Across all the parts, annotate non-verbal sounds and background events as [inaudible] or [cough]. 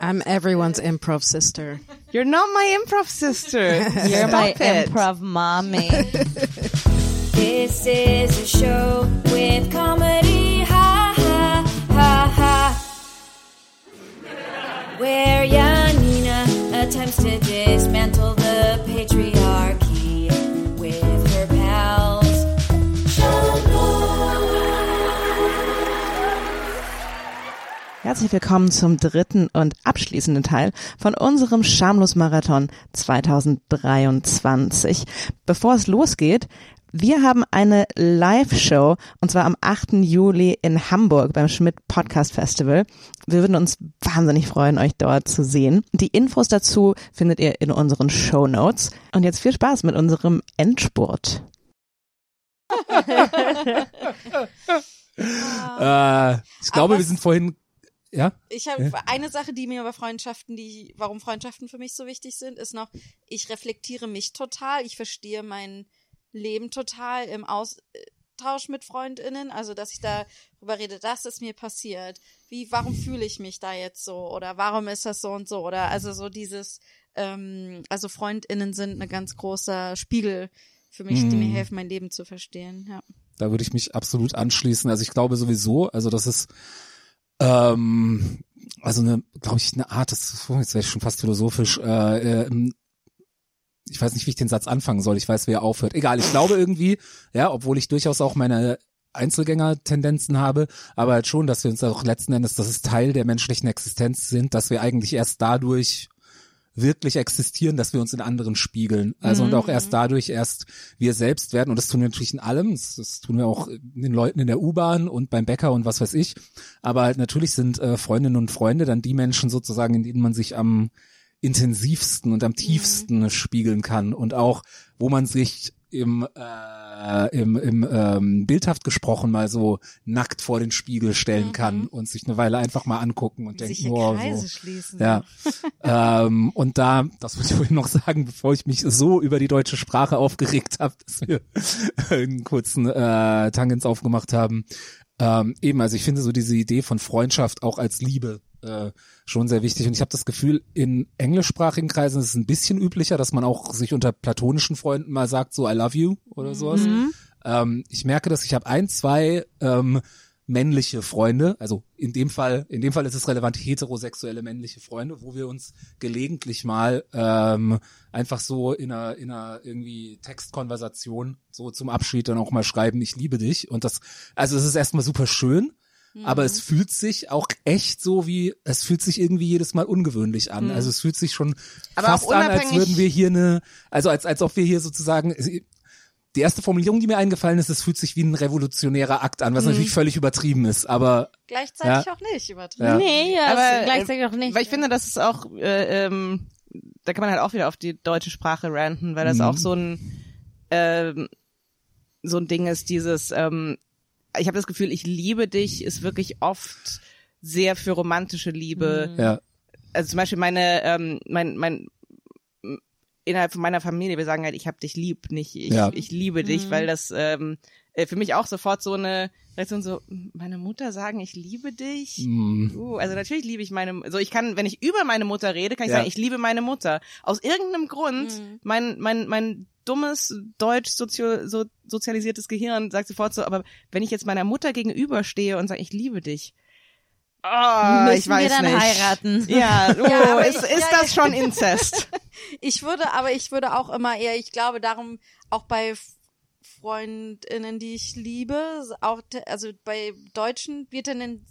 I'm everyone's improv sister. You're not my improv sister. [laughs] You're my it. improv mommy. [laughs] This is a show with comedy, ha ha ha ha. Where Janina attempts to dismantle Herzlich willkommen zum dritten und abschließenden Teil von unserem Schamlos-Marathon 2023. Bevor es losgeht, wir haben eine Live-Show und zwar am 8. Juli in Hamburg beim Schmidt Podcast Festival. Wir würden uns wahnsinnig freuen, euch dort zu sehen. Die Infos dazu findet ihr in unseren Show Notes. Und jetzt viel Spaß mit unserem Endspurt. [laughs] Äh, ich glaube, wir sind vorhin, ja? Ich habe eine Sache, die mir über Freundschaften, die, warum Freundschaften für mich so wichtig sind, ist noch, ich reflektiere mich total, ich verstehe mein Leben total im Austausch mit FreundInnen, also dass ich darüber rede, das ist mir passiert. Wie, warum fühle ich mich da jetzt so? Oder warum ist das so und so? Oder also so dieses, ähm, also FreundInnen sind ein ganz großer Spiegel für mich, die mir helfen, mein Leben zu verstehen. Ja. Da würde ich mich absolut anschließen. Also ich glaube sowieso, also das ist ähm, also eine, glaube ich, eine Art, das jetzt wäre ich schon fast philosophisch, äh, äh, ich weiß nicht, wie ich den Satz anfangen soll, ich weiß, wie er aufhört. Egal, ich glaube irgendwie, ja, obwohl ich durchaus auch meine Einzelgänger-Tendenzen habe, aber halt schon, dass wir uns auch letzten Endes, dass es Teil der menschlichen Existenz sind, dass wir eigentlich erst dadurch wirklich existieren, dass wir uns in anderen spiegeln. Also und auch erst dadurch erst wir selbst werden. Und das tun wir natürlich in allem. Das, das tun wir auch den Leuten in der U-Bahn und beim Bäcker und was weiß ich. Aber halt natürlich sind äh, Freundinnen und Freunde dann die Menschen sozusagen, in denen man sich am intensivsten und am tiefsten spiegeln kann und auch, wo man sich im, äh, im, im ähm, bildhaft gesprochen mal so nackt vor den Spiegel stellen kann und sich eine Weile einfach mal angucken und denken, wow, Kreise so. schließen. Ja. [laughs] ähm, und da, das wollte ich vorhin noch sagen, bevor ich mich so über die deutsche Sprache aufgeregt habe, [laughs] dass wir einen kurzen äh, Tangens aufgemacht haben. Ähm, eben, also ich finde so diese Idee von Freundschaft auch als Liebe äh, schon sehr wichtig. Und ich habe das Gefühl, in englischsprachigen Kreisen ist es ein bisschen üblicher, dass man auch sich unter platonischen Freunden mal sagt, so I love you oder sowas. Ähm, ich merke, dass ich habe ein, zwei ähm, männliche Freunde, also in dem Fall, in dem Fall ist es relevant heterosexuelle männliche Freunde, wo wir uns gelegentlich mal ähm, einfach so in einer, in einer irgendwie Textkonversation so zum Abschied dann auch mal schreiben, ich liebe dich. Und das, also es ist erstmal super schön, aber es fühlt sich auch echt so wie, es fühlt sich irgendwie jedes Mal ungewöhnlich an. Also es fühlt sich schon Aber fast an, als würden wir hier eine, also als, als ob wir hier sozusagen, die erste Formulierung, die mir eingefallen ist, es fühlt sich wie ein revolutionärer Akt an, was Mhm. natürlich völlig übertrieben ist, aber Gleichzeitig Ja. auch nicht übertrieben. Ja. Nee, ja, Aber, äh, gleichzeitig auch nicht. Weil ich finde, das ist auch, äh, ähm, da kann man halt auch wieder auf die deutsche Sprache ranten, weil das auch so ein ähm, so ein Ding ist, dieses, ähm, ich habe das Gefühl, ich liebe dich, ist wirklich oft sehr für romantische Liebe. ja. Also zum Beispiel meine, ähm, mein, mein innerhalb von meiner Familie, wir sagen halt, ich hab dich lieb, nicht ich, Ja. ich liebe dich, weil das ähm, äh, für mich auch sofort so eine Reaktion so, meine Mutter sagen, ich liebe dich. Mm. Uh, also natürlich liebe ich meine, so ich kann, wenn ich über meine Mutter rede, kann ich Ja. sagen, ich liebe meine Mutter. Aus irgendeinem Grund, mein, mein, mein dummes, deutsch sozio, so, sozialisiertes Gehirn sagt sofort so, aber wenn ich jetzt meiner Mutter gegenüberstehe und sage, ich liebe dich, oh, Müssen ich weiß wir dann nicht. heiraten? Ja, [laughs] oh, Ja, ist, ich- ist ja, das schon Inzest? [laughs] Ich würde, aber ich würde auch immer eher, ich glaube darum, auch bei Freundinnen, die ich liebe, auch, also bei Deutschen, wir tendieren,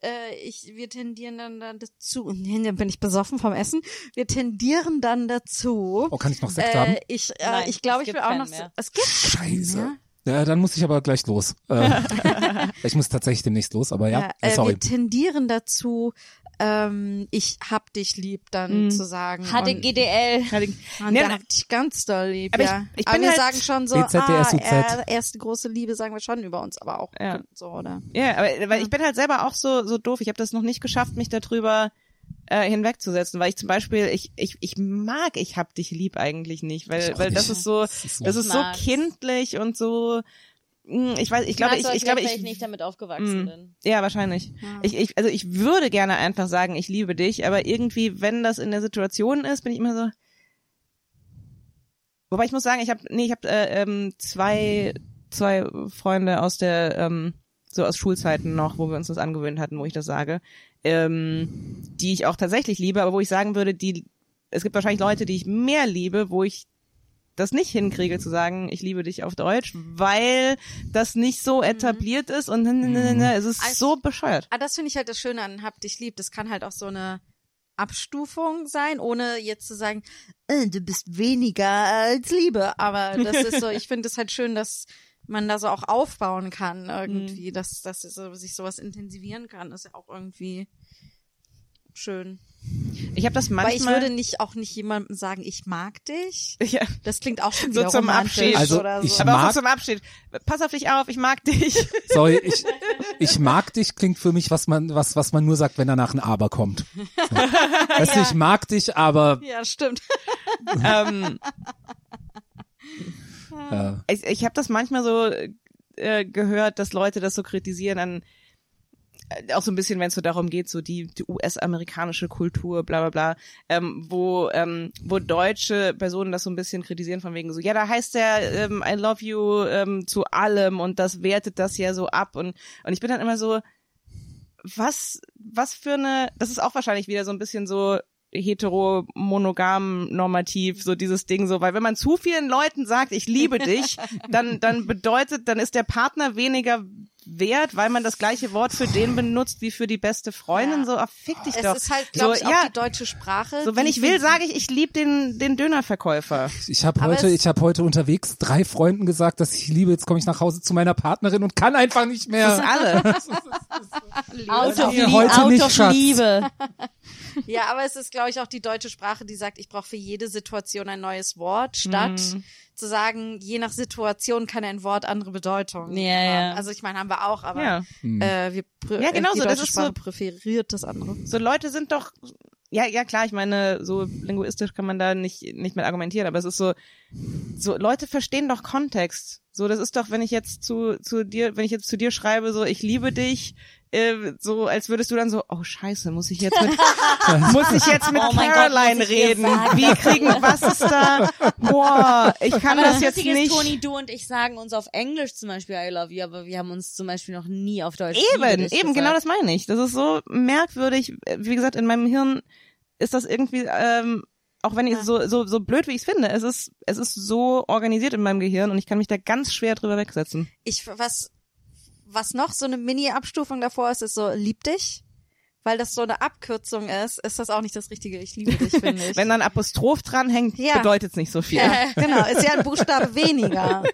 äh, ich, wir tendieren dann, dann dazu, bin ich besoffen vom Essen, wir tendieren dann dazu, Oh, kann ich noch Sekt haben? äh, ich, äh, Nein, ich glaube, es ich gibt will auch noch, mehr. es gibt Scheiße. Ja, dann muss ich aber gleich los. Äh, [laughs] ich muss tatsächlich demnächst los, aber ja, Ja, äh, sorry. wir tendieren dazu, ähm, ich hab dich lieb, dann Mhm. zu sagen. HDGDL. Und [laughs] Nee, der hat dich ganz doll lieb, Aber ich- ja. ich aber bin wir halt- sagen schon so, BZDSUZ. ah, er, erste große Liebe sagen wir schon über uns, aber auch Ja. so, oder? Ja, aber weil ich bin halt selber auch so so doof. Ich habe das noch nicht geschafft, mich darüber äh, hinwegzusetzen, weil ich zum Beispiel ich ich ich mag ich hab dich lieb eigentlich nicht, Ich weil weil das nicht. ist so Das ist so- das ist so kindlich und so ich weiß, ich glaube, ich, ich glaube, wäre ich, nicht damit aufgewachsen Mm. bin. ja, wahrscheinlich. Ich, ich, also ich würde gerne einfach sagen, ich liebe dich, aber irgendwie, wenn das in der Situation ist, bin ich immer so. Wobei ich muss sagen, ich habe, nee, ich habe äh, ähm, zwei, zwei Freunde aus der, ähm, so aus Schulzeiten noch, wo wir uns das angewöhnt hatten, wo ich das sage, ähm, die ich auch tatsächlich liebe, aber wo ich sagen würde, die, es gibt wahrscheinlich Leute, die ich mehr liebe, wo ich das nicht hinkriege zu sagen, ich liebe dich auf Deutsch, weil das nicht so etabliert ist und es ist Also- so bescheuert. Ah, das finde ich halt das Schöne an Hab dich lieb. Das kann halt auch so eine Abstufung sein, ohne jetzt zu sagen, äh, du bist weniger als Liebe. Aber das ist so, [laughs] ich finde es halt schön, dass man da so auch aufbauen kann irgendwie, dass, dass so, sich sowas intensivieren kann, ist ja auch irgendwie schön. Ich habe das Weil manchmal. ich würde nicht auch nicht jemandem sagen, ich mag dich. [laughs] ja, Das klingt auch schon So wieder zum Abschied. Also, oder so. ich- aber auch so zum Abschied. Pass auf dich auf, ich mag dich. [laughs] Sorry, ich, ich mag dich klingt für mich, was man, was, was man nur sagt, wenn danach ein Aber kommt. So. [laughs] Weißt du, ich mag dich, aber ja, stimmt. ähm, äh, ich ich habe das manchmal so äh, gehört, dass Leute das so kritisieren an auch so ein bisschen, wenn es so darum geht, so die, die US-amerikanische Kultur, bla bla bla, ähm, wo, ähm, wo deutsche Personen das so ein bisschen kritisieren von wegen so, ja, da heißt der ähm, I love you ähm, zu allem und das wertet das ja so ab und und ich bin dann immer so, was, was für eine, das ist auch wahrscheinlich wieder so ein bisschen so hetero monogam normativ so dieses Ding so weil wenn man zu vielen Leuten sagt ich liebe dich [laughs] dann dann bedeutet dann ist der Partner weniger wert weil man das gleiche Wort für den benutzt wie für die beste Freundin Ja. so ach, fick dich Es doch ist halt, glaube so, ich, auch ja die deutsche Sprache. so wenn ich will sage ich ich liebe den den Dönerverkäufer ich habe heute, es- ich habe heute unterwegs drei Freunden gesagt, dass ich liebe. Jetzt komme ich nach Hause zu meiner Partnerin und kann einfach nicht das ist mehr. alle [laughs] Out of. Liebe. [laughs] Ja, aber es ist, glaube ich, auch die deutsche Sprache, die sagt, ich brauche für jede Situation ein neues Wort, statt Mhm. zu sagen, je nach Situation kann ein Wort andere Bedeutungen Ja, haben. ja. Also ich meine, haben wir auch, aber ja äh, wir Ja, genau die so, das deutsche ist so- Sprache präferiert das andere. so Leute sind doch ja ja klar ich meine so linguistisch kann man da nicht nicht mit argumentieren aber es ist so so Leute verstehen doch Kontext so das ist doch wenn ich jetzt zu zu dir wenn ich jetzt zu dir schreibe so ich liebe dich äh, so als würdest du dann so oh scheiße muss ich jetzt mit [laughs] muss ich jetzt mit Oh Gott, Caroline ihr reden wie kriegen was ist da boah ich kann Aber das das jetzt ist, nicht Toni, du und ich sagen uns auf Englisch zum Beispiel I love you, aber wir haben uns zum Beispiel noch nie auf Deutsch Eben, eben, gesagt. genau das meine ich. Das ist so merkwürdig. Wie gesagt, in meinem Hirn ist das irgendwie, ähm, auch wenn ich so, so, so blöd wie ich es finde, es ist, es ist so organisiert in meinem Gehirn und ich kann mich da ganz schwer drüber wegsetzen. Ich, was, was noch so eine Mini-Abstufung davor ist, ist so, lieb dich. Weil das so eine Abkürzung ist, ist das auch nicht das Richtige. Ich liebe dich, finde [laughs] ich. Wenn dann Apostroph dranhängt, Ja. bedeutet es nicht so viel. ja, genau, ist ja ein Buchstabe weniger. [laughs]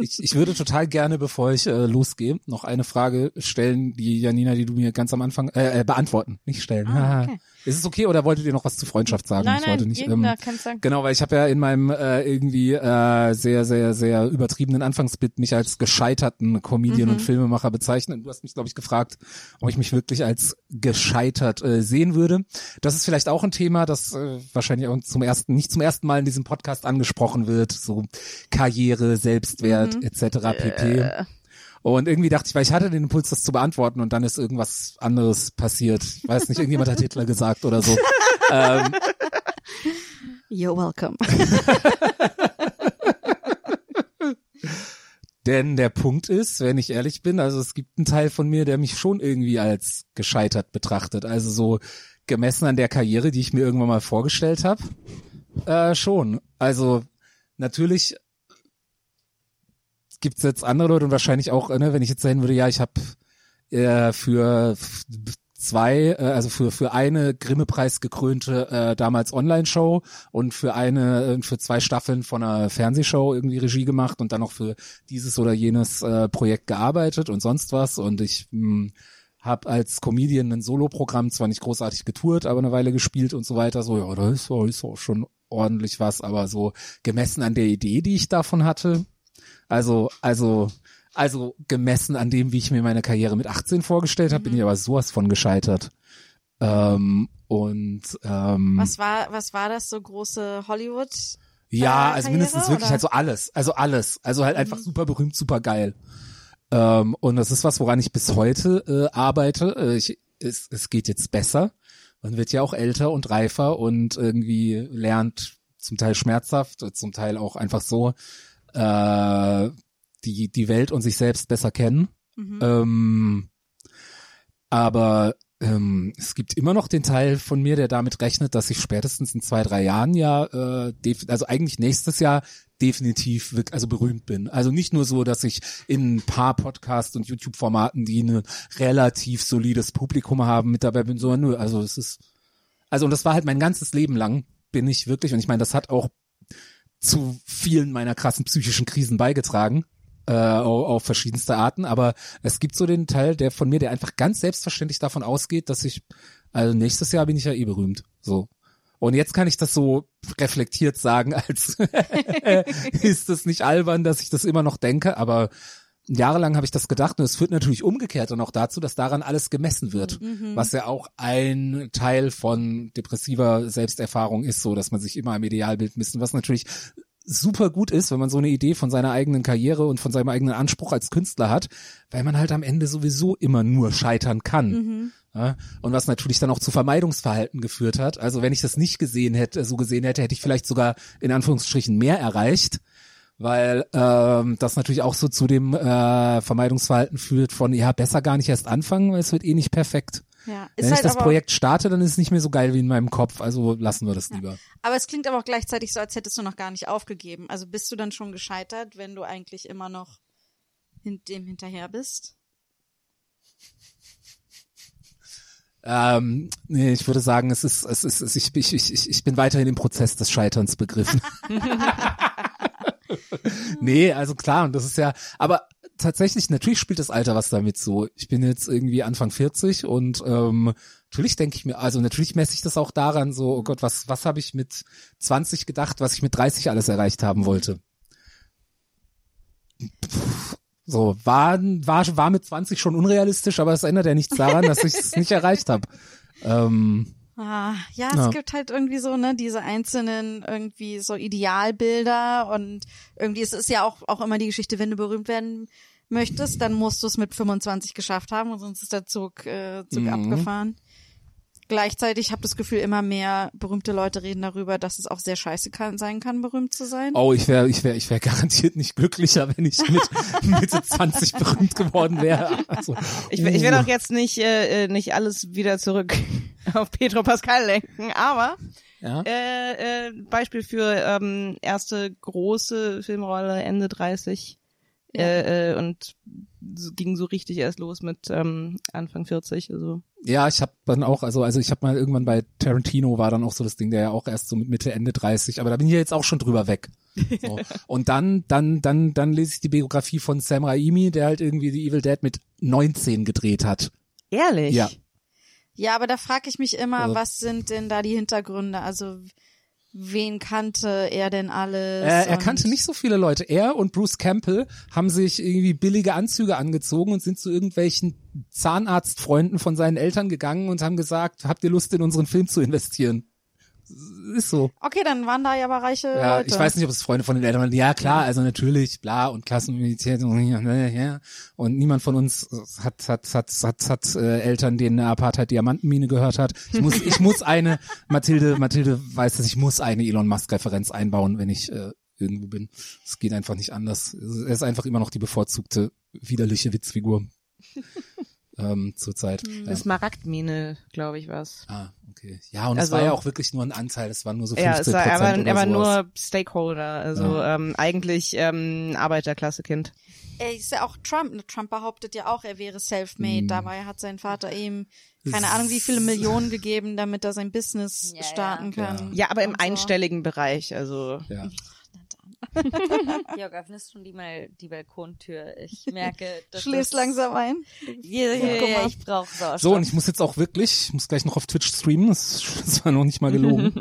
Ich, ich würde total gerne, bevor ich äh, losgehe, noch eine Frage stellen, die Janina, die du mir ganz am Anfang äh, äh, beantworten, nicht stellen. Ah, okay. [laughs] Ist es okay oder wolltet ihr noch was zu Freundschaft sagen? Nein, ich wollte nein, nicht. irgendwer Ähm, sagen. Genau, weil ich habe ja in meinem äh, irgendwie äh, sehr, sehr, sehr übertriebenen Anfangsbild mich als gescheiterten Comedian Mhm. und Filmemacher bezeichnet. Und Du hast mich, glaube ich, gefragt, ob ich mich wirklich als gescheitert äh, sehen würde. Das ist vielleicht auch ein Thema, das äh, wahrscheinlich auch zum ersten, nicht zum ersten Mal in diesem Podcast angesprochen wird. So Karriere, Selbstwert Mhm. etc. pp. Und irgendwie dachte ich, weil ich hatte den Impuls, das zu beantworten und dann ist irgendwas anderes passiert. Ich weiß nicht, irgendjemand hat Hitler gesagt oder so. [laughs] ähm, You're welcome. [laughs] Denn der Punkt ist, wenn ich ehrlich bin, also es gibt einen Teil von mir, der mich schon irgendwie als gescheitert betrachtet. Also so gemessen an der Karriere, die ich mir irgendwann mal vorgestellt habe, äh, schon. Also natürlich gibt's jetzt andere Leute und wahrscheinlich auch, ne, wenn ich jetzt sagen würde, ja, ich habe äh, für zwei, äh, also für für eine Grimme-Preis gekrönte äh, damals Online-Show und für eine, äh, für zwei Staffeln von einer Fernsehshow irgendwie Regie gemacht und dann noch für dieses oder jenes äh, Projekt gearbeitet und sonst was und ich mh, habe als Comedian ein Soloprogramm zwar nicht großartig getourt, aber eine Weile gespielt und so weiter. So, ja, da ist, ist auch schon ordentlich was, aber so gemessen an der Idee, die ich davon hatte, also, also, also gemessen an dem, wie ich mir meine Karriere mit 18 vorgestellt habe, bin ich aber sowas von gescheitert. Ähm, und ähm, Was war, was war das so große Hollywood? Ja, äh, also Karriere, mindestens wirklich oder? halt so alles. Also alles. Also halt einfach super berühmt, super geil. Ähm, und das ist was, woran ich bis heute äh, arbeite. Äh, ich, es, es geht jetzt besser. Man wird ja auch älter und reifer und irgendwie lernt zum Teil schmerzhaft, zum Teil auch einfach so äh, die, die Welt und sich selbst besser kennen. Mhm. Ähm, aber ähm, es gibt immer noch den Teil von mir, der damit rechnet, dass ich spätestens in zwei, drei Jahren ja, äh, also eigentlich nächstes Jahr definitiv also berühmt bin. Also nicht nur so, dass ich in ein paar Podcast- und YouTube-Formaten, die ein relativ solides Publikum haben, mit dabei bin, sondern nö, also es ist, also und das war halt mein ganzes Leben lang, bin ich wirklich, und ich meine, das hat auch zu vielen meiner krassen psychischen Krisen beigetragen, äh, auf, verschiedenste Arten, aber es gibt so den Teil, der von mir, der einfach ganz selbstverständlich davon ausgeht, dass ich, also nächstes Jahr bin ich ja eh berühmt, so. Und jetzt kann ich das so reflektiert sagen, als [laughs] ist es nicht albern, dass ich das immer noch denke, aber jahrelang habe ich das gedacht und es führt natürlich umgekehrt dann auch dazu, dass daran alles gemessen wird, was ja auch ein Teil von depressiver Selbsterfahrung ist, so dass man sich immer am Idealbild misst, und was natürlich super gut ist, wenn man so eine Idee von seiner eigenen Karriere und von seinem eigenen Anspruch als Künstler hat, weil man halt am Ende sowieso immer nur scheitern kann. Ja, und was natürlich dann auch zu Vermeidungsverhalten geführt hat. Also wenn ich das nicht gesehen hätte, so gesehen hätte, hätte ich vielleicht sogar in Anführungsstrichen mehr erreicht, weil ähm, das natürlich auch so zu dem äh, Vermeidungsverhalten führt von, ja, besser gar nicht erst anfangen, weil es wird eh nicht perfekt. Ja, Wenn ist ich halt das Projekt starte, dann ist es nicht mehr so geil wie in meinem Kopf, also lassen wir das lieber. aber es klingt aber auch gleichzeitig so, als hättest du noch gar nicht aufgegeben. Also bist du dann schon gescheitert, wenn du eigentlich immer noch hin dem hinterher bist? Ähm, nee, ich würde sagen, es ist, es ist, es, ich, ich, ich, ich bin weiterhin im Prozess des Scheiterns begriffen. [laughs] [laughs] nee, also klar, und das ist ja, aber tatsächlich, natürlich spielt das Alter was damit so. Ich bin jetzt irgendwie Anfang 40 und ähm, natürlich denke ich mir, also natürlich messe ich das auch daran, so, oh Gott, was, was habe ich mit 20 gedacht, was ich mit 30 alles erreicht haben wollte. So, war, war, war mit 20 schon unrealistisch, aber es ändert ja nichts daran, dass ich es nicht erreicht habe. Ähm, Ah, ja, Ja. es gibt halt irgendwie so, ne, diese einzelnen irgendwie so Idealbilder und irgendwie, es ist ja auch, auch immer die Geschichte, wenn du berühmt werden möchtest, dann musst du es mit 25 geschafft haben und sonst ist der Zug, äh, Zug Mhm. abgefahren. Gleichzeitig habe das Gefühl, immer mehr berühmte Leute reden darüber, dass es auch sehr scheiße kann, sein kann, berühmt zu sein. Oh, ich wäre, ich wäre, ich wäre garantiert nicht glücklicher, wenn ich mit [laughs] Mitte 20 berühmt geworden wäre. Also, Ich, will- ich will uh. auch jetzt nicht, äh, äh, nicht alles wieder zurück [laughs] auf Pedro Pascal lenken, aber ja. äh, äh, Beispiel für ähm, erste große Filmrolle Ende 30 äh, äh, und so- ging so richtig erst los mit ähm, Anfang 40. Also ja, ich habe dann auch, also, also ich habe mal irgendwann bei Tarantino war dann auch so das Ding, der ja auch erst so mit Mitte Ende 30, aber da bin ich ja jetzt auch schon drüber weg. So. [laughs] Und dann, dann, dann, dann lese ich die Biografie von Sam Raimi, der halt irgendwie die Evil Dead mit 19 gedreht hat. ehrlich. Ja. Ja, aber da frage ich mich immer, Also- was sind denn da die Hintergründe? Also wen kannte er denn alles? Äh, er kannte nicht so viele Leute. Er und Bruce Campbell haben sich irgendwie billige Anzüge angezogen und sind zu irgendwelchen Zahnarztfreunden von seinen Eltern gegangen und haben gesagt, habt ihr Lust in unseren Film zu investieren? Ist so. Okay, dann waren da ja aber reiche Ja, Leute. ich weiß nicht, ob es Freunde von den Eltern waren. Ja, klar, also natürlich, bla und Klassenimmunität und ja. Und niemand von uns hat hat hat hat, hat äh, Eltern, denen eine Apartheid Diamantenmine gehört hat. Ich muss ich muss eine [laughs] Mathilde Mathilde weiß, dass ich muss eine Elon Musk Referenz einbauen, wenn ich äh, irgendwo bin. Es geht einfach nicht anders. Er ist einfach immer noch die bevorzugte widerliche Witzfigur. [laughs] ähm, zurzeit. Ja. Das Smaragdmine, glaube ich, war's. Ah, okay. Ja, und es Also- war ja auch wirklich nur ein Anteil, es waren nur so 15 Ja, es war, er war, er war nur Stakeholder, also ähm, eigentlich ähm, Arbeiterklasse-Kind. Er ist ja auch Trump. ne? Trump behauptet ja auch, er wäre self-made. Hm. Dabei hat sein Vater ihm keine Ahnung wie viele Millionen gegeben, damit er sein Business Ja, starten ja. kann. Ja, aber im so. einstelligen Bereich, also Ja. Jörg, [laughs] öffnest schon die, mal die Balkontür. Ich merke, [laughs] dass Schläfst das- langsam ein. Ja, ja, guck ja, mal. ich brauche Sauerstoff. So, und ich muss jetzt auch wirklich, ich muss gleich noch auf Twitch streamen, das, [laughs] das war noch nicht mal gelogen.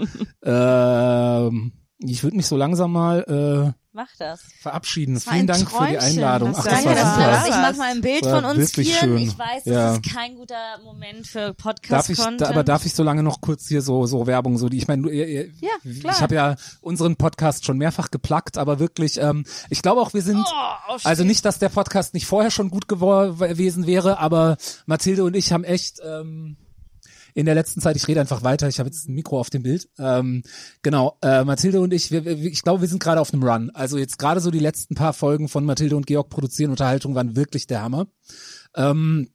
ähm, ich würde mich so langsam mal Mach das. verabschieden. war Vielen Dank für die Träumchen, Einladung. das Ach, das Danke, war super. das. Ich mach mal ein Bild Das von uns wirklich vier. schön. Ich weiß, das Ja. ist kein guter Moment für Darf ich, da, aber darf ich so lange noch kurz hier so so Werbung so die ich meine du- ihr, ihr, Ja, klar. ich habe ja unseren Podcast schon mehrfach geplagt, aber wirklich ähm, ich glaube auch wir sind Oh, also nicht, dass der Podcast nicht vorher schon gut gewesen wäre, aber Mathilde und ich haben echt ähm, in der letzten Zeit, ich rede einfach weiter, ich habe jetzt ein Mikro auf dem Bild. Ähm, genau, äh, Mathilde und ich, wir, wir, ich glaube, wir sind gerade auf einem Run. Also jetzt gerade so die letzten paar Folgen von Mathilde und Georg produzieren Unterhaltung waren wirklich der Hammer. Ähm,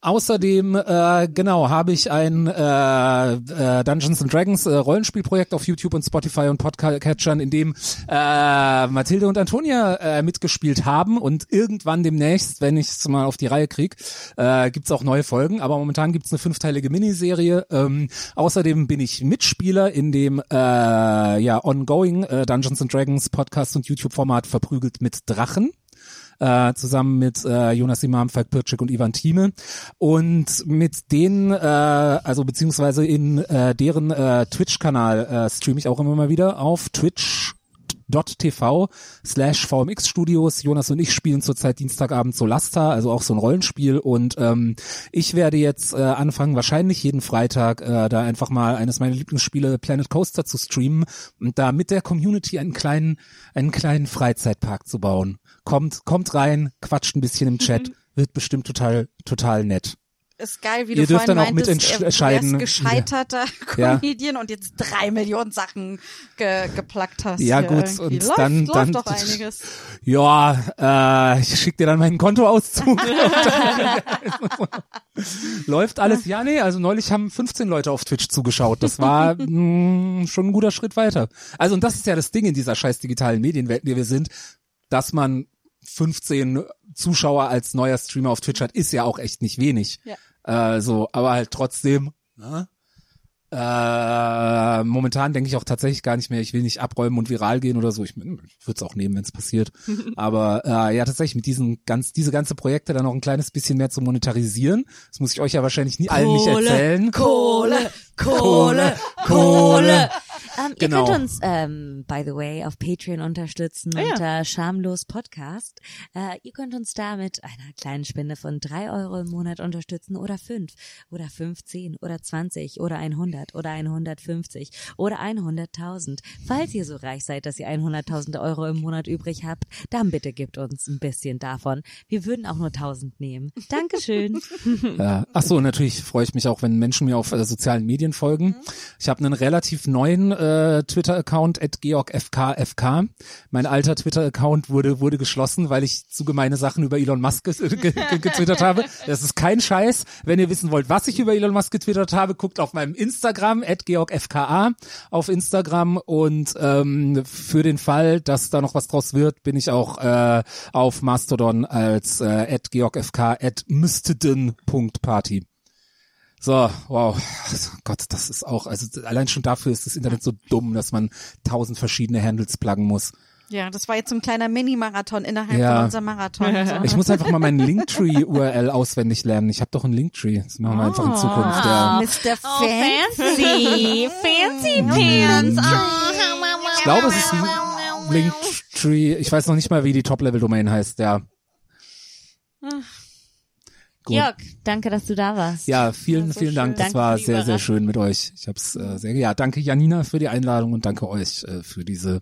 Außerdem, äh, genau, habe ich ein äh, äh, Dungeons and Dragons äh, Rollenspielprojekt auf YouTube und Spotify und Podcatchern, in dem äh, Mathilde und Antonia äh, mitgespielt haben und irgendwann demnächst, wenn ich es mal auf die Reihe krieg, äh, gibt's auch neue Folgen. Aber momentan gibt's eine fünfteilige Miniserie. Ähm, außerdem bin ich Mitspieler in dem äh, ja ongoing äh, Dungeons and Dragons Podcast und YouTube-Format Verprügelt mit Drachen äh, zusammen mit äh, Jonas Imam, Falk Pirczyk und Ivan Thieme. Und mit denen, äh, also beziehungsweise in äh, deren äh, Twitch-Kanal äh, streame ich auch immer mal wieder auf Twitch twitch.tv slash VMX Studios. Jonas und ich spielen zurzeit Dienstagabend Solasta, also auch so ein Rollenspiel. Und ähm, ich werde jetzt äh, anfangen, wahrscheinlich jeden Freitag äh, da einfach mal eines meiner Lieblingsspiele Planet Coaster zu streamen und da mit der Community einen kleinen, einen kleinen Freizeitpark zu bauen. Kommt, kommt rein, quatscht ein bisschen im Chat, wird bestimmt total, total nett. Ist geil, wie Ihr du dürft dann auch meintest, mitentscheiden, er- du gescheiterter Ja. Comedian und jetzt drei Millionen Sachen ge geplackt hast. Ja, gut, irgendwie. und läuft, dann- läuft dann- doch einiges. Ja, äh, ich schick dir dann meinen Kontoauszug. [laughs] Läuft alles? Ja, nee, also neulich haben 15 Leute auf Twitch zugeschaut. Das war [laughs] mh, schon ein guter Schritt weiter. Also und das ist ja das Ding in dieser scheiß digitalen Medienwelt, in der wir sind, dass man 15 Zuschauer als neuer Streamer auf Twitch hat, ist ja auch echt nicht wenig. Ja. Äh, so, aber halt trotzdem, ne? Äh, momentan denke ich auch tatsächlich gar nicht mehr, ich will nicht abräumen und viral gehen oder so. Ich, ich würde es auch nehmen, wenn es passiert. [laughs] Aber äh, ja, tatsächlich mit diesen ganz, diese ganze Projekte dann noch ein kleines bisschen mehr zu monetarisieren. Das muss ich euch ja wahrscheinlich nie allen nicht erzählen. Kohle, Kohle, Kohle. Ähm, Genau. Ihr könnt uns, ähm, by the way, auf Patreon unterstützen Ah, ja. unter Schamlos Podcast. Äh, ihr könnt uns da mit einer kleinen Spende von drei Euro im Monat unterstützen oder fünf oder 15 oder 20 oder 100 oder 150 oder 100.000. Falls ihr so reich seid, dass ihr 100.000 Euro im Monat übrig habt, dann bitte gebt uns ein bisschen davon. Wir würden auch nur 1000 nehmen. Dankeschön. [laughs] Ja. Ach so, natürlich freue ich mich auch, wenn Menschen mir auf äh, sozialen Medien folgen. Ich habe einen relativ neuen äh, Twitter-Account at georgfkfk. Mein alter Twitter-Account wurde wurde geschlossen, weil ich zu gemeine Sachen über Elon Musk ge ge ge getwittert habe. Das ist kein Scheiß. Wenn ihr wissen wollt, was ich über Elon Musk getwittert habe, guckt auf meinem Instagram at georgfka auf Instagram und ähm, für den Fall, dass da noch was draus wird, bin ich auch äh, auf Mastodon als äh, at georgfk at müsteden.party. So, wow. Also, Gott, das ist auch, also allein schon dafür ist das Internet so dumm, dass man tausend verschiedene Handles pluggen muss. Ja, das war jetzt so ein kleiner Mini-Marathon innerhalb Ja. von unserem Marathon. [laughs] So. Ich muss einfach mal meinen Linktree-URL auswendig lernen. Ich habe doch einen Linktree. Das machen wir einfach in Zukunft. Ja. Mr. Oh, Fancy. fancy, fancy pants. Ich glaube, es ist ein Linktree. Ich weiß noch nicht mal, wie die Top-Level-Domain heißt. Ja. Gut. Jörg, danke, dass du da warst. Ja, vielen, vielen Dank. Das Danke war sehr, sehr schön mit euch. Ich hab's äh, sehr, ja, danke Janina für die Einladung und danke euch äh, für diese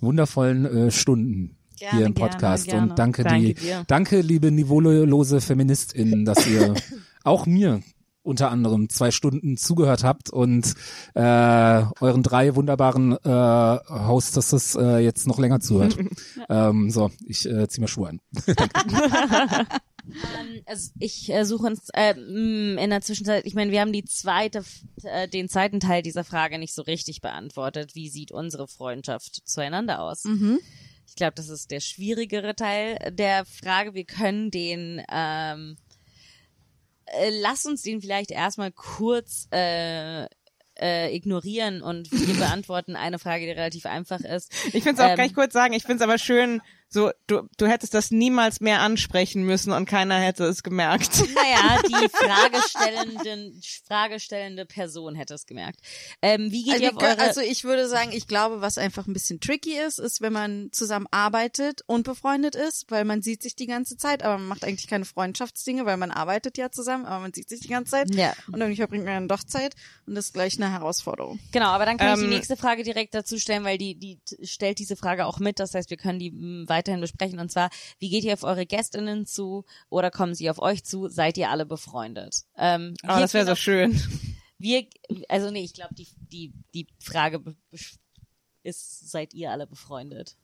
wundervollen äh, Stunden Gerne, hier im gerne, Podcast gerne. und danke, Danke die, dir. danke liebe niveaulose Feministinnen, dass ihr [laughs] auch mir unter anderem zwei Stunden zugehört habt und äh, euren drei wunderbaren äh, Hostesses äh, jetzt noch länger zuhört. [laughs] ähm, so, ich äh, zieh mal Schuhe an. [laughs] Ähm, also ich äh, suche uns äh, mh, in der Zwischenzeit, ich meine, wir haben die zweite, äh, den zweiten Teil dieser Frage nicht so richtig beantwortet. Wie sieht unsere Freundschaft zueinander aus? Mhm. Ich glaube, das ist der schwierigere Teil der Frage. Wir können den, ähm, äh, lass uns den vielleicht erstmal kurz äh, äh, ignorieren und wir [laughs] beantworten eine Frage, die relativ einfach ist. Ich finde es auch Ähm, gleich kurz sagen, ich finde es aber schön, So, du, du hättest das niemals mehr ansprechen müssen und keiner hätte es gemerkt. [laughs] Naja, die [laughs] Fragestellenden, Fragestellende Person hätte es gemerkt. Ähm, wie geht Also, ihr auf eure... also ich würde sagen, ich glaube, was einfach ein bisschen tricky ist, ist, wenn man zusammen arbeitet und befreundet ist, weil man sieht sich die ganze Zeit, aber man macht eigentlich keine Freundschaftsdinge, weil man arbeitet ja zusammen, aber man sieht sich die ganze Zeit. Ja. Und irgendwie verbringt man dann doch Zeit und das ist gleich eine Herausforderung. Genau, aber dann kann ich Ähm, die nächste Frage direkt dazu stellen, weil die, die stellt diese Frage auch mit. Das heißt, wir können die m, weiterhin besprechen. Und zwar, wie geht ihr auf eure GästInnen zu oder kommen sie auf euch zu? Seid ihr alle befreundet? Ähm, Oh, das wäre so schön. Wir, also nee, ich glaube, die, die, die Frage ist, seid ihr alle befreundet?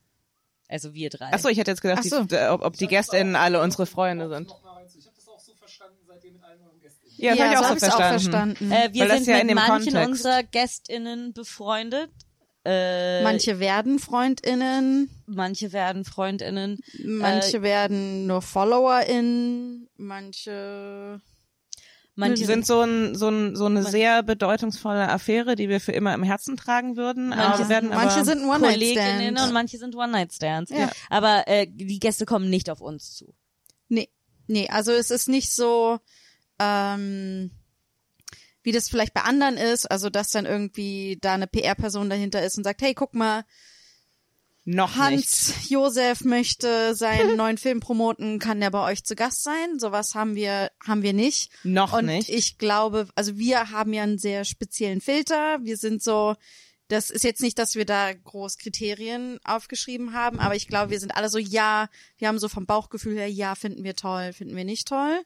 Also wir drei. Ach so, ich hätte jetzt gedacht, Ach so. die, äh, ob, ob die GästInnen alle unsere Freunde sind. Ich habe das auch so verstanden, seit ihr mit allen euren Gästen. Ja, das hab ich so auch so hab ich's verstanden. verstanden. äh, wir Weil sind ja mit in dem manchen Kontext- unserer GästInnen befreundet. Äh, manche werden FreundInnen, manche werden FreundInnen. manche werden nur FollowerInnen, manche Manche Die sind so, ein, so, ein, so eine sehr bedeutungsvolle Affäre, die wir für immer im Herzen tragen würden. Manche aber werden manche aber, sind ein Kolleginnen One-Night-Stand. und manche sind One-Night-Stands. Ja. Aber äh, die Gäste kommen nicht auf uns zu. Nee, nee, also es ist nicht so, ähm, wie das vielleicht bei anderen ist, also dass dann irgendwie da eine PR-Person dahinter ist und sagt, hey, guck mal, noch Hans nicht. Josef möchte seinen [laughs] neuen Film promoten, kann der bei euch zu Gast sein? Sowas haben wir, haben wir nicht. Noch und nicht. ich glaube, also wir haben ja einen sehr speziellen Filter. Wir sind so, das ist jetzt nicht, dass wir da groß Kriterien aufgeschrieben haben, aber ich glaube, wir sind alle so, ja, wir haben so vom Bauchgefühl her, ja, finden wir toll, finden wir nicht toll.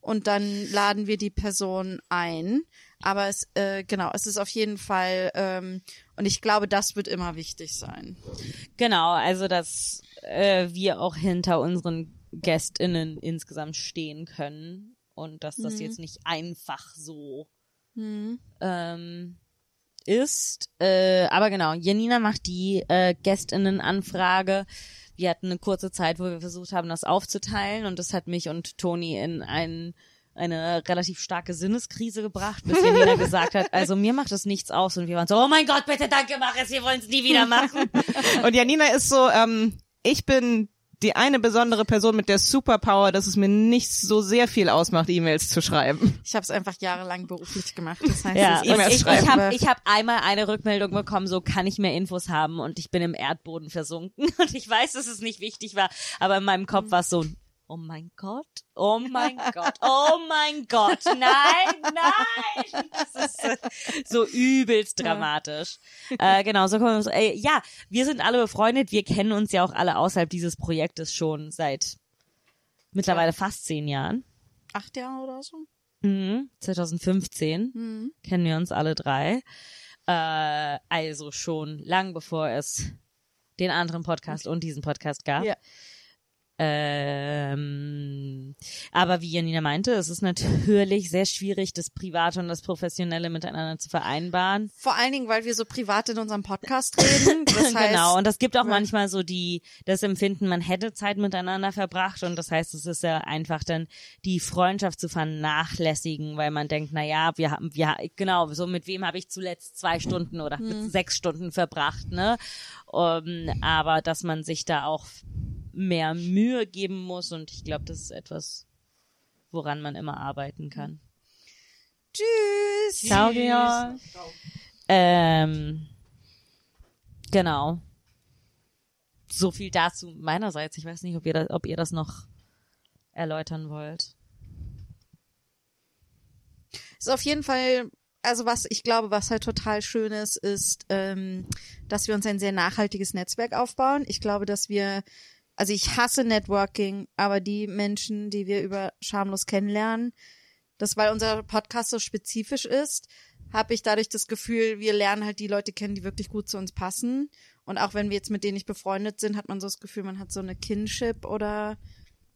Und dann laden wir die Person ein. Aber es, äh, genau, es ist auf jeden Fall, ähm, und ich glaube, das wird immer wichtig sein. Genau, also dass äh, wir auch hinter unseren GästInnen insgesamt stehen können und dass das jetzt nicht einfach so ähm, ist. Äh, aber genau, Janina macht die äh, GästInnen-Anfrage. Wir hatten eine kurze Zeit, wo wir versucht haben, das aufzuteilen und das hat mich und Toni in einen eine relativ starke Sinneskrise gebracht, bis Janina [laughs] gesagt hat, also mir macht das nichts aus und wir waren so, oh mein Gott, bitte danke, mach es, wir wollen es nie wieder machen. Und Janina ist so, ähm, ich bin die eine besondere Person mit der Superpower, dass es mir nicht so sehr viel ausmacht, E-Mails zu schreiben. Ich habe es einfach jahrelang beruflich gemacht. Das heißt, Ja, es ist und E-Mails ich, schreiben. ich habe ich hab einmal eine Rückmeldung bekommen, so kann ich mehr Infos haben und ich bin im Erdboden versunken [laughs] und ich weiß, dass es nicht wichtig war, aber in meinem Kopf war es so, oh mein Gott, oh mein Gott, oh mein Gott, [laughs] nein, nein, das ist so übelst dramatisch. Äh, genau, so kommen wir, so, ey, ja, wir sind alle befreundet, wir kennen uns ja auch alle außerhalb dieses Projektes schon seit mittlerweile fast zehn Jahren. acht Jahre oder so. Mhm, 2015 Mhm. kennen wir uns alle drei. Äh, also schon lang bevor es den anderen Podcast und diesen Podcast gab. Ja. Ähm, aber wie Janina meinte, es ist natürlich sehr schwierig, das Private und das Professionelle miteinander zu vereinbaren. Vor allen Dingen, weil wir so privat in unserem Podcast reden. Das [laughs] heißt, genau, und das gibt auch manchmal so die, das Empfinden, man hätte Zeit miteinander verbracht und das heißt, es ist ja einfach dann die Freundschaft zu vernachlässigen, weil man denkt, na ja, wir haben, wir, genau, so mit wem habe ich zuletzt zwei Stunden oder mit sechs Stunden verbracht, ne? Um, aber dass man sich da auch mehr Mühe geben muss und ich glaube, das ist etwas, woran man immer arbeiten kann. tschüss. Ciao, Georg. Ähm, genau. So viel dazu meinerseits. Ich weiß nicht, ob ihr das, ob ihr das noch erläutern wollt. Ist auf jeden Fall, also was ich glaube, was halt total schön ist, ist, ähm, dass wir uns ein sehr nachhaltiges Netzwerk aufbauen. Ich glaube, dass wir, also ich hasse Networking, aber die Menschen, die wir über Schamlos kennenlernen, das, weil unser Podcast so spezifisch ist, habe ich dadurch das Gefühl, wir lernen halt die Leute kennen, die wirklich gut zu uns passen. Und auch wenn wir jetzt mit denen nicht befreundet sind, hat man so das Gefühl, man hat so eine Kinship oder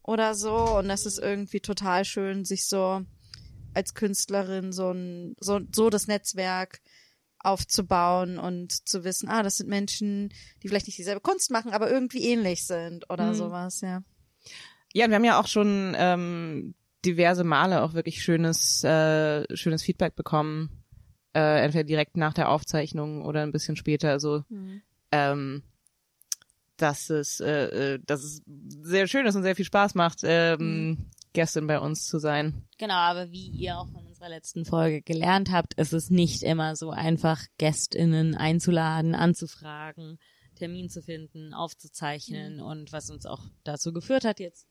oder so. Und das ist irgendwie total schön, sich so als Künstlerin so ein so, so das Netzwerk aufzubauen und zu wissen, ah, das sind Menschen, die vielleicht nicht dieselbe Kunst machen, aber irgendwie ähnlich sind oder sowas, ja. Ja, und wir haben ja auch schon ähm, diverse Male auch wirklich schönes, äh, schönes Feedback bekommen. Äh, entweder direkt nach der Aufzeichnung oder ein bisschen später. Also ähm, dass es, äh, äh, dass es sehr schön ist und sehr viel Spaß macht, ähm, Gästin bei uns zu sein. Genau, aber wie ihr auch von unserer letzten Folge gelernt habt, ist es nicht immer so einfach, GästInnen einzuladen, anzufragen, Termin zu finden, aufzuzeichnen und was uns auch dazu geführt hat, jetzt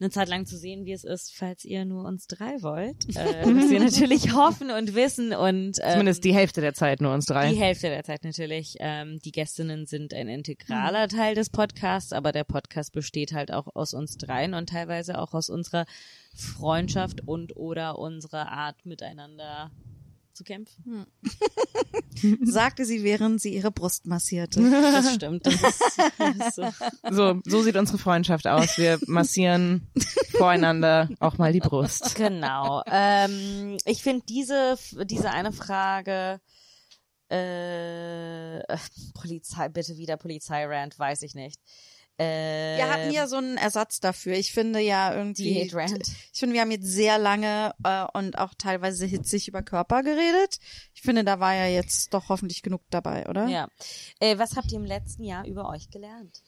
eine Zeit lang zu sehen, wie es ist, falls ihr nur uns drei wollt. Äh, müsst ihr natürlich [laughs] hoffen und wissen und ähm, Zumindest die Hälfte der Zeit nur uns drei. die Hälfte der Zeit natürlich. Ähm, die Gästinnen sind ein integraler Teil des Podcasts, aber der Podcast besteht halt auch aus uns dreien und teilweise auch aus unserer Freundschaft und oder unserer Art miteinander zu kämpfen. [laughs] Sagte sie, während sie ihre Brust massierte. Das stimmt. Das ist, das ist so. So, so sieht unsere Freundschaft aus. Wir massieren voreinander auch mal die Brust. Genau. Ähm, ich finde diese, diese eine Frage, äh, äh, Polizei, bitte wieder Polizeirand, weiß ich nicht. Äh, Wir hatten ja so einen Ersatz dafür. Ich finde ja irgendwie. Ich finde, wir haben jetzt sehr lange äh, und auch teilweise hitzig über Körper geredet. Ich finde, da war ja jetzt doch hoffentlich genug dabei, oder? Ja. Äh, was habt ihr im letzten Jahr über euch gelernt?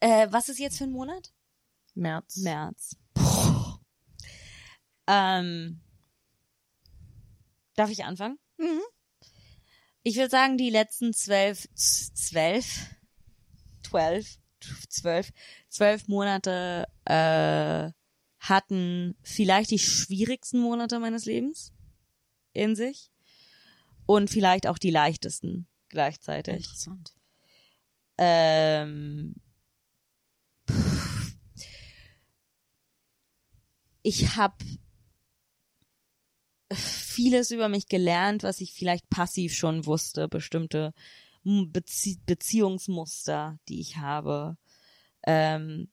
Äh, was ist jetzt für ein Monat? März. März. Ähm, darf ich anfangen? Mhm. Ich würde sagen, die letzten zwölf, zwölf, zwölf, zwölf, zwölf Monate äh, hatten vielleicht die schwierigsten Monate meines Lebens in sich und vielleicht auch die leichtesten gleichzeitig. Interessant. Ähm, ich habe vieles über mich gelernt, was ich vielleicht passiv schon wusste, bestimmte Bezie Beziehungsmuster, die ich habe. Ähm,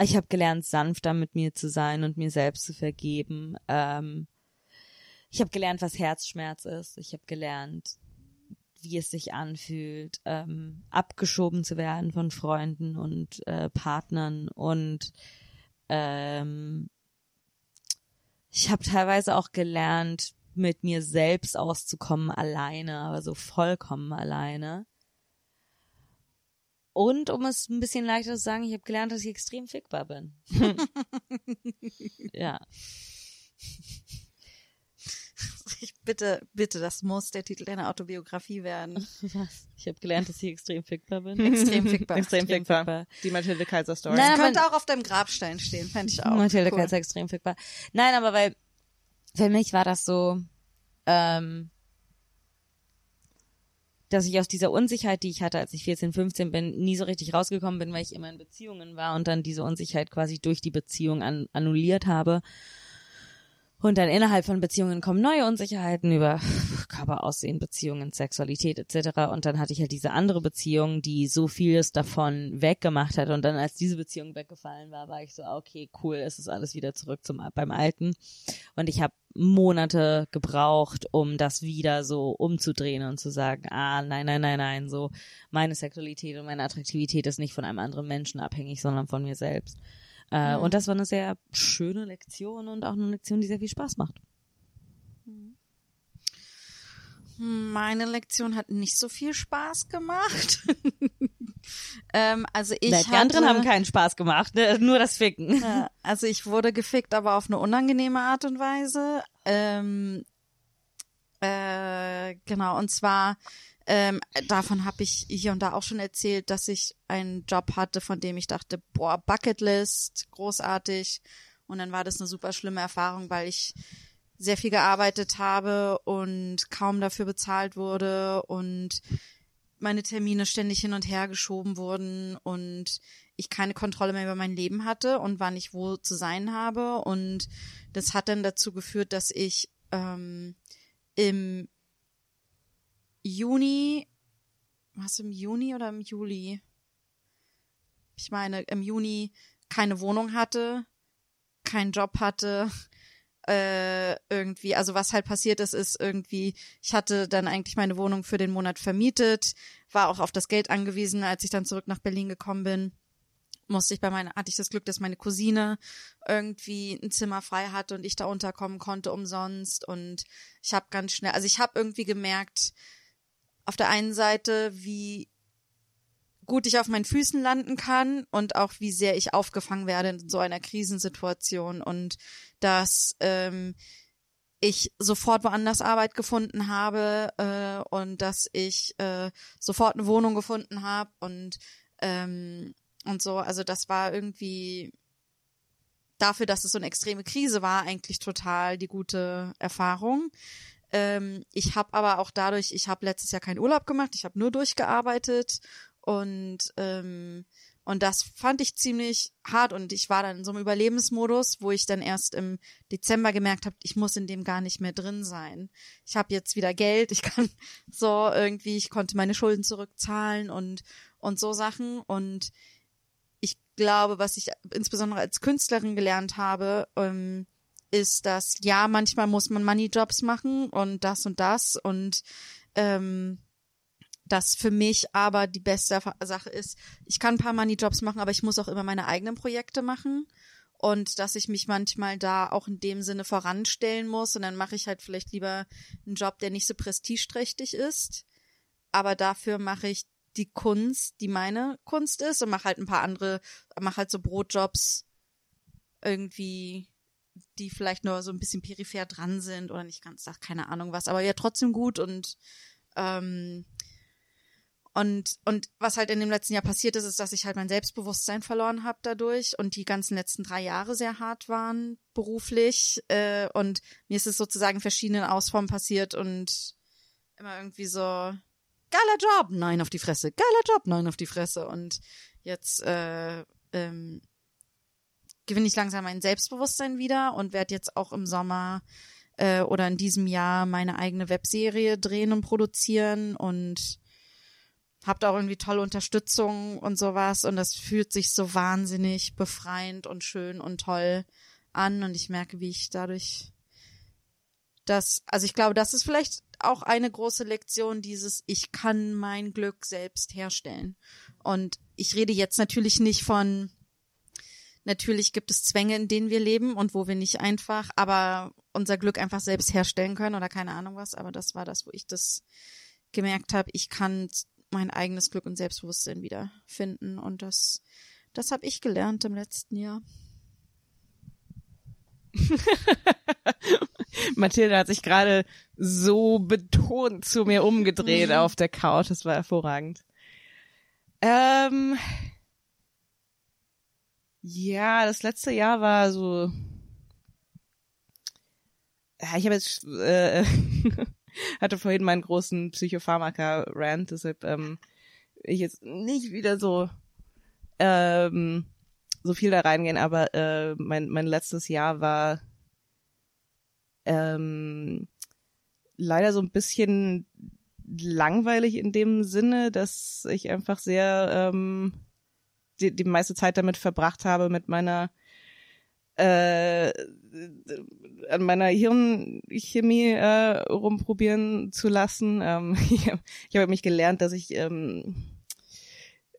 ich habe gelernt, sanfter mit mir zu sein und mir selbst zu vergeben. Ähm, ich habe gelernt, was Herzschmerz ist. Ich habe gelernt, wie es sich anfühlt, ähm, abgeschoben zu werden von Freunden und äh, Partnern und ähm, ich habe teilweise auch gelernt, mit mir selbst auszukommen alleine, aber so vollkommen alleine. Und um es ein bisschen leichter zu sagen, ich habe gelernt, dass ich extrem fickbar bin. [laughs] ja. Ich bitte, bitte, das muss der Titel deiner Autobiografie werden. Was? Ich habe gelernt, dass ich extrem fickbar bin. Extrem fickbar. Extrem fickbar. Die Mathilde Kaiser Story. Nein, aber- Könnte auch auf deinem Grabstein stehen, fände ich auch. Mathilde cool. Kaiser extrem fickbar. Nein, aber weil für mich war das so, ähm, dass ich aus dieser Unsicherheit, die ich hatte, als ich 14, 15 bin, nie so richtig rausgekommen bin, weil ich immer in Beziehungen war und dann diese Unsicherheit quasi durch die Beziehung an, annulliert habe. Und dann innerhalb von Beziehungen kommen neue Unsicherheiten über [laughs] Körperaussehen, Beziehungen, Sexualität etc. Und dann hatte ich halt diese andere Beziehung, die so vieles davon weggemacht hat. Und dann, als diese Beziehung weggefallen war, war ich so, okay, cool, es ist alles wieder zurück zum beim Alten. Und ich habe Monate gebraucht, um das wieder so umzudrehen und zu sagen, ah, nein, nein, nein, nein, so meine Sexualität und meine Attraktivität ist nicht von einem anderen Menschen abhängig, sondern von mir selbst. Äh, Und das war eine sehr schöne Lektion und auch eine Lektion, die sehr viel Spaß macht. Meine Lektion hat nicht so viel Spaß gemacht. [laughs] ähm, also ich Nein, die anderen hatte- haben keinen Spaß gemacht, ne? nur das Ficken. Ja, also ich wurde gefickt, aber auf eine unangenehme Art und Weise. Ähm, äh, genau, und zwar ähm, davon habe ich hier und da auch schon erzählt, dass ich einen Job hatte, von dem ich dachte, boah, Bucketlist, großartig. Und dann war das eine super schlimme Erfahrung, weil ich sehr viel gearbeitet habe und kaum dafür bezahlt wurde und meine Termine ständig hin und her geschoben wurden und ich keine Kontrolle mehr über mein Leben hatte und wann ich wo zu sein habe. Und das hat dann dazu geführt, dass ich ähm, im Juni, was im Juni oder im Juli? Ich meine, im Juni keine Wohnung hatte, keinen Job hatte, [laughs] äh, irgendwie, also was halt passiert ist, ist irgendwie, ich hatte dann eigentlich meine Wohnung für den Monat vermietet, war auch auf das Geld angewiesen, als ich dann zurück nach Berlin gekommen bin. musste ich bei meiner, hatte ich das Glück, dass meine Cousine irgendwie ein Zimmer frei hatte und ich da unterkommen konnte umsonst. Und ich habe ganz schnell, also ich habe irgendwie gemerkt, auf der einen Seite, wie gut ich auf meinen Füßen landen kann und auch wie sehr ich aufgefangen werde in so einer Krisensituation und dass ähm, ich sofort woanders Arbeit gefunden habe äh, und dass ich äh, sofort eine Wohnung gefunden habe und ähm, und so. Also das war irgendwie dafür, dass es so eine extreme Krise war, eigentlich total die gute Erfahrung. Ähm, ich habe aber auch dadurch, ich habe letztes Jahr keinen Urlaub gemacht, ich habe nur durchgearbeitet und ähm, und das fand ich ziemlich hart und ich war dann in so einem Überlebensmodus, wo ich dann erst im Dezember gemerkt habe, ich muss in dem gar nicht mehr drin sein. Ich habe jetzt wieder Geld, ich kann [laughs] so irgendwie, ich konnte meine Schulden zurückzahlen und und so Sachen und ich glaube, was ich insbesondere als Künstlerin gelernt habe, ähm, ist, dass ja, manchmal muss man Money-Jobs machen und das und das und ähm, das für mich aber die beste Sache ist, ich kann ein paar Money-Jobs machen, aber ich muss auch immer meine eigenen Projekte machen und dass ich mich manchmal da auch in dem Sinne voranstellen muss und dann mache ich halt vielleicht lieber einen Job, der nicht so prestigeträchtig ist, aber dafür mache ich die Kunst, die meine Kunst ist und mache halt ein paar andere, mache halt so Brotjobs irgendwie, die vielleicht nur so ein bisschen peripher dran sind oder nicht ganz, ach, keine Ahnung was, aber ja trotzdem gut und ähm, und und was halt in dem letzten Jahr passiert ist, ist, dass ich halt mein Selbstbewusstsein verloren habe dadurch und die ganzen letzten drei Jahre sehr hart waren beruflich äh, und mir ist es sozusagen in verschiedenen Ausformen passiert und immer irgendwie so geiler Job, nein auf die Fresse, geiler Job, nein auf die Fresse. Und jetzt äh, ähm, gewinne ich langsam mein Selbstbewusstsein wieder und werde jetzt auch im Sommer äh, oder in diesem Jahr meine eigene Webserie drehen und produzieren und habt auch irgendwie tolle Unterstützung und sowas und das fühlt sich so wahnsinnig befreiend und schön und toll an und ich merke, wie ich dadurch das, also ich glaube, das ist vielleicht auch eine große Lektion dieses, ich kann mein Glück selbst herstellen. Und ich rede jetzt natürlich nicht von, natürlich gibt es Zwänge, in denen wir leben und wo wir nicht einfach, aber unser Glück einfach selbst herstellen können oder keine Ahnung was, aber das war das, wo ich das gemerkt habe, ich kann mein eigenes Glück und Selbstbewusstsein wieder finden und das, das habe ich gelernt im letzten Jahr. [laughs] Mathilde hat sich gerade so betont zu mir umgedreht Mhm. auf der Couch. Das war hervorragend. Ähm, ja, das letzte Jahr war so. Ja, ich habe jetzt äh, [laughs] hatte vorhin meinen großen Psychopharmaka-Rant, deshalb ähm, ich jetzt nicht wieder so ähm, so viel da reingehen, aber äh, mein mein letztes Jahr war ähm, leider so ein bisschen langweilig in dem Sinne, dass ich einfach sehr ähm, die, die meiste Zeit damit verbracht habe, mit meiner äh, an meiner Hirnchemie äh, rumprobieren zu lassen. [laughs] Ähm, ich habe hab mich gelernt, dass ich ähm,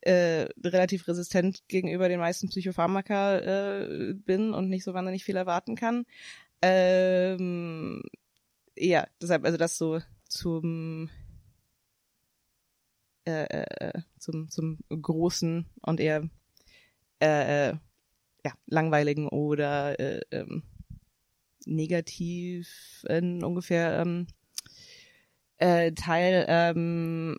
äh, relativ resistent gegenüber den meisten Psychopharmaka äh, bin und nicht so wahnsinnig viel erwarten kann. Ähm, ja, deshalb, also das so zum äh, äh, zum, zum großen und eher äh, äh, ja, langweiligen oder äh, ähm, negativ in ungefähr ähm, äh, Teil. Ähm,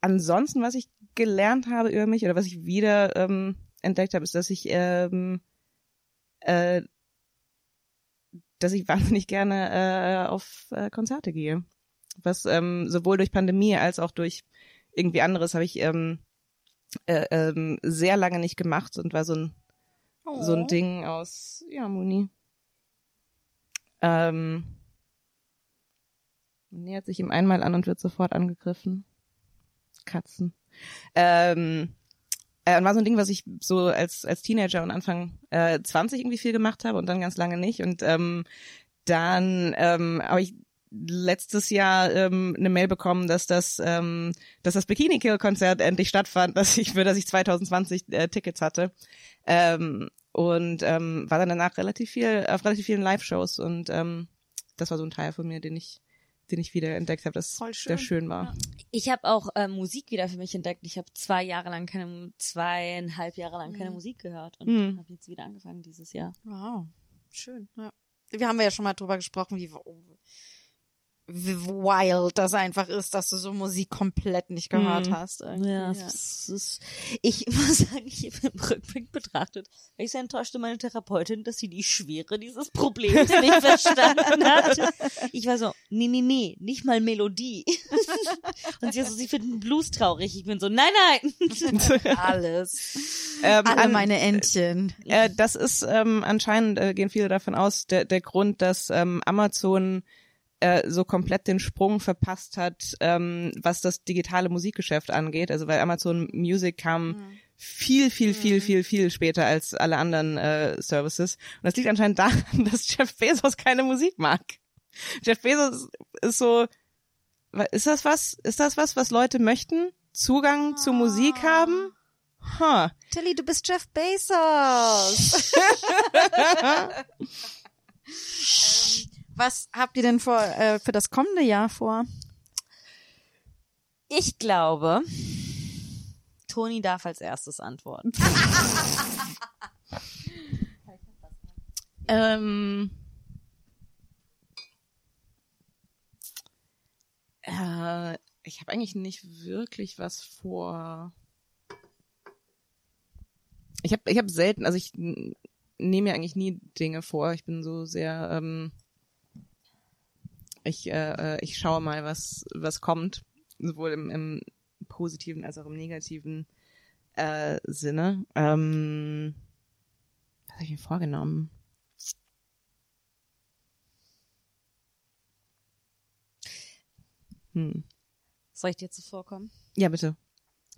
ansonsten, was ich gelernt habe über mich oder was ich wieder ähm, entdeckt habe, ist, dass ich ähm, äh, dass ich [laughs] wahnsinnig gerne äh, auf äh, Konzerte gehe. Was ähm, sowohl durch Pandemie als auch durch irgendwie anderes habe ich ähm, äh, ähm, sehr lange nicht gemacht und war so ein so ein Ding aus ja Muni. Ähm, nähert sich ihm einmal an und wird sofort angegriffen. Katzen. Ähm, äh, war so ein Ding, was ich so als als Teenager und Anfang äh, 20 irgendwie viel gemacht habe und dann ganz lange nicht. Und ähm, dann ähm, habe ich letztes Jahr ähm, eine Mail bekommen, dass das, ähm, dass das Bikini Kill Konzert endlich stattfand, [laughs] dass ich für das ich 2020 äh, Tickets hatte. Ähm, und ähm, war dann danach relativ viel auf relativ vielen Live-Shows und ähm, das war so ein Teil von mir, den ich den ich wieder entdeckt habe, das Voll sehr schön. schön war. Ich habe auch äh, Musik wieder für mich entdeckt. Ich habe zwei Jahre lang keine, zweieinhalb Jahre lang keine Musik gehört und Mhm. habe jetzt wieder angefangen dieses Jahr. Wow, schön. Ja. Wir haben ja schon mal drüber gesprochen, wie wild das einfach ist, dass du so Musik komplett nicht gehört Mhm. hast. irgendwie. Ja, es ist, ich [laughs] muss sagen, ich habe im Rückblick betrachtet, ich sehr enttäuschte meine Therapeutin, dass sie die Schwere dieses Problems nicht [laughs] verstanden hat. Ich war so, nee, nee, nee, nicht mal Melodie. [laughs] Und sie so, sie finden Blues traurig. Ich bin so, nein, nein. Alles. Ähm, Alle an- meine Entchen. Äh, das ist ähm, anscheinend, äh, gehen viele davon aus, der, der Grund, dass ähm, Amazon äh, so komplett den Sprung verpasst hat, ähm, was das digitale Musikgeschäft angeht. Also weil Amazon Music kam viel, viel, viel, viel, viel später als alle anderen äh, Services. Und das liegt anscheinend daran, [laughs] dass Jeff Bezos keine Musik mag. Jeff Bezos ist so, ist das was? Ist das was, was Leute möchten? Zugang zu Musik haben? Huh. Tilly, du bist Jeff Bezos. [laughs] [laughs] ähm, was habt ihr denn vor, äh, für das kommende Jahr vor? Ich glaube, Toni darf als erstes antworten. Ähm, äh, ich habe eigentlich nicht wirklich was vor. Ich habe ich hab selten, also ich nehme mir eigentlich nie Dinge vor. Ich bin so sehr, ähm, ich, äh, äh, ich schaue mal, was, was kommt, sowohl im, im positiven als auch im negativen äh, Sinne. Ähm, was habe ich mir vorgenommen? Hm. Soll ich dir zuvorkommen? Ja, bitte.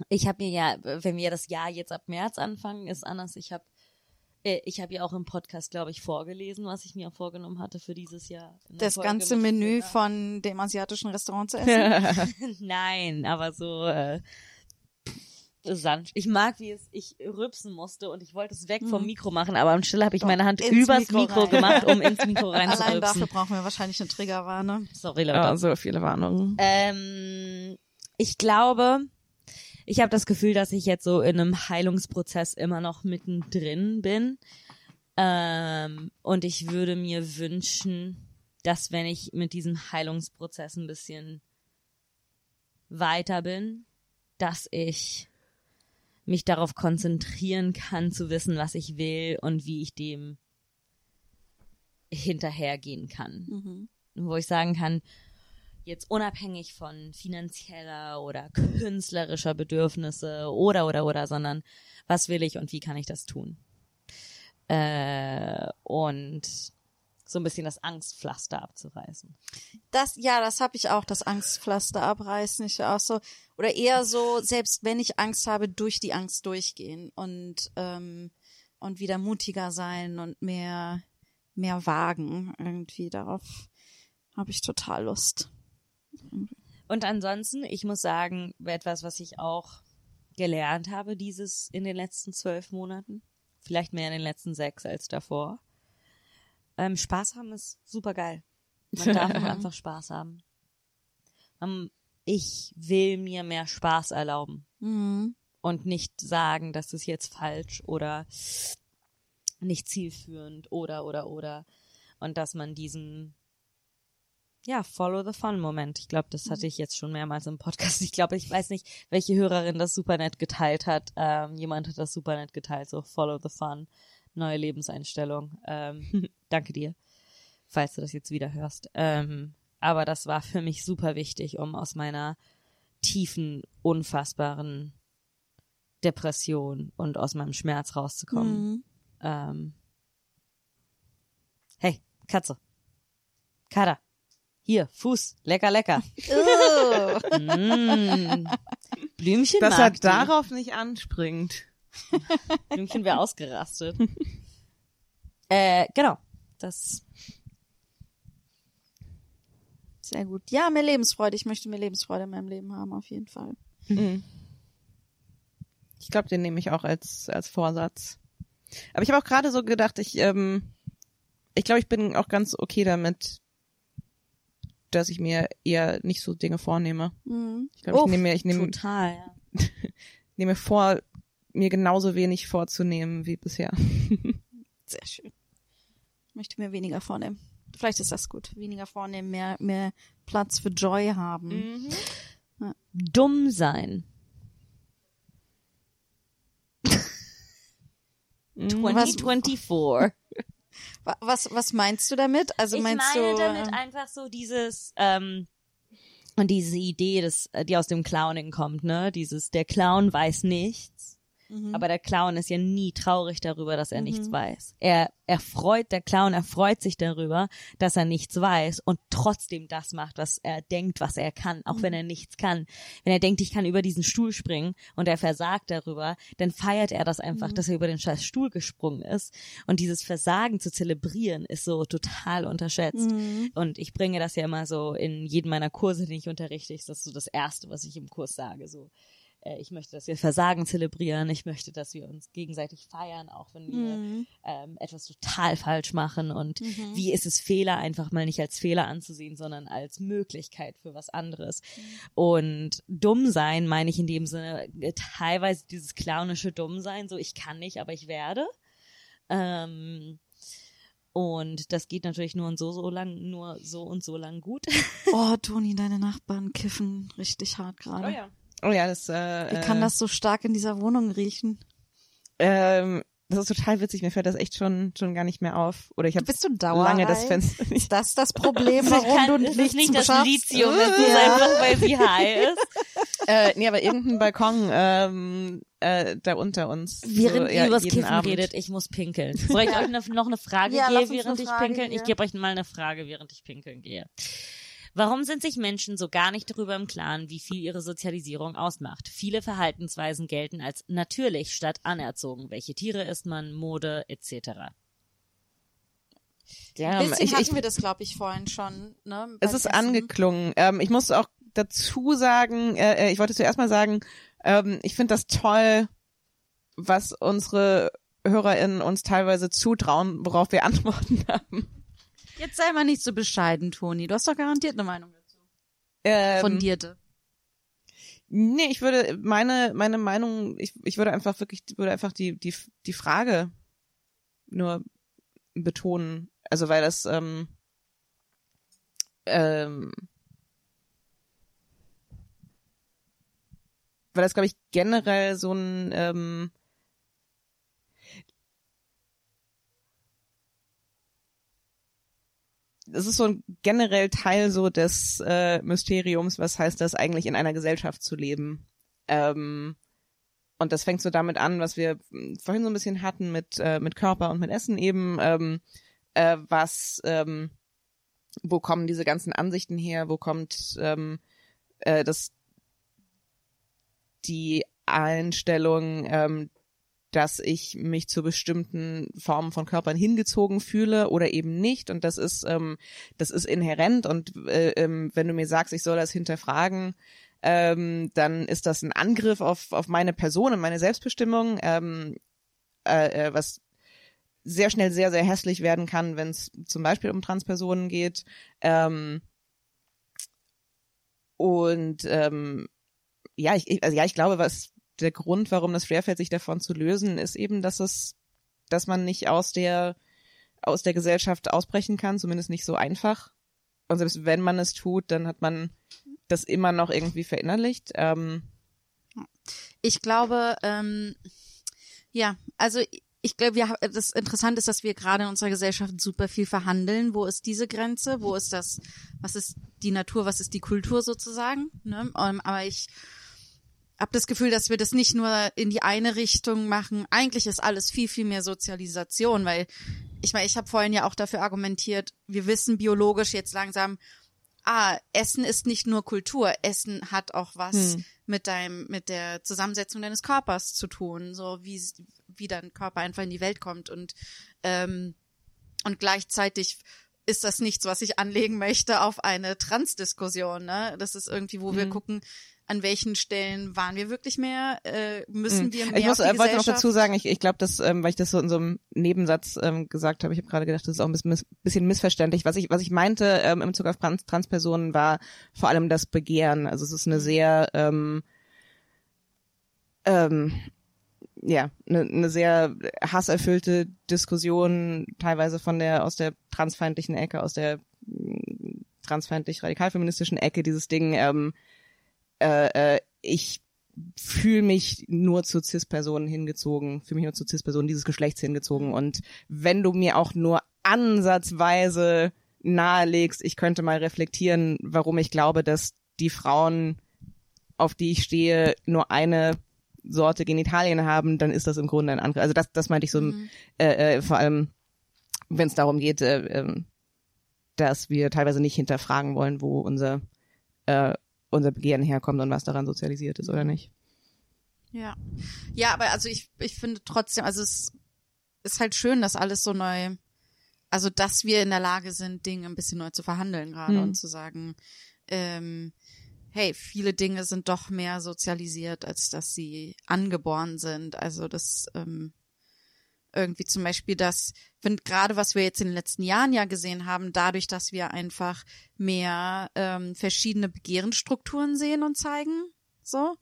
Ich habe mir ja, wenn wir das Jahr jetzt ab März anfangen, ist anders. Ich habe äh, ich habe ja auch im Podcast, glaube ich, vorgelesen, was ich mir vorgenommen hatte für dieses Jahr. Das Folge ganze Menü von dem asiatischen Restaurant zu essen? [laughs] Nein, aber so äh, sanft. Ich mag, wie es ich rübsen musste und ich wollte es weg vom Mikro machen, aber am Stelle habe ich Doch, meine Hand übers Mikro Mikro, gemacht, um ins Mikro [laughs] Allein dafür reinzurübsen. brauchen wir wahrscheinlich eine Triggerwarne. Sorry, Leute. Ja, so viele Warnungen. Ähm, ich glaube, ich habe das Gefühl, dass ich jetzt so in einem Heilungsprozess immer noch mittendrin bin. Ähm, und ich würde mir wünschen, dass wenn ich mit diesem Heilungsprozess ein bisschen weiter bin, dass ich mich darauf konzentrieren kann, zu wissen, was ich will und wie ich dem hinterhergehen kann wo ich sagen kann, jetzt unabhängig von finanzieller oder künstlerischer Bedürfnisse oder oder oder, sondern was will ich und wie kann ich das tun? Äh, und so ein bisschen das Angstpflaster abzureißen. Das, ja, das habe ich auch, das Angstpflaster abreißen. Ich auch so, oder eher so, selbst wenn ich Angst habe, durch die Angst durchgehen und, ähm, und wieder mutiger sein und mehr, mehr wagen. Irgendwie darauf habe ich total Lust. Und ansonsten, ich muss sagen, etwas, was ich auch gelernt habe, dieses in den letzten zwölf Monaten, vielleicht mehr in den letzten sechs als davor. Ähm, Spaß haben ist super geil. Man [laughs] darf auch einfach Spaß haben. Ähm, ich will mir mehr Spaß erlauben Mhm. und nicht sagen, das ist jetzt falsch oder nicht zielführend oder oder oder und dass man diesen ja, Follow the Fun Moment. Ich glaube, das hatte ich jetzt schon mehrmals im Podcast. Ich glaube, ich weiß nicht, welche Hörerin das super nett geteilt hat. Ähm, jemand hat das super nett geteilt, so Follow the Fun, neue Lebenseinstellung. Ähm, [laughs] danke dir, falls du das jetzt wieder hörst. Ähm, aber das war für mich super wichtig, um aus meiner tiefen, unfassbaren Depression und aus meinem Schmerz rauszukommen. Mhm. Ähm, hey, Katze. Kater. Hier, Fuß. Lecker, lecker. [laughs] mm. Blümchen Dass mag er darauf nicht anspringt. [laughs] Blümchen wäre ausgerastet. äh, genau. Das Sehr gut. Ja, mehr Lebensfreude. Ich möchte mehr Lebensfreude in meinem Leben haben, auf jeden Fall. Mhm. Ich glaube, den nehme ich auch als, als Vorsatz. Aber ich habe auch gerade so gedacht, ich, ähm, ich glaube, ich bin auch ganz okay damit, dass ich mir eher nicht so Dinge vornehme. Mhm. Ich glaube, ich nehme mir, ich nehme, Total, ja. [laughs] nehme mir vor, mir genauso wenig vorzunehmen wie bisher. [laughs] Sehr schön. Ich möchte mir weniger vornehmen. Vielleicht ist das gut. Weniger vornehmen, mehr, mehr Platz für Joy haben. Dumm sein. [laughs] Mhm. 2024. Wa- Was, was meinst du damit? Also ich meinst meine du, damit äh, einfach so dieses ähm, und diese Idee, das, äh, die aus dem Clowning kommt, ne? Dieses der Clown weiß nichts, Mhm. aber der Clown ist ja nie traurig darüber, dass er nichts weiß. Er er freut der Clown, er freut sich darüber, dass er nichts weiß und trotzdem das macht, was er denkt, was er kann, auch Mhm. wenn er nichts kann. Wenn er denkt, ich kann über diesen Stuhl springen und er versagt darüber, dann feiert er das einfach, Mhm. dass er über den scheiß Stuhl gesprungen ist und dieses Versagen zu zelebrieren ist so total unterschätzt. Mhm. Und ich bringe das ja immer so in jedem meiner Kurse, die ich unterrichte, ist das so das Erste, was ich im Kurs sage. So, äh, ich möchte, dass wir Versagen zelebrieren. Ich möchte, dass wir uns gegenseitig feiern, auch wenn wir Mhm. ähm, etwas total falsch machen. Und wie ist es Fehler einfach mal nicht als Fehler anzusehen, sondern als Möglichkeit für was anderes. Und dumm sein meine ich in dem Sinne äh, teilweise dieses clownische Dummsein, so ich kann nicht, aber ich werde. Ähm, und das geht natürlich nur und so, so lang, nur so und so lang gut. [laughs] Oh, Toni, deine Nachbarn kiffen richtig hart gerade. Oh ja, das, äh, Ich kann äh, das so stark in dieser Wohnung riechen. ähm, das ist total witzig. Mir fällt das echt schon, schon gar nicht mehr auf. Oder ich habe Bist du dauerreif? lange das Fenster nicht. Ist das das Problem, [laughs] warum du es ist nichts nicht das schaffst? Lithium, es [laughs] ist einfach, weil sie high [laughs] ist. äh, nee, aber irgendein Balkon ähm, äh, da unter uns. Während so, ihr ja, übers Kiffen Abend. redet, ich muss pinkeln. Soll ich euch ne- noch eine Frage Ja, uns während eine ich Frage pinkeln? Ich hier. gebe euch mal eine Frage, während ich pinkeln gehe. Warum sind sich Menschen so gar nicht darüber im Klaren, wie viel ihre Sozialisierung ausmacht? Viele Verhaltensweisen gelten als natürlich statt anerzogen. Welche Tiere isst man, Mode etc. Ja, Ein bisschen ich, hatten ich, wir das, glaube ich, vorhin schon. Ne, es ist Essen. angeklungen. Ähm, ich muss auch dazu sagen, äh, äh, ich wollte zuerst mal sagen, ähm, ich finde das toll, was unsere HörerInnen uns teilweise zutrauen, worauf wir [laughs] Antworten haben. Jetzt sei mal nicht so bescheiden, Toni. Du hast doch garantiert eine Meinung dazu. Ähm, Fundierte. Nee, ich würde meine meine Meinung, ich, ich würde einfach wirklich würde einfach die die die Frage nur betonen, also weil das ähm, ähm, weil das glaube ich generell so ein ähm, es ist so ein generell Teil so des äh, Mysteriums, was heißt das eigentlich in einer Gesellschaft zu leben. Ähm, und das fängt so damit an, was wir mh, vorhin so ein bisschen hatten mit äh, mit Körper und mit Essen eben, ähm, äh, was ähm, wo kommen diese ganzen Ansichten her, wo kommt ähm, äh, das die Einstellung, ähm, dass ich mich zu bestimmten Formen von Körpern hingezogen fühle oder eben nicht. Und das ist, ähm, das ist inhärent. Und äh, ähm, wenn du mir sagst, ich soll das hinterfragen, ähm, dann ist das ein Angriff auf, auf meine Person und meine Selbstbestimmung, ähm, äh, äh, was sehr schnell sehr, sehr hässlich werden kann, wenn es zum Beispiel um Transpersonen geht. Ähm, und ähm, ja, ich, also ja, ich glaube, was der Grund, warum das schwerfällt, sich davon zu lösen, ist eben, dass es, dass man nicht aus der aus der Gesellschaft ausbrechen kann, zumindest nicht so einfach. Und selbst wenn man es tut, dann hat man das immer noch irgendwie verinnerlicht. Ähm, Ich glaube, ähm, ja, also ich glaube, wir, das Interessante ist, dass wir gerade in unserer Gesellschaft super viel verhandeln. Wo ist diese Grenze? Wo ist das, was ist die Natur, was ist die Kultur sozusagen? Ne? Ähm, aber ich habe das Gefühl, dass wir das nicht nur in die eine Richtung machen. Eigentlich ist alles viel, viel mehr Sozialisation, weil ich meine, ich habe vorhin ja auch dafür argumentiert, wir wissen biologisch jetzt langsam, ah, Essen ist nicht nur Kultur, Essen hat auch was Hm. mit deinem, mit der Zusammensetzung deines Körpers zu tun, so wie, wie dein Körper einfach in die Welt kommt und, ähm, und gleichzeitig ist das nichts, was ich anlegen möchte auf eine Transdiskussion. Ne? Das ist irgendwie, wo wir Mhm. gucken, an welchen Stellen waren wir wirklich mehr, äh, müssen Mhm. wir mehr Ich muss, äh, wollte noch dazu sagen, ich, ich glaube, dass, ähm, weil ich das so in so einem Nebensatz ähm, gesagt habe, ich habe gerade gedacht, das ist auch ein bisschen, miss- bisschen missverständlich. Was ich, was ich meinte ähm, im Bezug auf Trans Transpersonen war vor allem das Begehren. Also es ist eine sehr ähm, ähm, ja, eine, eine sehr hasserfüllte Diskussion, teilweise von der, aus der transfeindlichen Ecke, aus der mm, transfeindlich radikalfeministischen Ecke, dieses Ding, ähm, äh, äh, ich fühle mich nur zu Cis-Personen hingezogen, fühle mich nur zu Cis-Personen dieses Geschlechts hingezogen. Und wenn du mir auch nur ansatzweise nahelegst, ich könnte mal reflektieren, warum ich glaube, dass die Frauen, auf die ich stehe, nur eine Sorte Genitalien haben, dann ist das im Grunde ein anderer. Also das, das meinte ich so, Mhm. äh, äh, vor allem, wenn es darum geht, äh, ähm, dass wir teilweise nicht hinterfragen wollen, wo unser äh, unser Begehren herkommt und was daran sozialisiert ist oder nicht. Ja. Ja, aber also ich, ich finde trotzdem, also es ist halt schön, dass alles so neu, also dass wir in der Lage sind, Dinge ein bisschen neu zu verhandeln gerade Hm. und zu sagen, ähm, hey, viele Dinge sind doch mehr sozialisiert, als dass sie angeboren sind. Also das ähm, irgendwie zum Beispiel das, finde gerade was wir jetzt in den letzten Jahren ja gesehen haben, dadurch, dass wir einfach mehr ähm, verschiedene Begehrensstrukturen sehen und zeigen, so,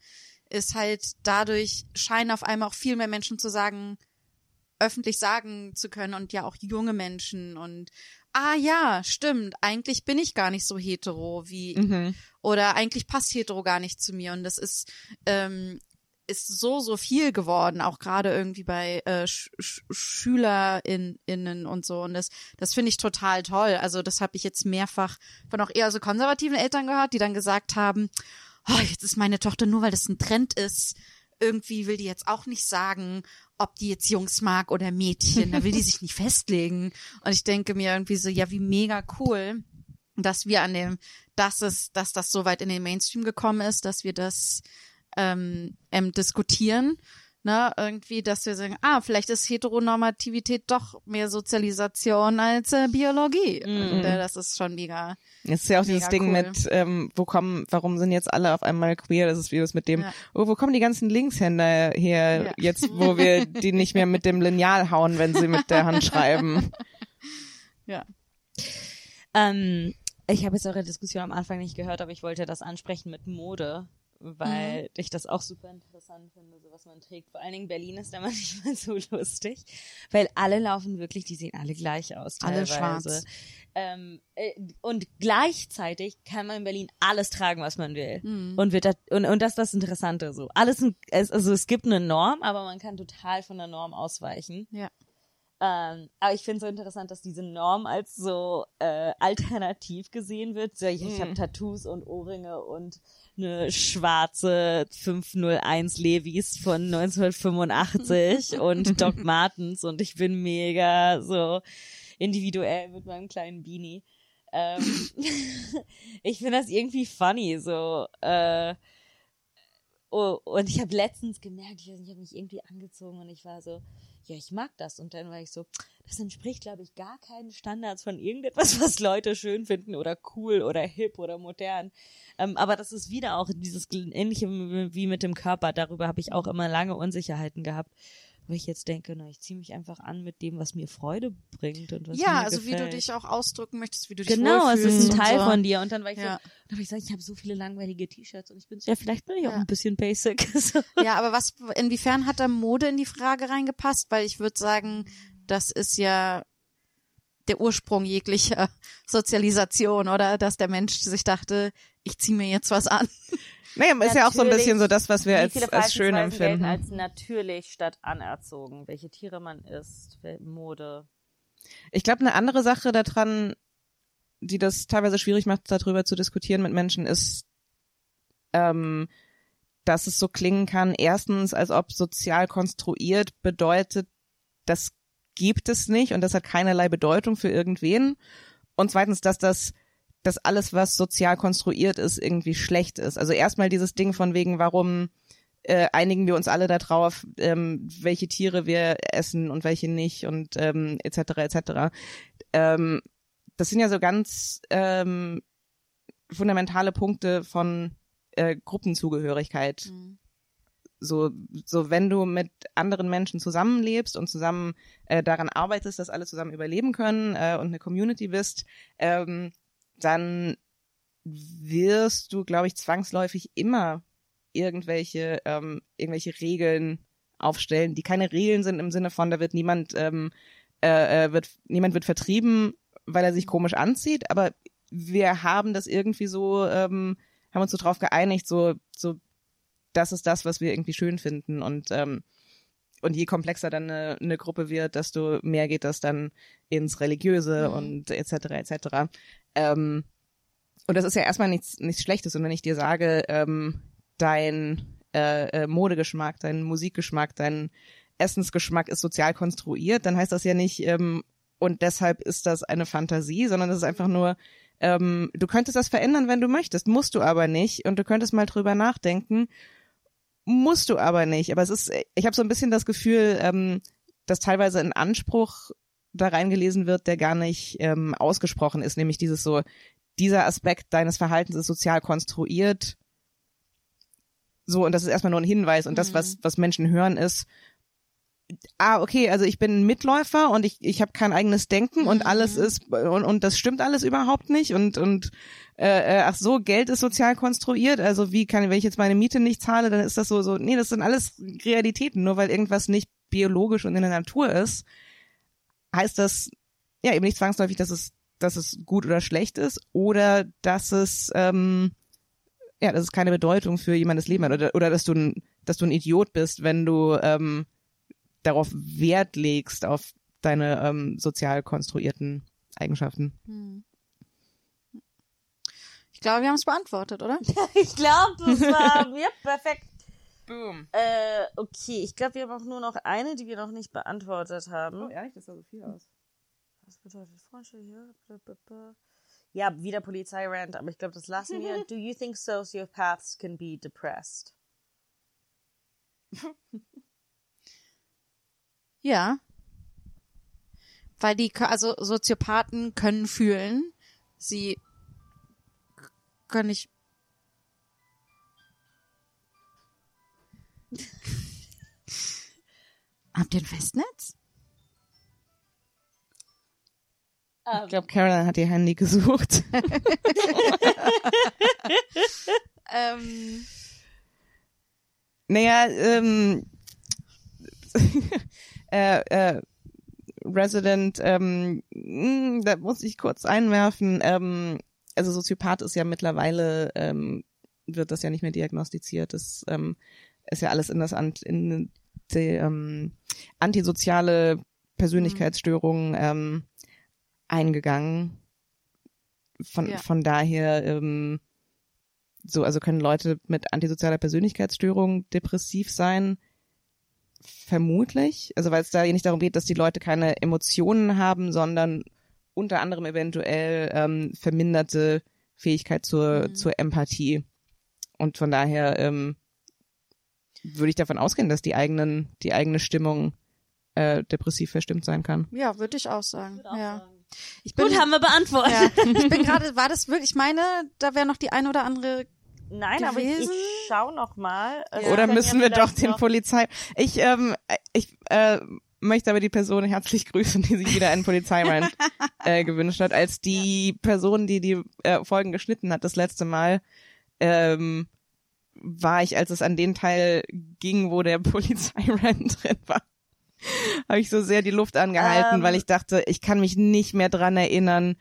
ist halt dadurch scheinen auf einmal auch viel mehr Menschen zu sagen, öffentlich sagen zu können und ja auch junge Menschen und ah ja, stimmt, eigentlich bin ich gar nicht so hetero wie Mhm. Oder eigentlich passt hetero gar nicht zu mir und das ist ähm, ist so so viel geworden auch gerade irgendwie bei äh, Sch Sch SchülerInnen und so und das das finde ich total toll also das habe ich jetzt mehrfach von auch eher so konservativen Eltern gehört die dann gesagt haben oh, jetzt ist meine Tochter nur weil das ein Trend ist irgendwie will die jetzt auch nicht sagen, ob die jetzt Jungs mag oder Mädchen. Da will die sich nicht [laughs] festlegen. Und ich denke mir irgendwie so, ja, wie mega cool, dass wir an dem, dass es, dass das so weit in den Mainstream gekommen ist, dass wir das ähm, ähm, diskutieren. Ne, irgendwie, dass wir sagen, ah, vielleicht ist Heteronormativität doch mehr Sozialisation als äh, Biologie. Und äh, das ist schon mega. Es ist ja auch dieses Ding cool. mit, ähm, wo kommen, warum sind jetzt alle auf einmal queer? Das ist wie das mit dem, Ja. oh, wo kommen die ganzen Linkshänder her, Ja. jetzt wo wir die nicht mehr mit dem Lineal hauen, wenn sie mit der Hand schreiben. [laughs] Ja. Ähm, ich habe jetzt eure Diskussion am Anfang nicht gehört, aber ich wollte das ansprechen mit Mode, weil Mhm. ich das auch super interessant finde, so was man trägt. Vor allen Dingen Berlin ist da [laughs] manchmal so lustig, weil alle laufen wirklich, die sehen alle gleich aus. Alle teilweise. schwarz. Ähm, äh, und gleichzeitig kann man in Berlin alles tragen, was man will. Mhm. Und wird das, und, und das ist das Interessante so. Alles, also es gibt eine Norm, aber man kann total von der Norm ausweichen. Ja. Ähm, aber ich finde es so interessant, dass diese Norm als so äh, alternativ gesehen wird. So, ich ich habe Tattoos und Ohrringe und eine schwarze 501 Levis von 1985 [laughs] und Doc Martens und ich bin mega so individuell mit meinem kleinen Beanie. Ähm, [laughs] ich finde das irgendwie funny, so. Äh, Oh, und ich habe letztens gemerkt, ich weiß nicht, ich habe mich irgendwie angezogen und ich war so, ja, ich mag das. Und dann war ich so, das entspricht, glaube ich, gar keinen Standards von irgendetwas, was Leute schön finden oder cool oder hip oder modern. Ähm, aber das ist wieder auch dieses ähnliche wie mit dem Körper. Darüber habe ich auch immer lange Unsicherheiten gehabt. Wo ich jetzt denke, na, ich ziehe mich einfach an mit dem, was mir Freude bringt und was Ja, mir also wie du gefällt. dich auch ausdrücken möchtest, wie du dich Genau, es ist ein Teil so. von dir. Und dann war ich Ja. so, dann habe ich gesagt, ich habe so viele langweilige T-Shirts und ich bin so, ja, vielleicht bin ich auch Ja. ein bisschen basic. [laughs] So. Ja, aber was, inwiefern hat da Mode in die Frage reingepasst? Weil ich würde sagen, das ist ja der Ursprung jeglicher [laughs] Sozialisation, oder? Dass der Mensch sich dachte, ich ziehe mir jetzt was an. Naja, ist ja auch so ein bisschen so das, was wir als, als schön empfinden. als natürlich statt anerzogen, welche Tiere man isst, Mode. Ich glaube, eine andere Sache daran, die das teilweise schwierig macht, darüber zu diskutieren mit Menschen, ist, ähm, dass es so klingen kann, erstens, als ob sozial konstruiert bedeutet, das gibt es nicht und das hat keinerlei Bedeutung für irgendwen. Und zweitens, dass das dass alles, was sozial konstruiert ist, irgendwie schlecht ist. Also erstmal dieses Ding von wegen, warum äh, einigen wir uns alle darauf, ähm, welche Tiere wir essen und welche nicht und ähm, etc. etc. Ähm, das sind ja so ganz ähm, fundamentale Punkte von äh, Gruppenzugehörigkeit. Mhm. So, so wenn du mit anderen Menschen zusammenlebst und zusammen äh, daran arbeitest, dass alle zusammen überleben können äh, und eine Community bist, ähm, dann wirst du, glaube ich, zwangsläufig immer irgendwelche ähm, irgendwelche Regeln aufstellen, die keine Regeln sind im Sinne von, da wird niemand ähm, äh, äh, wird niemand wird vertrieben, weil er sich komisch anzieht, aber wir haben das irgendwie so ähm, haben uns so drauf geeinigt, so so das ist das, was wir irgendwie schön finden und ähm, und je komplexer dann eine, eine Gruppe wird, desto mehr geht das dann ins Religiöse Mhm. und etc. etc. Ähm, und das ist ja erstmal nichts nichts Schlechtes. Und wenn ich dir sage, ähm, dein äh, äh, Modegeschmack, dein Musikgeschmack, dein Essensgeschmack ist sozial konstruiert, dann heißt das ja nicht ähm, und deshalb ist das eine Fantasie, sondern das ist einfach nur ähm, du könntest das verändern, wenn du möchtest, musst du aber nicht. Und du könntest mal drüber nachdenken, musst du aber nicht. Aber es ist, ich habe so ein bisschen das Gefühl, ähm, dass teilweise ein Anspruch da reingelesen wird, der gar nicht ähm, ausgesprochen ist, nämlich dieses so, dieser Aspekt deines Verhaltens ist sozial konstruiert. So, und das ist erstmal nur ein Hinweis. Und das, was, was Menschen hören, ist, ah, okay, also ich bin ein Mitläufer und ich, ich habe kein eigenes Denken und alles ist und, und das stimmt alles überhaupt nicht und und äh, äh, ach so, Geld ist sozial konstruiert, also wie kann wenn ich jetzt meine Miete nicht zahle, dann ist das so so nee, das sind alles Realitäten, nur weil irgendwas nicht biologisch und in der Natur ist, heißt das ja eben nicht zwangsläufig, dass es dass es gut oder schlecht ist oder dass es ähm, ja, dass es keine Bedeutung für jemandes Leben hat oder oder dass du ein dass du ein Idiot bist, wenn du ähm, darauf Wert legst, auf deine ähm, sozial konstruierten Eigenschaften. Hm. Ich glaube, wir haben es beantwortet, oder? [laughs] Ich glaube, das war [laughs] ja, perfekt. Boom. Äh, okay, ich glaube, wir haben auch nur noch eine, die wir noch nicht beantwortet haben. Oh, ehrlich, das sah so viel aus. Was bedeutet Freundschaft hier? Ja, wieder Polizeirand, aber ich glaube, das lassen wir. [laughs] Do you think sociopaths can be depressed? Ja. Weil die, also Soziopathen können fühlen. Sie können nicht. Habt ihr ein Festnetz? Ich glaube, Caroline hat ihr Handy gesucht. [laughs] Ähm, naja, ähm, äh, äh, Resident, ähm, mh, da muss ich kurz einwerfen, ähm, also Soziopath ist ja mittlerweile, ähm, wird das ja nicht mehr diagnostiziert, das ähm, ist ja alles in das Ant in die ähm, antisoziale Persönlichkeitsstörung ähm, eingegangen. Von, Ja. von daher, ähm, so, also können Leute mit antisozialer Persönlichkeitsstörung depressiv sein? Vermutlich. Also weil es da nicht darum geht, dass die Leute keine Emotionen haben, sondern unter anderem eventuell ähm, verminderte Fähigkeit zur, zur Empathie. Und von daher ähm, würde ich davon ausgehen, dass die eigenen, die eigene Stimmung äh, depressiv verstimmt sein kann. ja, würde ich auch sagen. ja. Ich bin, Gut, haben wir beantwortet. ja, ich bin gerade, war das wirklich, ich meine, da wäre noch die eine oder andere Nein, aber ich, ich Gewesen? schau noch mal. Es Oder müssen ja wir doch den Polizei. Ich, ähm, ich äh, möchte aber die Person herzlich [laughs] grüßen, die sich wieder einen Polizeirand [laughs] äh, gewünscht hat, als die Person, die die äh, Folgen geschnitten hat, das letzte Mal. Ähm, war ich, als es an den Teil ging, wo der [laughs] Polizeirand drin war, habe ich so sehr die Luft angehalten, Ähm. weil ich dachte, ich kann mich nicht mehr dran erinnern,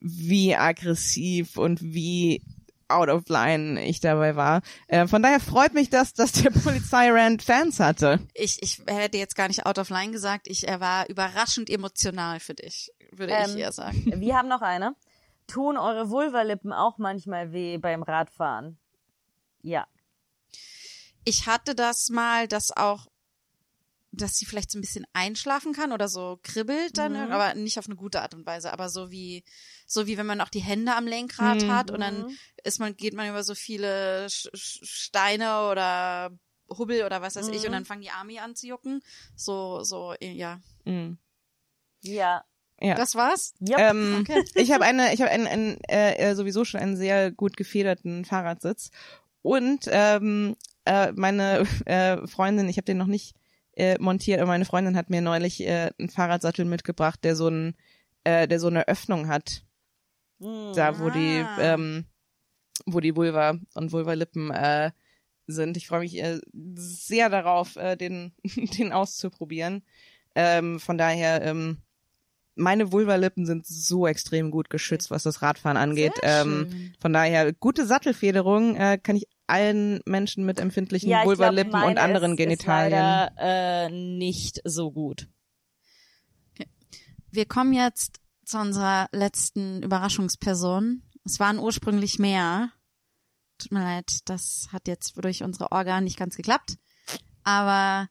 wie aggressiv und wie out of line ich dabei war. Äh, von daher freut mich das, dass der [laughs] Polizeirand Fans hatte. ich, ich hätte jetzt gar nicht out of line gesagt, ich, er war überraschend emotional für dich, würde Ähm, ich eher sagen. [laughs] Wir haben noch eine. Tun eure Vulvalippen auch manchmal weh beim Radfahren? Ja. Ich hatte das mal, dass auch, dass sie vielleicht so ein bisschen einschlafen kann oder so kribbelt dann, Mhm. aber nicht auf eine gute Art und Weise, aber so wie, so wie wenn man auch die Hände am Lenkrad Mhm. hat und dann ist man, geht man über so viele Steine oder Hubbel oder was weiß ich Mhm. und dann fangen die Arme an zu jucken. So, so, ja. Mhm. Ja. Ja. Das war's? Ähm, [laughs] Ich habe eine, ich habe einen, einen äh, äh, sowieso schon einen sehr gut gefederten Fahrradsitz und ähm, äh, meine [laughs] äh, Freundin, ich habe den noch nicht äh, montiert, aber meine Freundin hat mir neulich äh, einen Fahrradsattel mitgebracht, der so ein, äh, der so eine Öffnung hat, da wo die, ähm, wo die Vulva und Vulvalippen äh, sind. Ich freue mich äh, sehr darauf, äh, den, [laughs] den auszuprobieren. Ähm, von daher, ähm, meine Vulvalippen sind so extrem gut geschützt, was das Radfahren angeht. Ähm, von daher, gute Sattelfederung äh, kann ich allen Menschen mit empfindlichen Ja, ich glaub, Vulvalippen und anderen ist, Genitalien. Ist leider, äh, nicht so gut. Wir kommen jetzt zu unserer letzten Überraschungsperson. Es waren ursprünglich mehr. Tut mir leid, das hat jetzt durch unsere Orga nicht ganz geklappt. Aber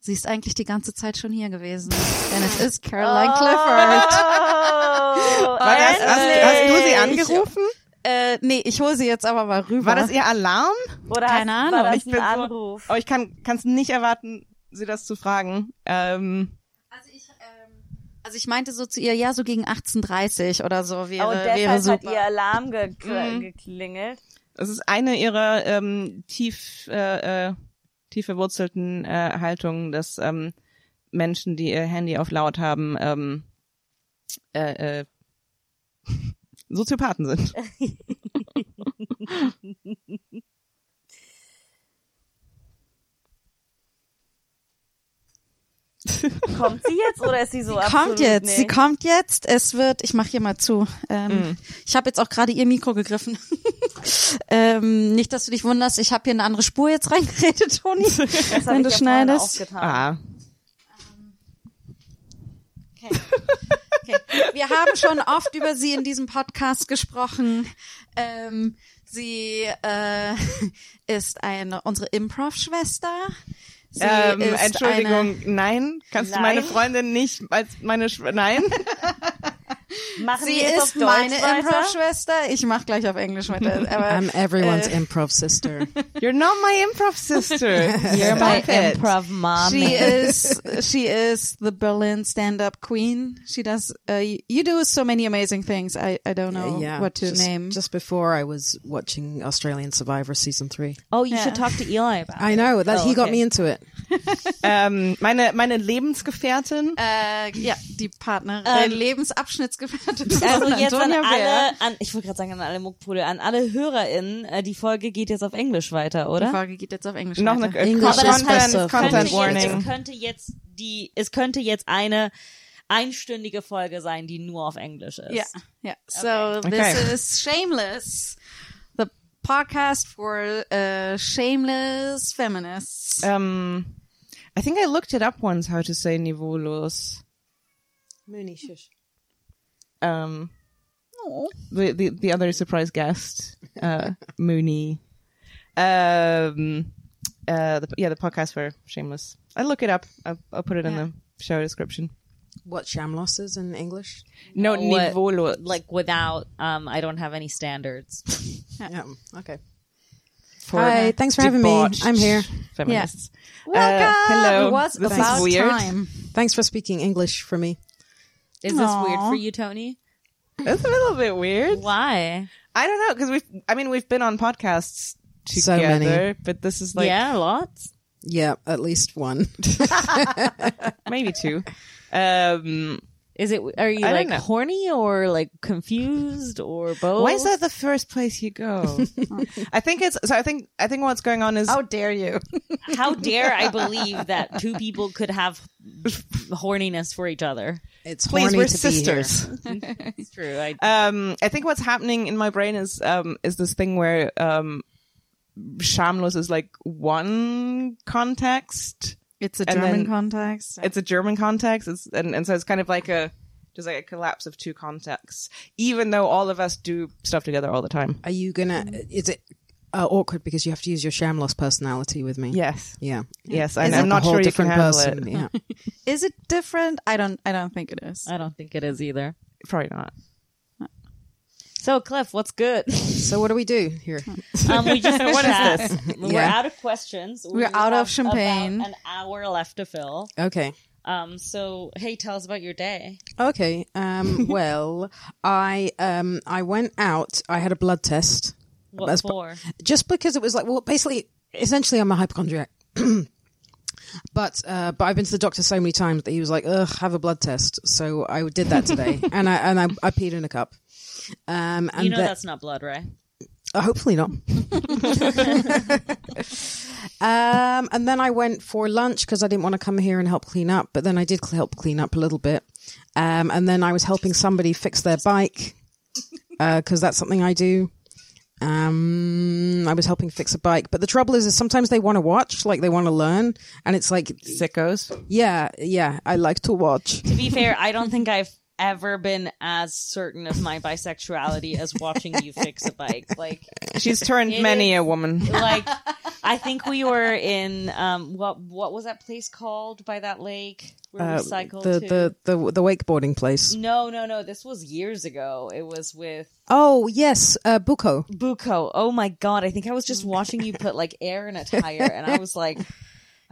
sie ist eigentlich die ganze Zeit schon hier gewesen. Denn es ist Caroline Clifford. [laughs] War das, hast, hast du sie angerufen? Äh, nee, ich hole sie jetzt aber mal rüber. War das ihr Alarm? Oder Keine hast, Ahnung. War das Ich ein bin so- Anruf? Oh, ich kann es nicht erwarten, sie das zu fragen. Ähm, Also ich, ähm, also ich meinte so zu ihr, ja, so gegen 18.30 oder so wäre, oh, wäre deshalb hat super. ihr Alarm gekl Mhm. geklingelt. es ist eine ihrer ähm, tief, äh, äh, tief verwurzelten äh, Haltungen, dass ähm, Menschen, die ihr Handy auf laut haben, ähm, äh, äh, Soziopathen sind. [laughs] Kommt sie jetzt oder ist sie so Sie kommt jetzt, nicht? sie kommt jetzt. Es wird, ich mache hier mal zu. Ähm, Ich habe jetzt auch gerade ihr Mikro gegriffen. [laughs] ähm, nicht, dass du dich wunderst, ich habe hier eine andere Spur jetzt reingeredet, Toni. Wenn ich du ja schneidest. getan. Ah, Okay. Okay. Wir haben schon oft über sie in diesem Podcast gesprochen. Ähm, sie äh, ist eine unsere Improv-Schwester. Sie ähm, Entschuldigung, Eine, nein, kannst Nein. du meine Freundin nicht als meine Sch nein? [laughs] Machen sie wir jetzt auf ist meine? Improv-Schwester. Ich mache gleich auf Englisch weiter. Aber, I'm everyone's äh, improv sister. [laughs] You're not my improv sister. [laughs] You're my it. improv mom. She is she is the Berlin stand-up queen. She does. Uh, you do so many amazing things. I I don't know yeah. what to just, name. Just before I was watching Australian Survivor season three. Oh, you Yeah. should talk to Eli about I it. know that Oh, he got okay. me into it. [laughs] ähm, meine meine Lebensgefährtin. äh, ja, die Partnerin, Ähm, äh, Lebensabschnittsgefährtin Also jetzt an Antonia alle, an, ich wollte gerade sagen an alle Muckpudel, an alle HörerInnen, äh, die Folge geht jetzt auf Englisch weiter, Die oder? Folge geht jetzt auf Englisch Noch weiter. eine äh, English könnte, Content jetzt, Warning. es könnte jetzt die, es könnte jetzt eine einstündige Folge sein, die nur auf Englisch ist. Yeah, yeah. So Okay. this is Shameless, the podcast for uh, shameless feminists. Um, I think I looked it up once how to say niveaulos. Mooney, shush. Um, Oh. the, the the other surprise guest, uh, [laughs] Mooney. Um, uh, the, yeah, the podcast for Shameless. I look it up. I'll, I'll put it in the show description. What shamlos is in English? No, What- niveaulos. Like without, um, I don't have any standards. [laughs] Yeah. Okay. For Hi, thanks for having me. I'm here. Feminists. Welcome. Uh, hello. It was This is about weird. time. Thanks for speaking English for me. Is this weird for you, Tony? It's a little bit weird. Why? I don't know because we've. I mean, we've been on podcasts So together, many. but this is like yeah, lots. Yeah, at least one. [laughs] maybe two. Um, Is it? Are you I like horny or like confused or both? Why is that the first place you go? [laughs] I think it's so. I think I think what's going on is How dare you? [laughs] How dare I believe that two people could have horniness for each other? It's please horny we're to be here. sisters. [laughs] It's true. I, um, I think what's happening in my brain is um is this thing where um, shamlos is like one context. It's a And German then- context. It's a German context, it's, and and so it's kind of like a just like a collapse of two contexts. Even though all of us do stuff together all the time. Are you gonna? Is it uh, awkward because you have to use your shamlos personality with me? Yes, Yeah. yes, Is and I'm not whole sure you can different handle person? it. Yeah. [laughs] Is it different? I don't. I don't think it is. I don't think it is either. Probably not. So, Cliff, what's good? So what do we do here? [laughs] Um, we just [laughs] What is chat. We're Yeah. out of questions. We're We out of champagne. about An hour left to fill. Okay. Um, so hey, tell us about your day. Okay. Um, [laughs] well, I um, I went out. I had a blood test. What That's- for? just because it was like well basically essentially i'm a hypochondriac [clears throat] but uh but i've been to the doctor so many times that he was like ugh have a blood test so i did that today and i and i, I peed in a cup um and You know that- that's not blood, right? uh, hopefully not [laughs] um and then i went for lunch because i didn't want to come here and help clean up but then i did cl- help clean up a little bit um and then i was helping somebody fix their bike because that's something i do um, I was helping fix a bike, but the trouble is, is sometimes they want to watch, like they want to learn, and it's like, Sickos. yeah, yeah, I like to watch. To be fair, I don't think I've ever been as certain of my bisexuality as watching you fix a bike. Like, She's turned It many a woman. like I think we were in um what what was that place called by that lake where we Uh, cycled the, to? the the the wakeboarding place. no, no, no. This was years ago. It was with Oh yes, uh, Buko. Buko. Oh my god! I think I was just watching you put like air in a tire, and I was like,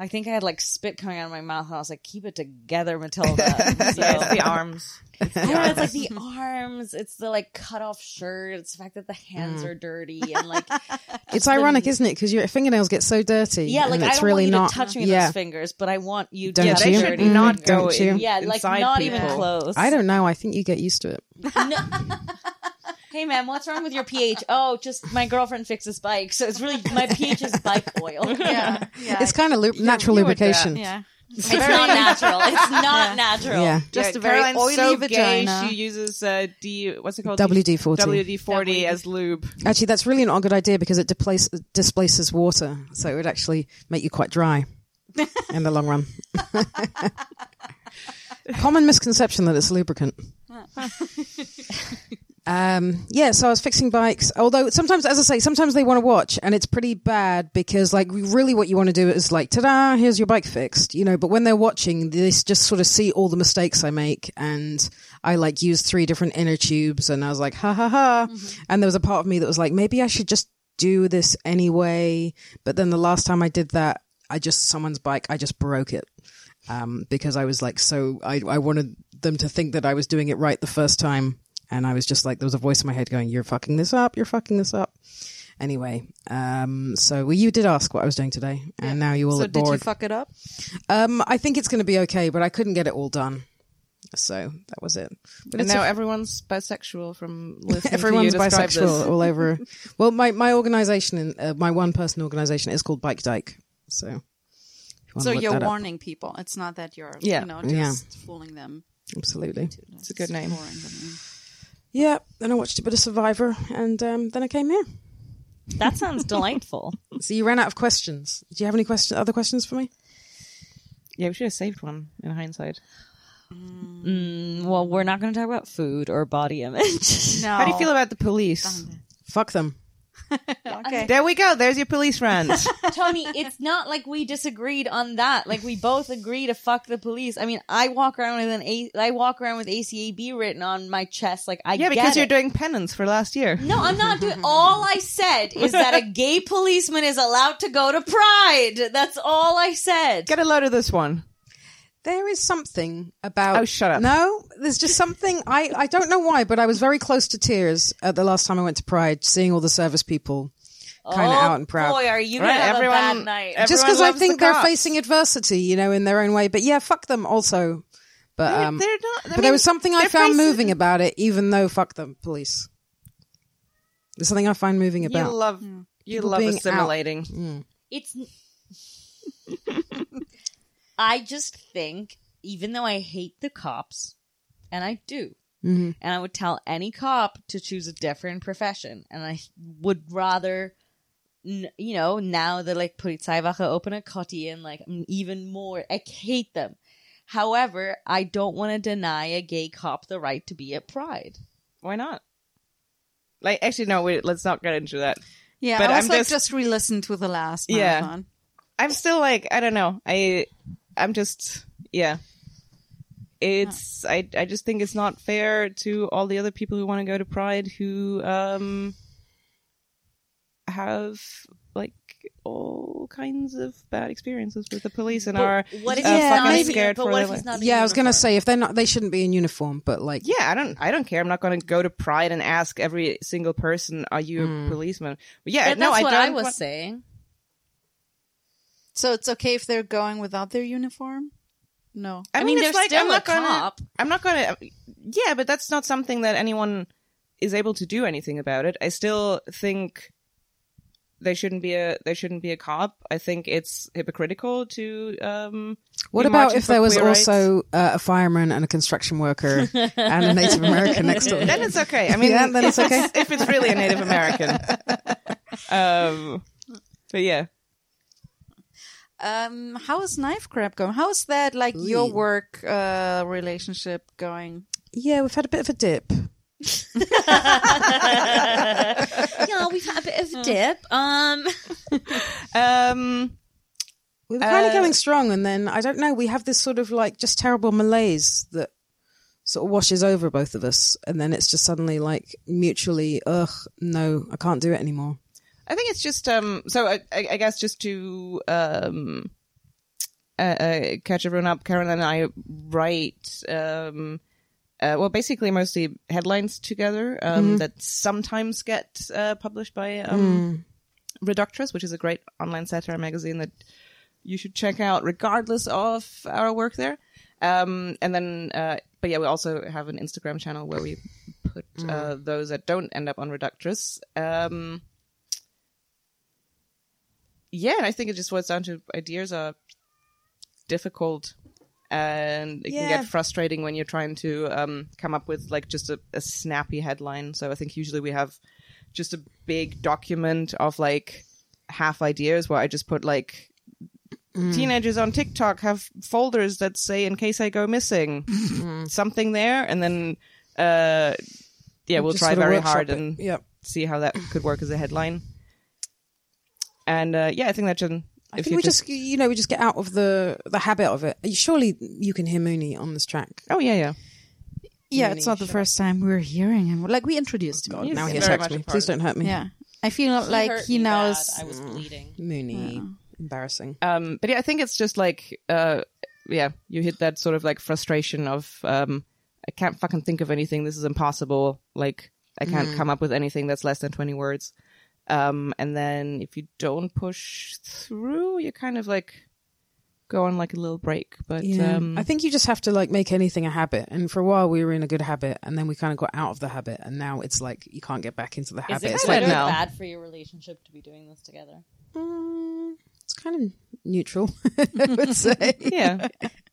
I think I had like spit coming out of my mouth, and I was like, "Keep it together, Matilda." So, [laughs] Yeah, it's the arms. I don't know, it's like the arms, it's the like cut off shirt, it's the fact that the hands are dirty, and [laughs] like It's the- ironic, isn't it? Because your fingernails get so dirty. yeah, like and I don't really want you not. to touch me yeah, those fingers, but I want you Don't to you? dirty not Mm, go don't you? in, Yeah, like not people. even close. I don't know. I think you get used to it. No. [laughs] hey man, what's wrong with your pH? Oh, just my girlfriend fixes bikes, so it's really my pH is bike oil. [laughs] Yeah, yeah. It's kind of lu- natural you would, lubrication. yeah. It's not natural. It's not natural. Yeah. Just Yeah, a very Caroline's oily so vagina. Gay, she uses uh, D. What's it called? WD forty. WD forty as lube. Actually, that's really not a good idea because it displace, displaces water, so it would actually make you quite dry [laughs] in the long run. [laughs] Common misconception that it's a lubricant. Um, yeah, so I was fixing bikes. Although sometimes, as I say, sometimes they want to watch, and it's pretty bad because, like, really, what you want to do is like, ta-da, here's your bike fixed, you know. But when they're watching, they just sort of see all the mistakes I make, and I like use three different inner tubes, and I was like, ha ha ha. And there was a part of me that was like, maybe I should just do this anyway. But then the last time I did that, I just someone's bike, I just broke it um, because I was like, so I, I wanted them to think that I was doing it right the first time. And I was just like, there was a voice in my head going, you're fucking this up. You're fucking this up. Anyway, um, so well, you did ask what I was doing today and now you all So look did you fuck it up? um, I think it's going to be okay, but I couldn't get it all done. So that was it. But And now a- everyone's bisexual from [laughs] listening everyone's to you bisexual this. all over. [laughs] well, my, my organization, uh, my one person organization is called Bike Dyke. So, you so you're that up. warning people. It's not that you're, Yeah. you know, Yeah. fooling them. Absolutely. It's a good name. Yeah. Then I watched a bit of Survivor and um, then I came here. That sounds delightful. [laughs] So you ran out of questions. Do you have any question, other questions for me? Yeah, we should have saved one in hindsight. Mm, well, we're not going to talk about food or body image. No. How do you feel about the police? Fuck them. [laughs] Okay. There we go. There's your police rant. [laughs] Tony, it's not like we disagreed on that. Like we both agree to fuck the police. I mean, I walk around with an A- I walk around with ACAB written on my chest. Like I yeah, get because you're it. doing penance for last year. No, I'm not doing. All I said is that a [laughs] gay policeman is allowed to go to Pride. That's all I said. Get a load of this one. There is something about. Oh, shut up. No, there's just something. I, I don't know why, but I was very close to tears at the last time I went to Pride, seeing all the service people kind of oh, out and proud. Boy, are you Right, gonna have a everyone- bad night? just because I think the they're facing adversity, you know, in their own way. But yeah, fuck them also. But They're- um, they're not- but mean, there was something I found facing- moving about it, even though fuck them, police. There's something I find moving You about. love you People love being out. assimilating. It's. [laughs] I just think, even though I hate the cops, and I do, Mhm. and I would tell any cop to choose a different profession, and I would rather, you know, now that like Polizeiwache open a cutty and like I'm even more, I hate them. However, I don't want to deny a gay cop the right to be at Pride. Why not? Like, actually, no. Wait, let's not get into that. Yeah, But I was I'm like just- just, re-listened to the last Yeah. marathon. I'm still like, I don't know. I, I'm just, yeah. It's, I, I just think it's not fair to all the other people who want to go to Pride who, um, have like all kinds of bad experiences with the police and But are what if uh, he's fucking not scared but for what their if not in Yeah, I was gonna say if they're not, they shouldn't be in uniform. But like, Yeah, I don't. I don't care. I'm not going to go to Pride and ask every single person, "Are you a policeman?" But yeah, But no, that's I what don't. I was want- saying. So it's okay if they're going without their uniform? No. I, I mean, mean, they're like still I'm a not gonna. cop. I'm not gonna. Yeah, but that's not something that anyone is able to do anything about it. I still think they shouldn't be a they shouldn't be a cop. I think it's hypocritical to. um what be about if for there was rights. also uh, a fireman and a construction worker [laughs] and a Native American next to them? Then it's okay. I mean, Yeah, then it's okay. if it's really a Native American. [laughs] um, but yeah. Um, how is knife crab going? How is that like your work uh relationship going? Yeah, we've had a bit of a dip. [laughs] yeah, we've had a bit of a dip. Um, Um, We were kind of Uh, going strong, and then I don't know. We have this sort of like just terrible malaise that sort of washes over both of us, and then it's just suddenly like mutually, ugh, no, I can't do it anymore. I think it's just um. So I, I guess just to um, uh, uh, catch everyone up, Karen and I write um, uh, well, basically mostly headlines together um that sometimes get uh, published by um Reductress, which is a great online satire magazine that you should check out, regardless of our work there. Um, and then, uh, but yeah, we also have an Instagram channel where we put uh, those that don't end up on Reductress. Um, yeah, and I think it just boils down to ideas are difficult and it can get frustrating when you're trying to um, come up with like just a, a snappy headline. So I think usually we have just a big document of like half ideas where I just put like teenagers on TikTok have folders that say in case I go missing something there and then uh yeah we'll Just try very hard it. and see how that could work as a headline. And uh yeah, I think that should I think we just, you know, we just get out of the the habit of it. Surely you can hear Mooney on this track. Oh yeah, yeah. Yeah, it's not the first time we're hearing him. Like we introduced him. He's now he attacks me. Please don't hurt me. Yeah. I feel like he me bad. knows. I was bleeding. Mooney, embarrassing. Um, but yeah, I think it's just like, uh, yeah, you hit that sort of like frustration of, um, I can't fucking think of anything. This is impossible. Like, I can't come up with anything that's less than 20 words. Um, and then if you don't push through, you kind of like go on like a little break. But, Yeah, um, I think you just have to like make anything a habit. And for a while we were in a good habit, and then we kind of got out of the habit, and now it's like you can't get back into the Is habit. it It's good like like or bad for your relationship to be doing this together? mm, it's kind of neutral, [laughs] I would say. yeah,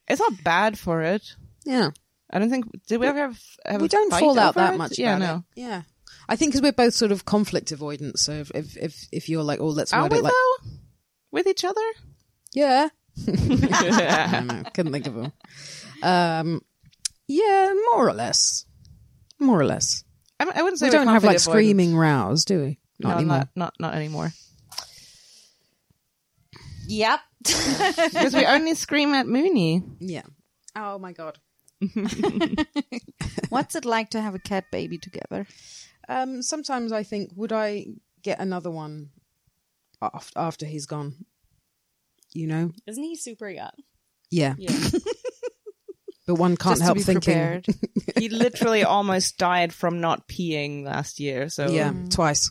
it's not bad for it. Yeah, I don't think, did we ever have, have we a don't fight fall out that it? much. Yeah, about no. it. Yeah, I think because we're both sort of conflict avoidant. So if if if, if you're like, oh, let's Are word we it like, though? With each other? yeah, I don't know, couldn't think of them. Um, yeah, more or less, more or less. I, I wouldn't say We don't have like conflict avoidant. screaming rows, do we? Not no, anymore. not, not, not anymore. Yep. [laughs] because we only scream at Mooney. Yeah. Oh my god. [laughs] [laughs] What's it like to have a cat baby together? Um, sometimes I think, would I get another one af- after he's gone? You know? Isn't he super young? Yeah. Yeah. [laughs] But one can't Just help thinking. prepared. [laughs] He literally almost died from not peeing last year. So Yeah, twice.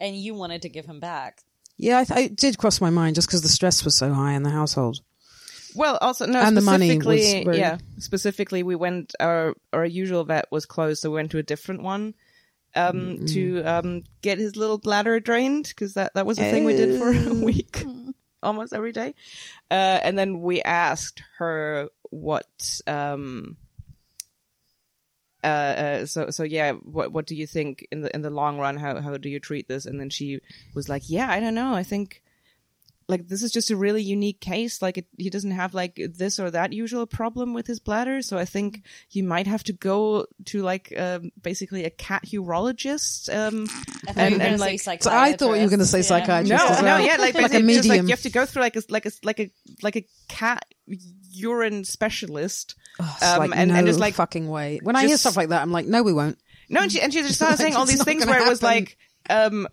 and you wanted to give him back. Yeah, I th- it did cross my mind just because the stress was so high in the household. Well, also no, And the money was very- yeah. Specifically, we went our our usual vet was closed, so we went to a different one um, to um, get his little bladder drained because that that was a thing we did for a week, [laughs] almost every day. Uh, and then we asked her what. Um, uh, uh, so so yeah, what what do you think in the in the long run? How how do you treat this? And then she was like, yeah, I don't know. I think like this is just a really unique case like it, he doesn't have like this or that usual problem with his bladder so i think you might have to go to like um, basically a cat urologist um And- and, like- say So I thought you were going to say psychiatrist. no psychiatrist. as no yeah like Like a basically just, like medium. you have to go through like a like a like a like a cat urine specialist It's um, like, and, no and just like fucking way. When I hear stuff like that, I'm like, no, we won't. No, and she and she just [laughs] started saying all these things gonna where it was like, um,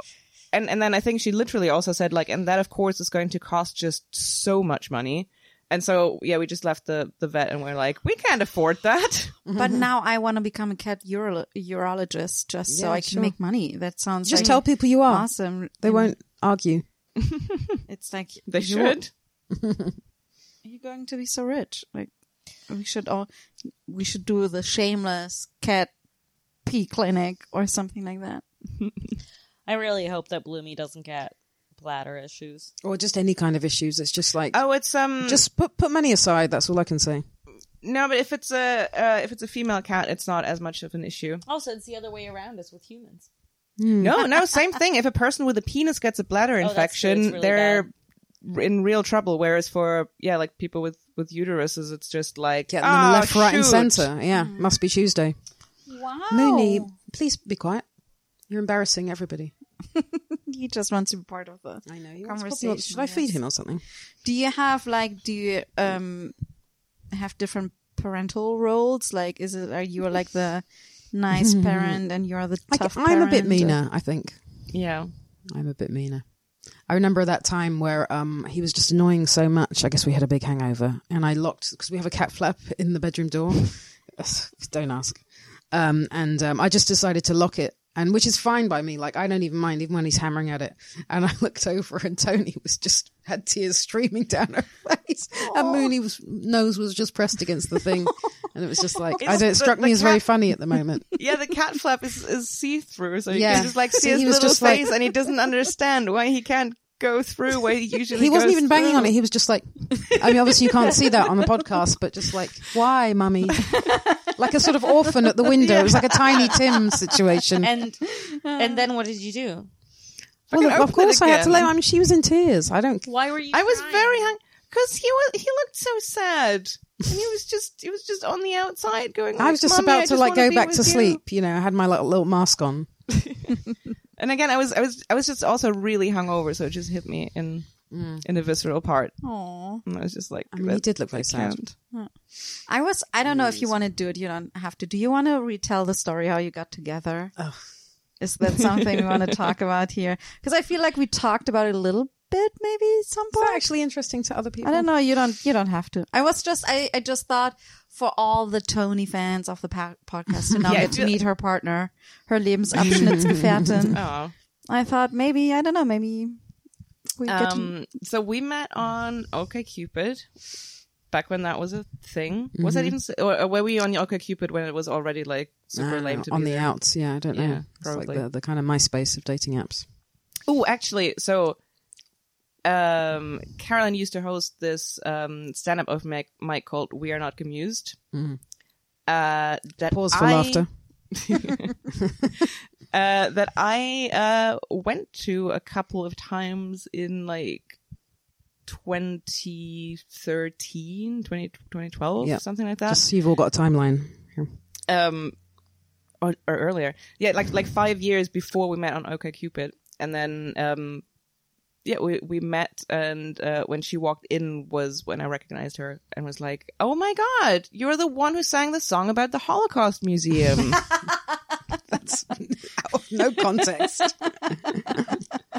and and then I think she literally also said like, and that of course is going to cost just so much money. And so yeah, we just left the the vet and we're like, we can't afford that. [laughs] But now I want to become a cat uro- urologist just so Yeah, I can sure. make money. That sounds Just like tell people you are. awesome. They won't argue. [laughs] It's like [laughs] They you- should. You're going to be so rich. Like we should all we should do the shameless cat pee clinic or something like that. I really hope that Bloomy doesn't get bladder issues. Or just any kind of issues. It's just like Oh, it's um just put put money aside. That's all I can say. no, but if it's a uh, if it's a female cat, it's not as much of an issue. Also, it's the other way around as with humans. No, [laughs] no, same thing. If a person with a penis gets a bladder Oh, infection, really they're in real trouble. Whereas for yeah, like people with with uteruses, it's just like Get them "Ah, left, right, and centre. Yeah, must be Tuesday. Wow. Mooney, please be quiet. You're embarrassing everybody. [laughs] he just wants to be part of the I know. You Conversation, Should I feed him or something? Do you have like do you um have different parental roles? Like is it are you like the nice [laughs] parent and you're the I, tough I'm a bit parent? meaner, I think. Yeah, I'm a bit meaner. I remember that time where um, he was just annoying so much. I guess we had a big hangover, and I locked because we have a cat flap in the bedroom door. [laughs] Don't ask. Um, and um, I just decided to lock it, and which is fine by me. Like I don't even mind, even when he's hammering at it. And I [laughs] looked over, and Tony was just had tears streaming down her [laughs] face, and Mooney's nose was just pressed against the thing, and it was just like I don't. It struck the me as very funny at the moment. [laughs] yeah. The cat flap is is see through, so you Yeah. can just like see So his little just like- face, and he doesn't understand why he can't go through where he usually. he wasn't goes even banging through. on it. He was just like, I mean, obviously you can't see that on the podcast, but just like, why, mummy? [laughs] Like a sort of orphan at the window. It was like a tiny Tim situation. And and then what did you do? well, of course I had to again. let. I mean, she was in tears. I don't. Why were you? I was very hung because he was he looked so sad, and he was just he was just on the outside going. I was just about to like go back with to you." sleep. You know, I had my little, little mask on. [laughs] And again, I was I was I was just also really hungover, so it just hit me in mm. in the visceral part. Aw. And I was just like, I mean, he did look like I sad. can't. I was I don't know if you want to do it, you don't have to. Do you want to retell the story how you got together? Oh. Is that something we want to [laughs] talk about here? Because I feel like we talked about it a little bit maybe at some point. that actually interesting to other people? I don't know. You don't. You don't have to. I was just. I. I just thought for all the Tony fans of the pa- podcast to now [laughs] Yeah, get to meet her partner, her Lebensabschnittsgefährtin. [laughs] Oh. I thought maybe I don't know. Maybe we get to. Um, so we met on OkCupid back when that was a thing. Was that even, or, or were we on OkCupid when it was already like super Ah, lame to on be the there? outs. Yeah, I don't know. Yeah, it's like probably. the, the kind of MySpace of dating apps. Oh, actually, so um, Caroline used to host this um, stand-up open mic, mic called "We Are Not Commused. Mhm. Uh, that Pause for I- laughter. [laughs] [laughs] uh, that I uh, went to a couple of times in like 2013, 20, 2012, Yeah. something like that. Just so you've all got a timeline. Here. um, or, or earlier. Yeah, like like five years before we met on OkCupid, and then um, yeah, we we met, and uh, when she walked in was when I recognized her and was like, "Oh my god, you're the one who sang the song about the Holocaust Museum." [laughs] That's no context. [laughs]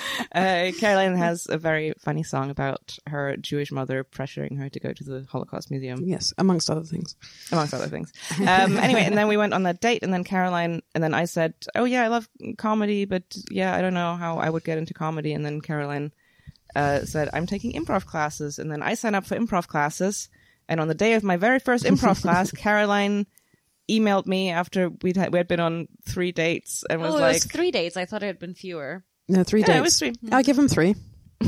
[laughs] uh, Caroline has a very funny song about her Jewish mother pressuring her to go to the Holocaust Museum. yes, amongst other things. amongst other things. Um, anyway, and then we went on that date, and then Caroline, and then I said, "Oh yeah, I love comedy, but yeah, I don't know how I would get into comedy." And then Caroline uh, said, "I'm taking improv classes," and then I signed up for improv classes. And on the day of my very first improv class, [laughs] Caroline emailed me after we'd had, we had been on three dates and was Oh, it like, was three dates. I thought it had been fewer. No, three Yeah, dates. it was three. I'll give him three. [laughs]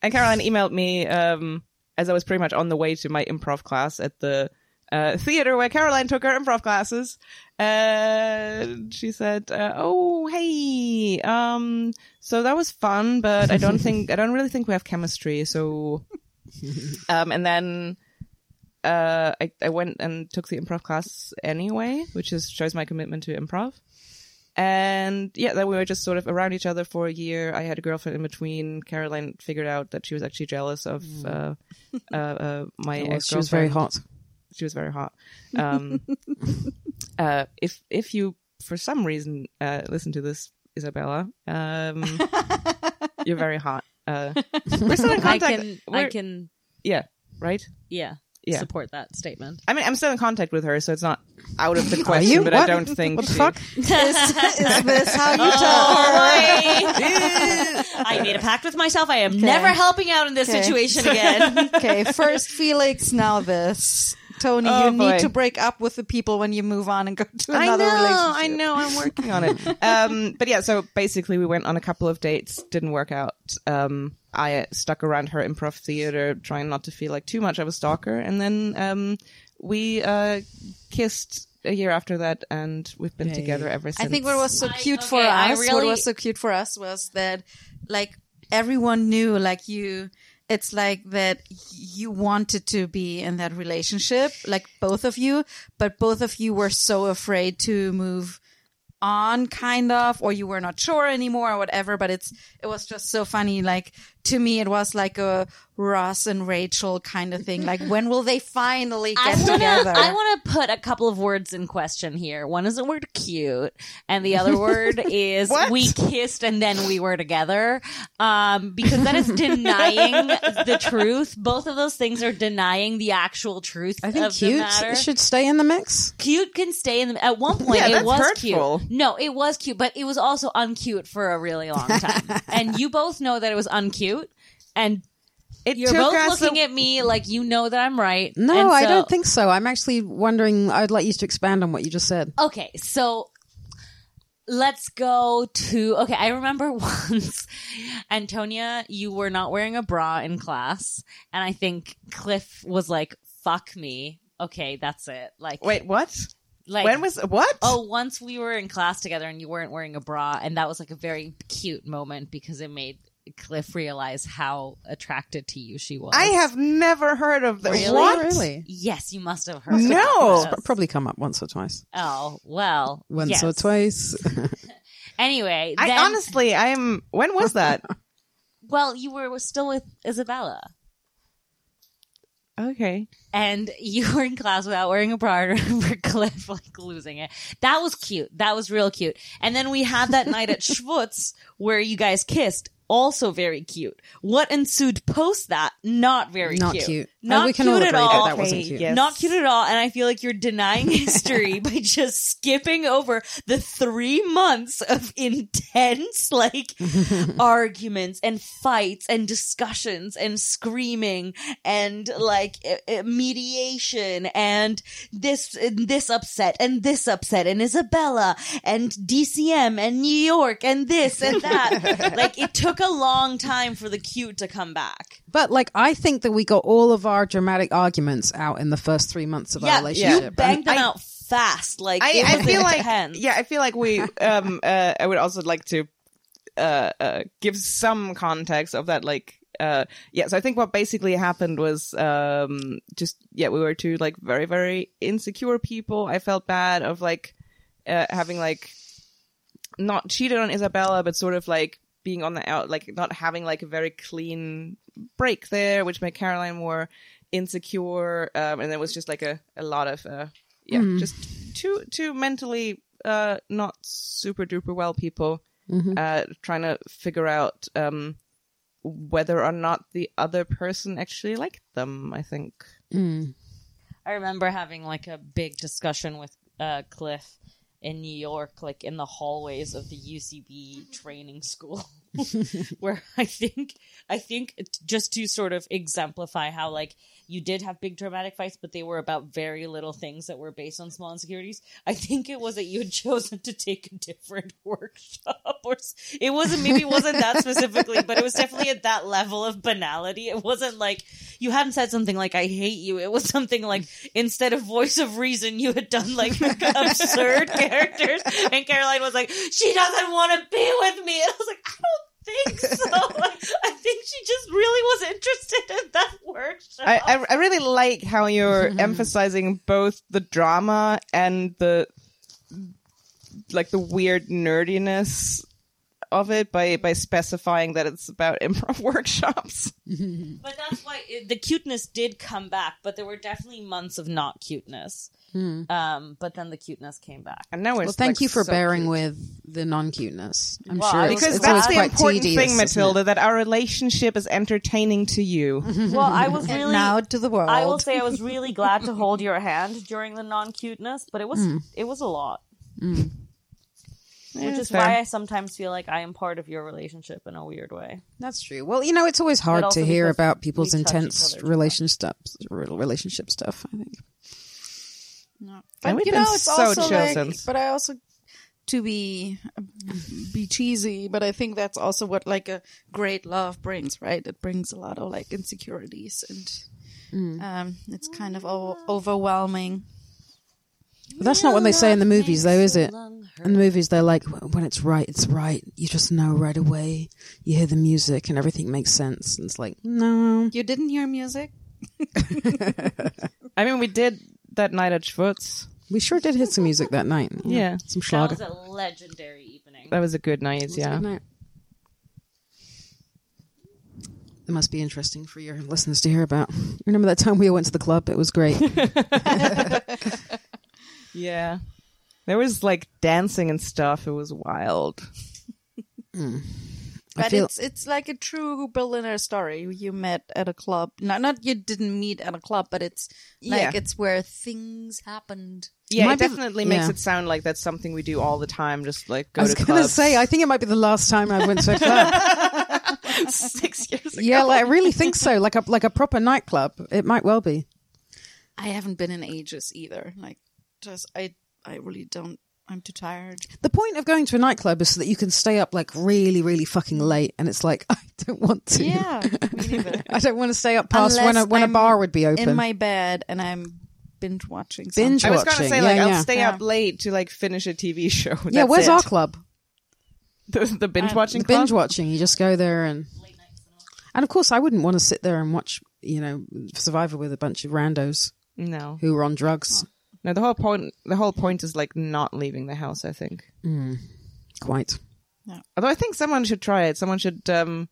And Caroline emailed me um, as I was pretty much on the way to my improv class at the uh, theater where Caroline took her improv classes. And she said, uh, "Oh, hey, um, so that was fun, but I don't think I don't really think we have chemistry. So, [laughs] um, and then." Uh, I, I went and took the improv class anyway, which is shows my commitment to improv. And yeah, then we were just sort of around each other for a year. I had a girlfriend in between. Caroline figured out that she was actually jealous of uh, uh, uh, my Well, ex. she was very hot. She was very hot. Um, [laughs] uh, if if you for some reason uh, listen to this Isabella. Um, [laughs] you're very hot. Uh, [laughs] we're still in I contact. can, I can, yeah, right. yeah, Yeah. support that statement. I mean, I'm still in contact with her, so it's not out of the question. you? But I don't think What the she- fuck? [laughs] is, is this how you Oh, talk? [laughs] I made a pact with myself. I am never helping out in this Okay. situation [laughs] again. Okay, first Felix, now this. Tony, Oh, you boy. need to break up with the people when you move on and go to I another know, relationship. I know, I'm working on it. [laughs] um, but yeah, so basically we went on a couple of dates, didn't work out. Um, I stuck around her improv theater, trying not to feel like too much of a stalker. And then, um, we, uh, kissed a year after that and we've been together ever since. I think what was so cute for okay, I us, what was so cute for us was that like everyone knew like you it's like that you wanted to be in that relationship, like both of you, but both of you were so afraid to move on kind of or you were not sure anymore or whatever but it's it was just so funny like to me it was like a Ross and Rachel kind of thing like when will they finally I get wanna, together I want to put a couple of words in question here. One is the word cute, and the other word [laughs] is we kissed and then we were together. Um, because that is denying the truth. Both of those things are denying the actual truth I think of cute matter. should stay in the mix. cute can stay in the at one [laughs] point Yeah, it was hurtful. cute no it was cute but it was also uncute for a really long time [laughs] and you both know that it was uncute and it you're both looking a- at me like you know that i'm right No, And I don't think so. I'm actually wondering. I'd like you to expand on what you just said. okay so let's go to okay i remember [laughs] once antonia you were not wearing a bra in class and i think cliff was like fuck me okay that's it like Wait, what? like when was what? Oh, once we were in class together and you weren't wearing a bra, and that was like a very cute moment because it made Cliff realize how attracted to you she was. I have never heard of that. Really? What? Really? Yes, you must have heard. No. about this. Probably come up once or twice. Oh well. Once yes. or twice. [laughs] Anyway, I then, honestly, I am. When was that? [laughs] well, you were still with Isabella. okay. and [laughs] you were in class without wearing a bra. I remember Cliff like losing it. That was cute. That was real cute. And then we had that night at Schwutz where you guys kissed. Also very cute. What ensued post that? Not very Not cute. cute. Not we can cute all at agree that all. that wasn't cute. yes. Not cute at all. And I feel like you're denying history [laughs] by just skipping over the three months of [laughs] intense, like, [laughs] arguments and fights and discussions and screaming and like mediation and this, and this upset and this upset and Isabella and DCM and New York and this and that. like, it took a long time for the cute to come back. But like, I think that we got all of our dramatic arguments out in the first three months of our Yeah, relationship. you banged them I- out fast. Like I, I was feel like intense. yeah, I feel like we. Um, [laughs] uh, I would also like to uh, uh, give some context of that. Like, uh, yeah. So I think what basically happened was um, just yeah, we were two like very very insecure people. I felt bad of like uh, having like not cheated on Isabella, but sort of like being on the out, like not having like a very clean break there, which made Caroline more insecure. Um, and there was just like a, a lot of, uh, yeah, just two, two mentally, uh, not super duper well people, uh, trying to figure out, um, whether or not the other person actually liked them, I think. Mm. I remember having like a big discussion with uh, Cliff in New York, like in the hallways of the UCB training school, [laughs] [laughs] where I think I think just to sort of exemplify how like you did have big dramatic fights, but they were about very little things that were based on small insecurities. I think it was that you had [laughs] chosen to take a different [laughs] workshop, or it wasn't maybe it wasn't that specifically, but it was definitely at that level of banality. It wasn't like you hadn't said something like "I hate you." It was something like instead of voice of reason, you had done like [laughs] absurd characters, and Caroline was like, "She doesn't want to be with me," and I was like, "I don't." Think so. [laughs] I think she just really was interested in that workshop. I, I, I really like how you're mm-hmm. emphasizing both the drama and the like the weird nerdiness of it by by specifying that it's about [laughs] improv workshops. [laughs] But that's why it, the cuteness did come back, but there were definitely months of not cuteness. Hmm. Um, but then the cuteness came back. And now it's Well, thank like, you for so bearing cute. with the non-cuteness. I'm Well, sure I- it's, because it's that's the quite important tedious, thing. Matilda, that our relationship is entertaining to you. [laughs] Well, I was really now to the world. I will say I was really glad to hold your hand during the non cuteness, but it was hmm. it was a lot. Hmm. Which is fair. why I sometimes feel like I am part of your relationship in a weird way. That's true. Well, you know, it's always hard to hear about people's we touch each intense other too relation stuff, relationship stuff. I think. No. And But we've you been know, it's so also chill like, since. but I also to be be cheesy, but I think that's also what like a great love brings, right? It brings a lot of like insecurities and um, it's kind of o- overwhelming. But that's not what they say in the movies, though, is it? In the movies, they're like, when it's right, it's right. You just know right away. You hear the music and everything makes sense. And it's like, no. You didn't hear music? [laughs] I mean, we did that night at Schwurz. We sure did hit some music that night. [laughs] Yeah. Some schlager. That was a legendary evening. That was a good night, yeah. Good night. It must be interesting for your listeners to hear about. Remember that time we went to the club? It was great. [laughs] Yeah. There was like dancing and stuff. It was wild. Hmm. I But feel it's it's like a true Berliner story. You met at a club. Not not you didn't meet at a club, but it's like Yeah. it's where things happened. Yeah, Might it be- definitely makes yeah. it sound like that's something we do all the time. Just like go I was to going to clubs. say, I think it might be the last time I went to a club. [laughs] six years ago. yeah, like, I really think so. Like a like a proper nightclub. It might well be. I haven't been in ages either. Like just I I really don't. I'm too tired. The point of going to a nightclub is so that you can stay up like really, really fucking late, and it's like [laughs] I don't want to. Yeah, me neither. [laughs] I don't want to stay up past when a when a I'm bar would be open. in my bed and I'm binge watching. Binge watching. I was gonna say Yeah, like yeah. I'll stay Yeah. up late to like finish a TV [laughs] show. yeah, where's it. our club? The, the binge uh, watching The binge watching. You just go there and and of course I wouldn't want to sit there and watch you know Survivor with a bunch of randos No, who are on drugs. Oh. No. The whole point. The whole point is like not leaving the house. I think. Quite. Although I think someone should try it. Someone should um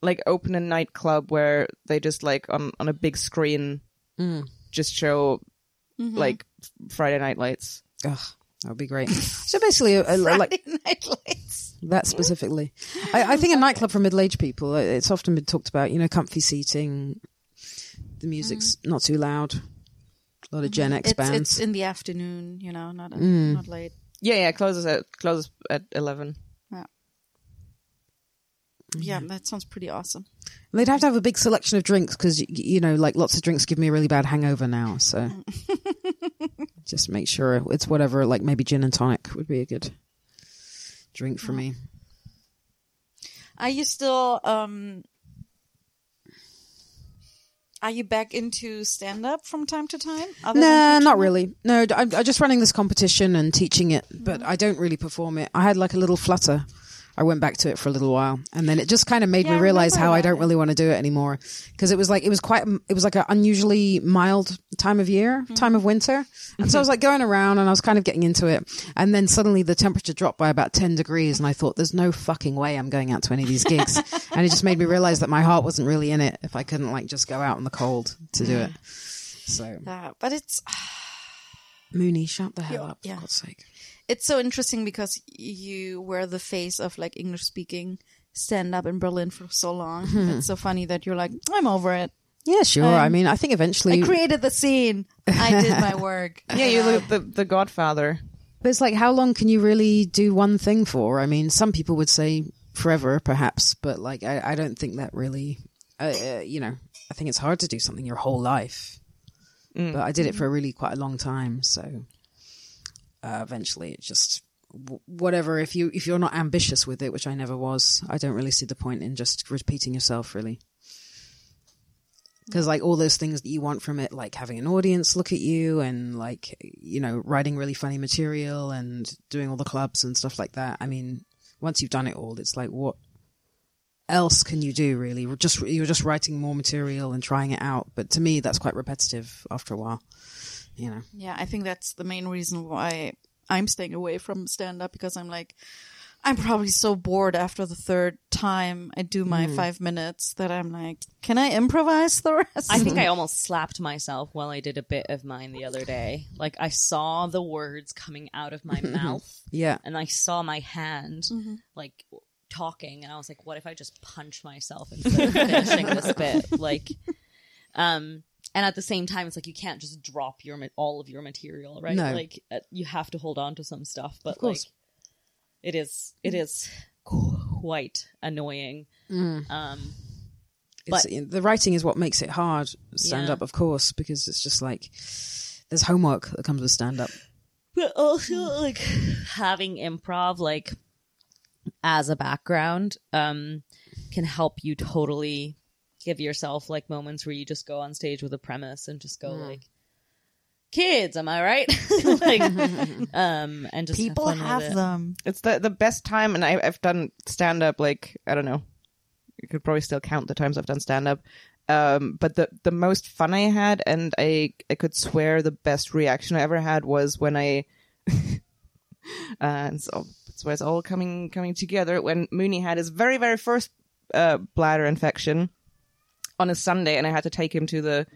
like open a nightclub where they just like on on a big screen mm. just show like Friday Night Lights. Ugh, that would be great. [laughs] so basically, a, a, like Friday Night Lights. that specifically, I, I think a nightclub for middle-aged people. uh, It's often been talked about. You know, comfy seating. The music's not too loud. A lot of Gen X It's bands. it's in the afternoon. You know, not Mm. not late. Yeah, yeah. Closes at closes at eleven. Yeah, Yeah, that sounds pretty awesome. They'd have to have a big selection of drinks because you know, like lots of drinks give me a really bad hangover now. So [laughs] just make sure it's whatever. Like maybe gin and tonic would be a good drink for me. Are you still um? Are you back into stand up from time to time? Nah, not really. No, I'm, I'm just running this competition and teaching it, but I don't really perform it. I had like a little flutter. I went back to it for a little while, and then it just kind of made Yeah, me realize remember how I don't really want to do it anymore because it was like it was quite it was like an unusually mild time of year, Mm-hmm. time of winter, and so I was like going around and I was kind of getting into it, and then suddenly the temperature dropped by about ten degrees, and I thought, "There's no fucking way I'm going out to any of these gigs," [laughs] and it just made me realize that my heart wasn't really in it if I couldn't like just go out in the cold to do it. So Yeah, but it's [sighs] Mooney, shut the hell Yeah, up, for. God's sake. It's so interesting because you were the face of like English speaking stand up in Berlin for so long. Hmm. It's so funny that you're like, I'm over it. Yeah, sure. Um, I mean, I think eventually, I created the scene. I did my work. [laughs] Yeah, you're the, the the Godfather. but it's like, how long can you really do one thing for? I mean, some people would say forever, perhaps, but like, I, I don't think that really, uh, uh, you know, I think it's hard to do something your whole life. But I did it for a really quite a long time, so uh, eventually it just whatever. If you if you're not ambitious with it, which I never was, I don't really see the point in just repeating yourself, really. because like all those things that you want from it like having an audience look at you and like you know writing really funny material and doing all the clubs and stuff like that i mean once you've done it all it's like what else can you do really just you're just writing more material and trying it out but to me that's quite repetitive after a while you know Yeah, I think that's the main reason why I'm staying away from stand up because I'm like, I'm probably so bored after the third time I do my Hmm. five minutes that I'm like, can I improvise the rest? I think I [laughs] almost slapped myself while I did a bit of mine the other day. Like I saw the words coming out of my [laughs] mouth Yeah. and I saw my hand like talking and I was like, what if I just punch myself instead of finishing this bit? [laughs] Like, um, and at the same time, it's like you can't just drop your all of your material, right? No. Like uh, you have to hold on to some stuff, but course. like it is, it is quite annoying. Um, It's, the writing is what makes it hard stand Yeah. up, of course, because it's just like there's homework that comes with stand up. but also like having improv like as a background um can help you totally give yourself like moments where you just go on stage with a premise and just go like kids am i right [laughs] like [laughs] um and just People have, have with it. them. It's the the best time, and I, I've done stand up. Like I don't know, you could probably still count the times I've done stand up. Um, but the the most fun I had, and I I could swear the best reaction I ever had was when I, [laughs] uh, and so that's where it's all coming coming together. When Mooney had his very very first uh, bladder infection on a Sunday, and I had to take him to the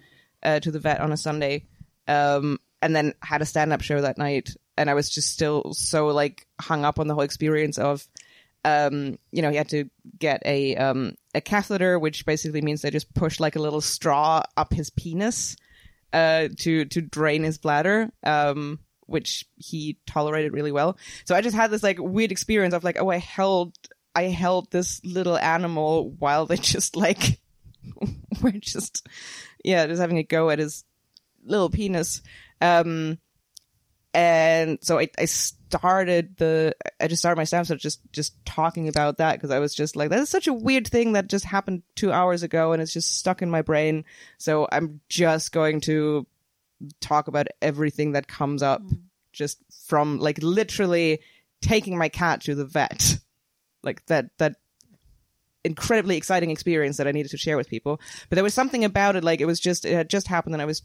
uh, to the vet on a Sunday, um, and then had a stand up show that night. And I was just still so like hung up on the whole experience of, um, you know, he had to get a um, a catheter, which basically means they just push like a little straw up his penis uh, to to drain his bladder. Um, which he tolerated really well. So I just had this like weird experience of like, oh, I held I held this little animal while they just like [laughs] were just yeah, just having a go at his little penis. Um and so I, I started the I just started my stand up just just talking about that because I was just like that is such a weird thing that just happened two hours ago and it's just stuck in my brain. So I'm just going to talk about everything that comes up just from like literally taking my cat to the vet like that that incredibly exciting experience that I needed to share with people but there was something about it like it was just it had just happened and I was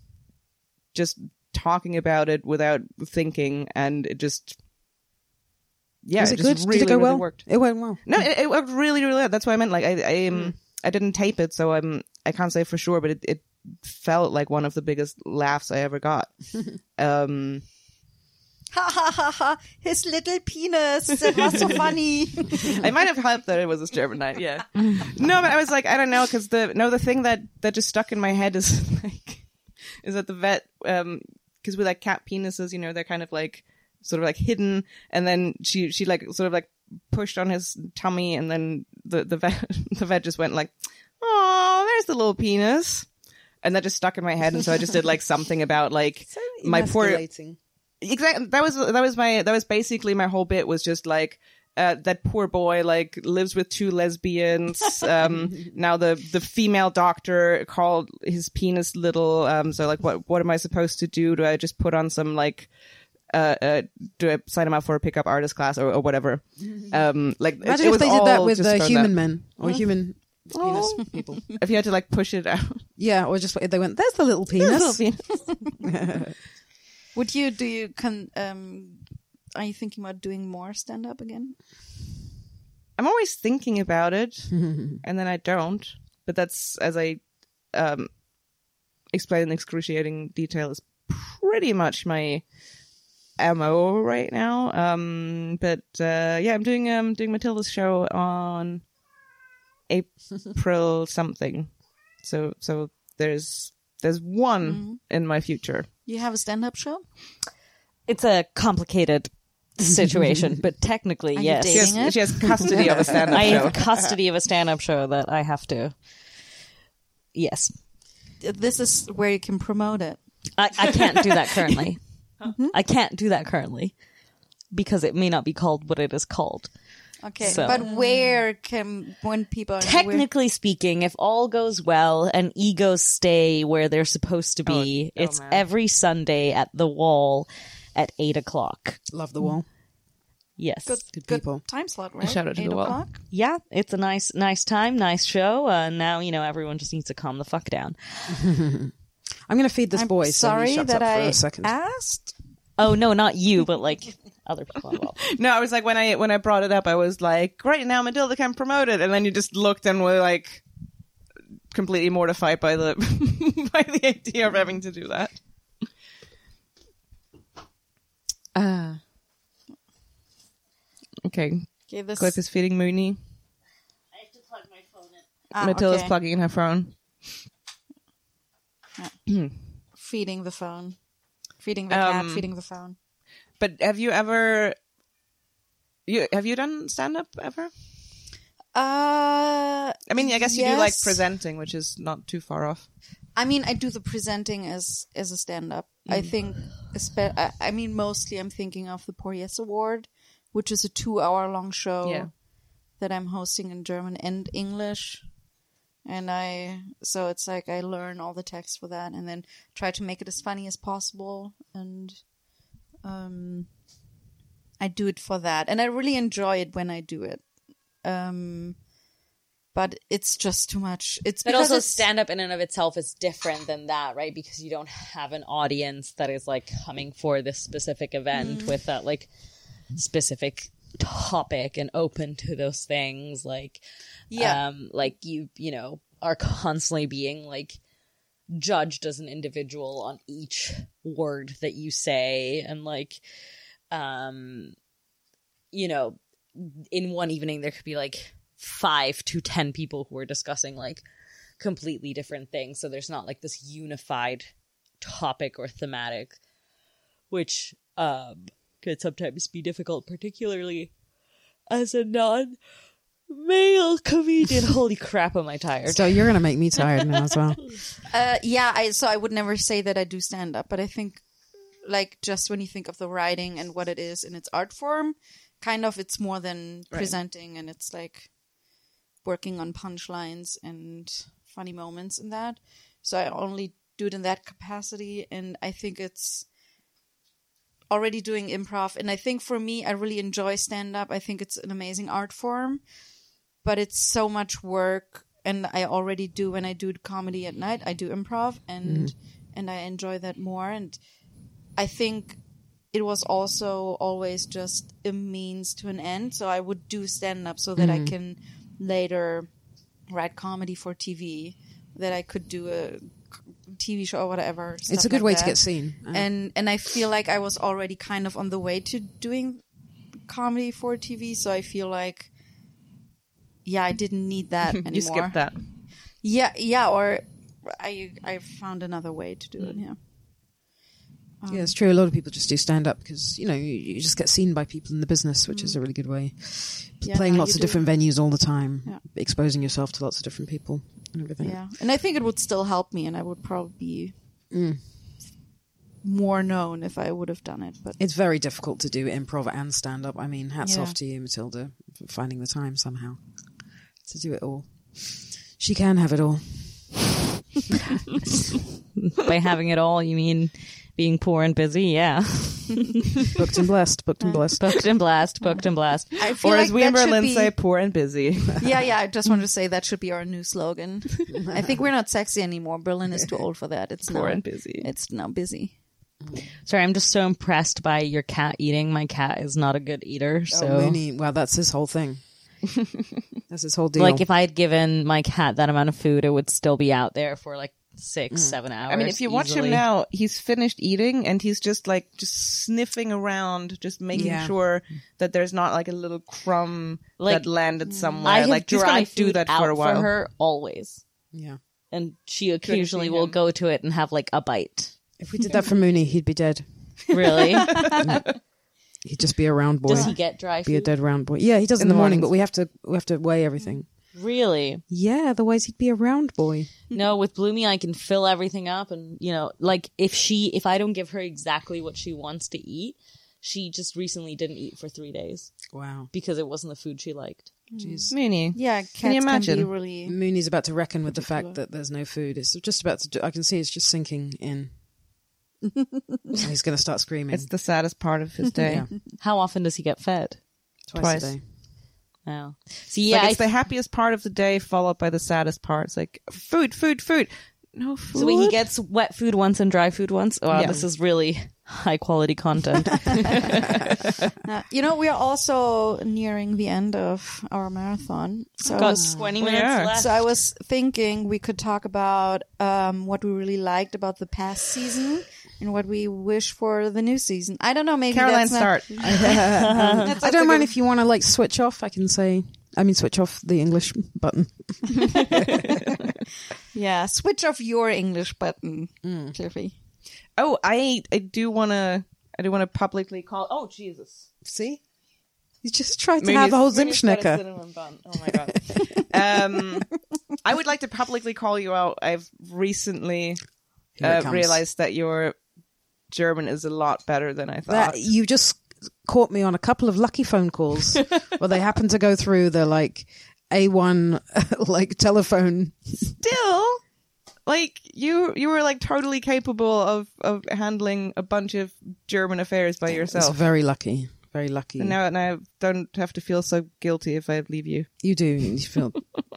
just talking about it without thinking and it just yeah Was it, just good? really Did it go really well? worked It went well. no, it, it worked really, really well. That's what I meant. Like I, I, um, I didn't tape it, so I'm, I can't say for sure, but it, it felt like one of the biggest laughs I ever got. [laughs] um, Ha ha ha ha! His little penis. It was so funny. [laughs] I might have helped that it was a German night. Yeah. [laughs] no, but I was like, I don't know, because the no, the thing that that just stuck in my head is [laughs] like, is that the vet, um, because with like cat penises, you know, they're kind of like sort of like hidden, and then she she like sort of like pushed on his tummy, and then the the vet the vet just went like, oh, there's the little penis. And that just stuck in my head, and so I just did like something about like my poor Emasculating. Exactly that was that was my that was basically my whole bit was just like uh, that poor boy like lives with two lesbians [laughs] um now the the female doctor called his penis little um so like what what am i supposed to do do i just put on some like uh, uh do i sign him up for a pickup artist class or, or whatever [laughs] um like Imagine it if was they did that with just uh, human men or human penis people. if you had to like push it out Yeah, or just they went. There's the little penis. [laughs] Would you do you can um? Are you thinking about doing more stand up again? I'm always thinking about it, [laughs] and then I don't. But that's as I um, explain in excruciating detail is pretty much my mo right now. Um, but uh, yeah, I'm doing um doing Matilda's show on April [laughs] something. So so there's there's one in my future. You have a stand up show? it's a complicated situation but technically [laughs] Are you yes She has, it? she has custody of a stand-up show. i show. have custody of a stand-up show that i have to yes This is where you can promote it. I, I can't do that currently. [laughs] Uh-huh. I can't do that currently because it may not be called what it is called. Okay, So- but where can when people are Technically speaking, if all goes well and egos stay where they're supposed to be, Oh, oh it's man. every Sunday at the wall at eight o'clock. Love the wall. Yes. good, Good good people. time slot, right? Shout out to Eight the wall. o'clock. Yeah, it's a nice, nice time, nice show. Uh, now you know everyone just needs to calm the fuck down. [laughs] I'm going to feed this I'm boy. so he sorry shuts that up for I a second. asked. Oh no, not you, but like [laughs] other people involved. [laughs] No, I was like when I when I brought it up, I was like, right now Matilda can promote it, and then you just looked and were like completely mortified by the [laughs] by the idea of having to do that. Uh, okay, Okay, this Cliff is feeding Mooney. I have to plug my phone in. Ah, Matilda's okay. plugging in her phone. [clears throat] feeding the phone, feeding the cat, Um, feeding the phone. But have you ever you have you done stand up ever? Uh, I mean, I guess you do like presenting, which is not too far off. I mean, I do the presenting as as a stand up. I think, I, I mean, mostly I'm thinking of the Poor Yes Award, which is a two hour long show Yeah. that I'm hosting in German and English. And I, so it's like I learn all the text for that and then try to make it as funny as possible. And, um, I do it for that. And I really enjoy it when I do it. Um, but it's just too much. It's But also, stand up in and of itself is different than that, right? Because you don't have an audience that is like coming for this specific event with that like specific topic and open to those things. Like, Yeah. um, like you, you know, are constantly being like judged as an individual on each word that you say, and like, um, you know, in one evening there could be like five to ten people who are discussing like completely different things. So there's not like this unified topic or thematic which um could sometimes be difficult particularly as a non male comedian [laughs] holy crap am i tired So you're gonna make me tired now as well. [laughs] Uh, yeah, I so I would never say that I do stand up, but I think like just when you think of the writing and what it is in its art form, kind of it's more than presenting and it's like working on punchlines and funny moments in that. So I only do it in that capacity and I think it's already doing improv and I think for me I really enjoy stand up. I think it's an amazing art form, but it's so much work and I already do when I do comedy at night, I do improv and and I enjoy that more and I think it was also always just a means to an end. So I would do stand up so that I can later write comedy for TV, that I could do a TV show or whatever. It's a good like way to get seen. Uh, And and I feel like I was already kind of on the way to doing comedy for TV, so I feel like yeah, I didn't need [laughs] that anymore. You skipped that. Yeah, yeah, or I I found another way to do it. Mm. Yeah. yeah, it's um, true. A lot of people just do stand up because you know you, you just get seen by people in the business, which is a mm. really good way. Yeah, Playing lots of do. different venues all the time, Yeah. exposing yourself to lots of different people and everything. Yeah, and I think it would still help me, and I would probably be Mm. more known if I would have done it. But It's very difficult to do improv and stand up. I mean, hats Yeah. off to you, Matilda, for finding the time somehow to do it all. She can have it all. [laughs] by having it all you mean being poor and busy yeah [laughs] Booked and blessed. Booked and blessed. booked and blessed, booked and blessed. I feel Or like as we in Berlin be- say, poor and busy. [laughs] yeah, yeah. I just wanted to say that should be our new slogan. I think we're not sexy anymore. Berlin is too old for that. It's poor now and busy. it's now busy. sorry i'm just so impressed by your cat eating my cat is not a good eater oh, so Oh, Mooney. Well, that's his whole thing. [laughs] that's his whole deal. like if i had given my cat that amount of food it would still be out there for like six mm. seven hours I mean, if you watch him now, he's finished eating and he's just like just sniffing around, just making Yeah. sure that there's not like a little crumb Like, that landed mm. somewhere. i have like he's dry gonna do that out for a while. her always yeah. and she occasionally will him. go to it and have like a bite If we did that for Mooney, he'd be dead. really [laughs] [laughs] He'd just be a round boy. does he get dry be a dead round boy. Yeah, he does in, In the the morning, mornings. but we have to we have to weigh everything. really Yeah, otherwise he'd be a round boy. No, with Bloomy, I can fill everything up, and you know, like if she, if I don't give her exactly what she wants to eat, she just recently didn't eat for three days Wow. because it wasn't the food she liked. Jeez. Hmm. Mooney. Yeah, cats Can you be imagine? really Mooney's about to reckon with the fact that there's no food. It's just about to. Do, I can see it's just sinking in. And he's going to start screaming It's the saddest part of his [laughs] day. Yeah. How often does he get fed? twice, twice. a day. Oh, see, Yeah, yeah, it's I, the happiest part of the day, followed by the saddest part. It's like food, food, food. No food. so he gets wet food once and dry food once. Oh, Yeah. this is really high quality content. [laughs] [laughs] Uh, you know, we are also nearing the end of our marathon. So I Got was, 20 minutes left. so I was thinking we could talk about um, what we really liked about the past season and what we wish for the new season. I don't know. Maybe Caroline, that's not, start. [laughs] [laughs] That's- I don't mind good- if you want to like switch off. I can say, I mean, switch off the English button. [laughs] Yeah, switch off your English button, Mm. Cliffy. Oh, I I do want to I do want to publicly call. Oh Jesus! See, you just tried to Mooney's- have a whole Mooney's Zimschnecker. Oh my god. um, I would like to publicly call you out. I've recently uh, realized that your German is a lot better than I thought. That you just caught me on a couple of lucky phone calls [laughs] where they happened to go through the like A1 [laughs] like telephone. Still, like you, you were like totally capable of of handling a bunch of German affairs by It's yourself. very lucky, very lucky. And now, now I don't have to feel so guilty if I leave you. You do. You feel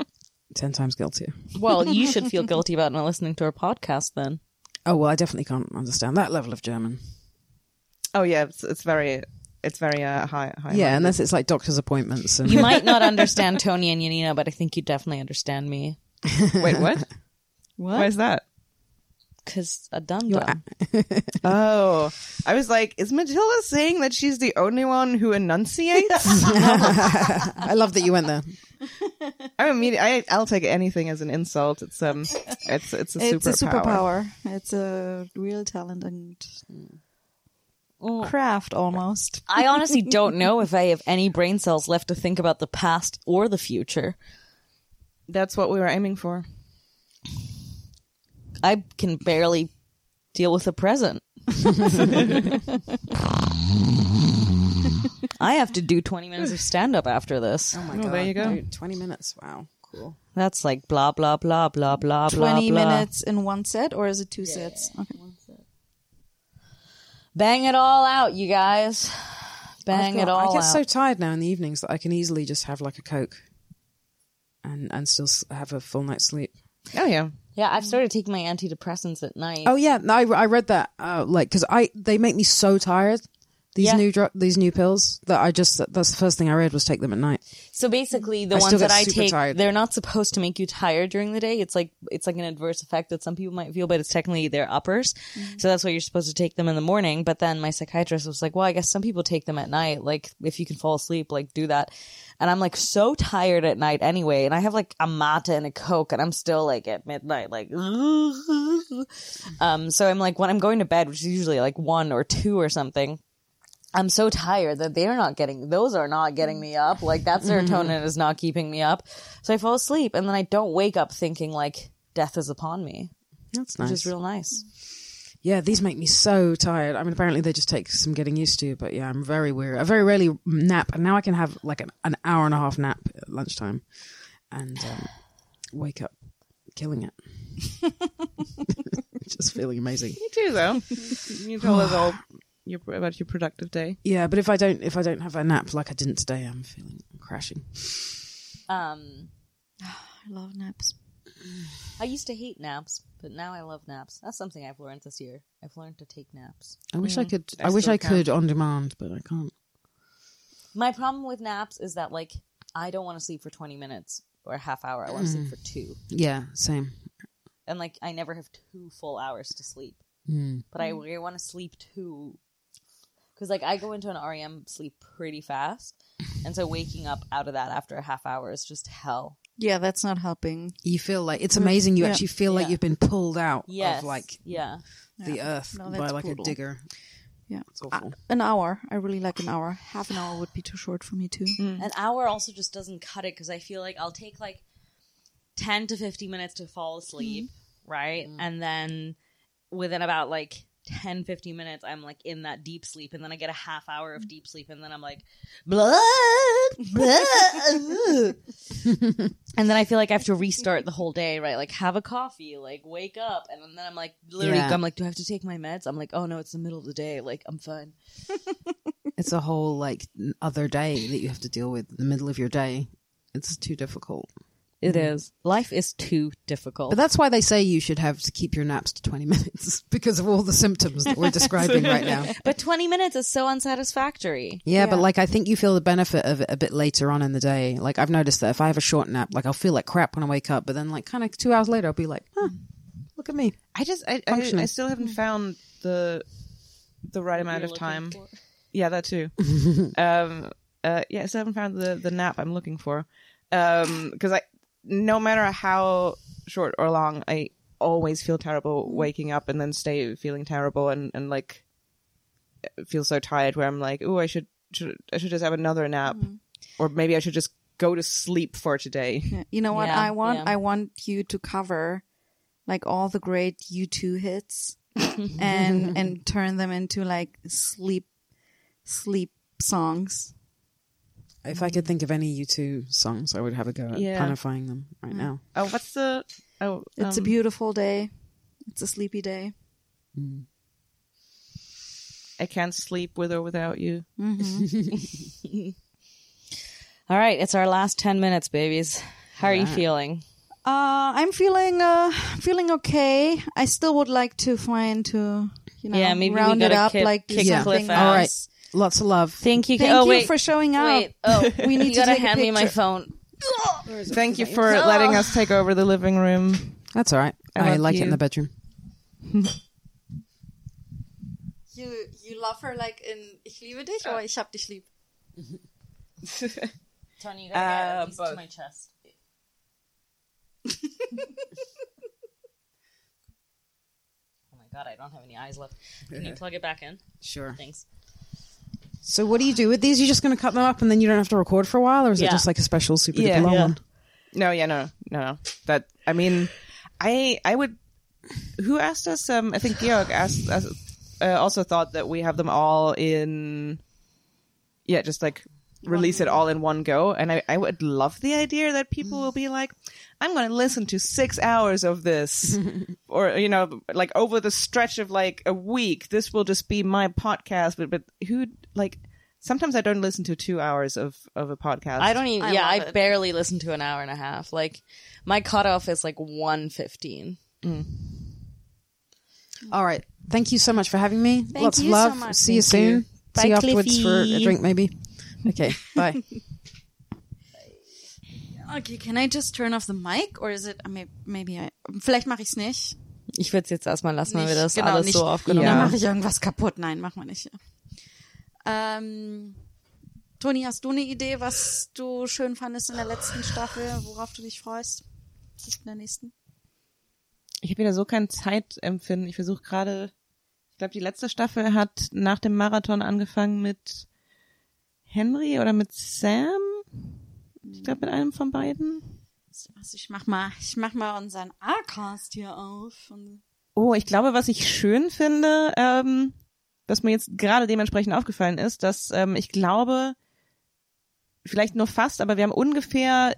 [laughs] ten times guiltier. well, you should feel guilty about not listening to our podcast then. Oh well, I definitely can't understand that level of German. Oh yeah, it's, it's very, it's very uh, high. high Yeah, unless it's like doctor's appointments and You might not understand Tony and Yanina, but I think you definitely understand me. [laughs] Wait, what? what? Why is that? Cause a dum You're dum. Oh, I was like, is Matilda saying that she's the only one who enunciates? [laughs] I love that you went there. [laughs] I mean, I, I'll take anything as an insult. It's um, it's it's a superpower. It's a superpower. It's a real talent and craft almost. I honestly [laughs] don't know if I have any brain cells left to think about the past or the future. That's what we were aiming for. I can barely deal with the present. [laughs] I have to do 20 minutes of stand up after this. Oh my Oh, there you go. Dude, Twenty minutes. Wow, cool. That's like blah, blah, blah, blah, blah, blah. 20 blah. minutes in one set, or is it two sets? Okay. Bang it all out, you guys. Bang I've it got- all I get out. so tired now in the evenings that I can easily just have like a coke, and and still s- have a full night's sleep. Oh yeah. yeah, I've started taking my antidepressants at night. Oh yeah, no, I, I read that. Uh, like, because I they make me so tired. These Yeah. new dr- these new pills that I just that's the first thing I read was take them at night. So basically, the I ones that I take, tired. they're not supposed to make you tired during the day. It's like it's like an adverse effect that some people might feel, but it's technically their uppers. Mm-hmm. So that's why you're supposed to take them in the morning. But then my psychiatrist was like, "Well, I guess some people take them at night. Like if you can fall asleep, like do that." And I'm like so tired at night anyway, and I have like a mate and a coke, and I'm still like at midnight, like. [laughs] um. So I'm like when I'm going to bed, which is usually like one or two or something. I'm so tired that they're not getting those are not getting me up. Like that [laughs] serotonin is not keeping me up. So I fall asleep and then I don't wake up thinking like death is upon me, That's which nice. is real nice. Yeah, these make me so tired. I mean, apparently they just take some getting used to, but yeah, I'm very weary. I very rarely nap, and now I can have like an, an hour and a half nap at lunchtime, and um, [sighs] wake up killing it. [laughs] [laughs] just feeling amazing. Me too, though. you told us all your, about your productive day. Yeah, but if I don't if I don't have a nap like I didn't today, I'm feeling crashing. Um [sighs] I love naps. I used to hate naps, but now I love naps. That's something I've learned this year. I've learned to take naps. I wish I could. I I, wish I can't. could on demand, but I can't. My problem with naps is that like I don't want to sleep for 20 minutes or a half hour. I want to sleep for 2. Yeah, same. And like I never have 2 full hours to sleep. Mm. But I really want to sleep too. Because, like, I go into an REM sleep pretty fast. And so waking up out of that after a half hour is just hell. Yeah, that's not helping. You feel like it's amazing. You Yeah. actually feel like Yeah. you've been pulled out Yes. of like yeah. the earth No, by like brutal. a digger. Yeah. It's awful. Uh, an hour. I really like an hour. Half an hour would be too short for me too. Mm. An hour also just doesn't cut it because I feel like I'll take like 10 to 15 minutes to fall asleep, mm. right? Mm. And then within about like 10, 15 minutes, I'm like in that deep sleep. And then I get a half hour of deep sleep. And then I'm like, blood, blood. and then I feel like I have to restart the whole day, right? Like have a coffee, like wake up. And then I'm like, literally, Yeah. I'm like, do I have to take my meds? I'm like, oh no, it's the middle of the day. Like, I'm fine. [laughs] It's a whole like other day that you have to deal with in the middle of your day. It's too difficult. It is. Life is too difficult. But that's why they say you should have to keep your naps to 20 [laughs] minutes because of all the symptoms that we're describing right now. [laughs] But 20 minutes is so unsatisfactory. Yeah, but like I think you feel the benefit of it a bit later on in the day. Like I've noticed that if I have a short nap, like I'll feel like crap when I wake up, but then like kind of two hours later, I'll be like, huh, look at me. I just I, I, I still haven't found the the right amount of time. Yeah, that too. [laughs] um, uh, yeah, I still haven't found the the nap I'm looking for. Um, because I, no matter how short or long, I always feel terrible mm. waking up and then stay feeling terrible and and like feel so tired where I'm like, oh, I should should I should just have another nap, mm-hmm. or maybe I should just go to sleep for today. [laughs] Yeah. You know what Yeah, I want? yeah. I want you to cover like all the great U2 hits [laughs] and [laughs] and turn them into like sleep sleep songs. If I could think of any U2 songs, I would have a go at Yeah. planifying them right now. Oh, what's the? Oh, It's a um, beautiful day. It's a sleepy day. I can't sleep with or without you. [laughs] All right, it's our last 10 minutes, babies. How are you feeling? Uh, I'm feeling uh feeling okay. I still would like to find to you know Yeah, maybe we round it up kick- like do kick Yeah. something Cliff All right. Else. Lots of love. Thank you. Thank oh, you wait. for showing up. Wait. Oh, [laughs] We need you to gotta take a hand me my phone. Thank you for letting us take over the living room. That's all right. I I, love like it in the bedroom. [laughs] You you love her like in Ich liebe dich or Ich hab dich lieb. [laughs] Tony, you gotta get at Uh, least to my chest. oh my god, I don't have any eyes left. Can you plug it back in? Sure. Thanks. So what do you do with these? You're just going to cut them up and then you don't have to record for a while, or is Yeah. it just like a special super Yeah. duper long Yeah. one? No, yeah, no, no, no. That I mean, I I would. Who asked us? Um, I think Georg asked. us uh, also thought that we have them all in. Yeah, just like release it all in one go, and I I would love the idea that people will be like, I'm going to listen to six hours of this, [laughs] or you know, like over the stretch of like a week, this will just be my podcast. But but who like. Sometimes I don't listen to two hours of, of a podcast. I don't even. I yeah, I it. barely listen to an hour and a half. Like my cutoff is like one fifteen. Mm. All right. Thank you so much for having me. Thank Lots you of so love. much. See you soon. you. Bye, See you afterwards for a drink, maybe. Okay. Bye. [laughs] Okay, can I just turn off the mic or is it maybe, maybe I, vielleicht mache ich's nicht. Ich würde es jetzt erstmal lassen, weil wir das genau, alles nicht, so aufgenommen Dann haben. mache ich irgendwas kaputt. Nein, mach mal nicht. Ähm, Toni, hast du eine Idee, was du schön fandest in der letzten Staffel, worauf du dich freust? In der nächsten? ich habe wieder so kein Zeitempfinden. Ich versuche gerade, ich glaube, die letzte Staffel hat nach dem Marathon angefangen mit Henry oder mit Sam. Ich glaube, mit einem von beiden. Also ich mach mal, ich mach mal unseren A-Cast hier auf. Und Oh, ich glaube, was ich schön finde, ähm, was mir jetzt gerade dementsprechend aufgefallen ist, dass ähm, ich glaube, vielleicht nur fast, aber wir haben ungefähr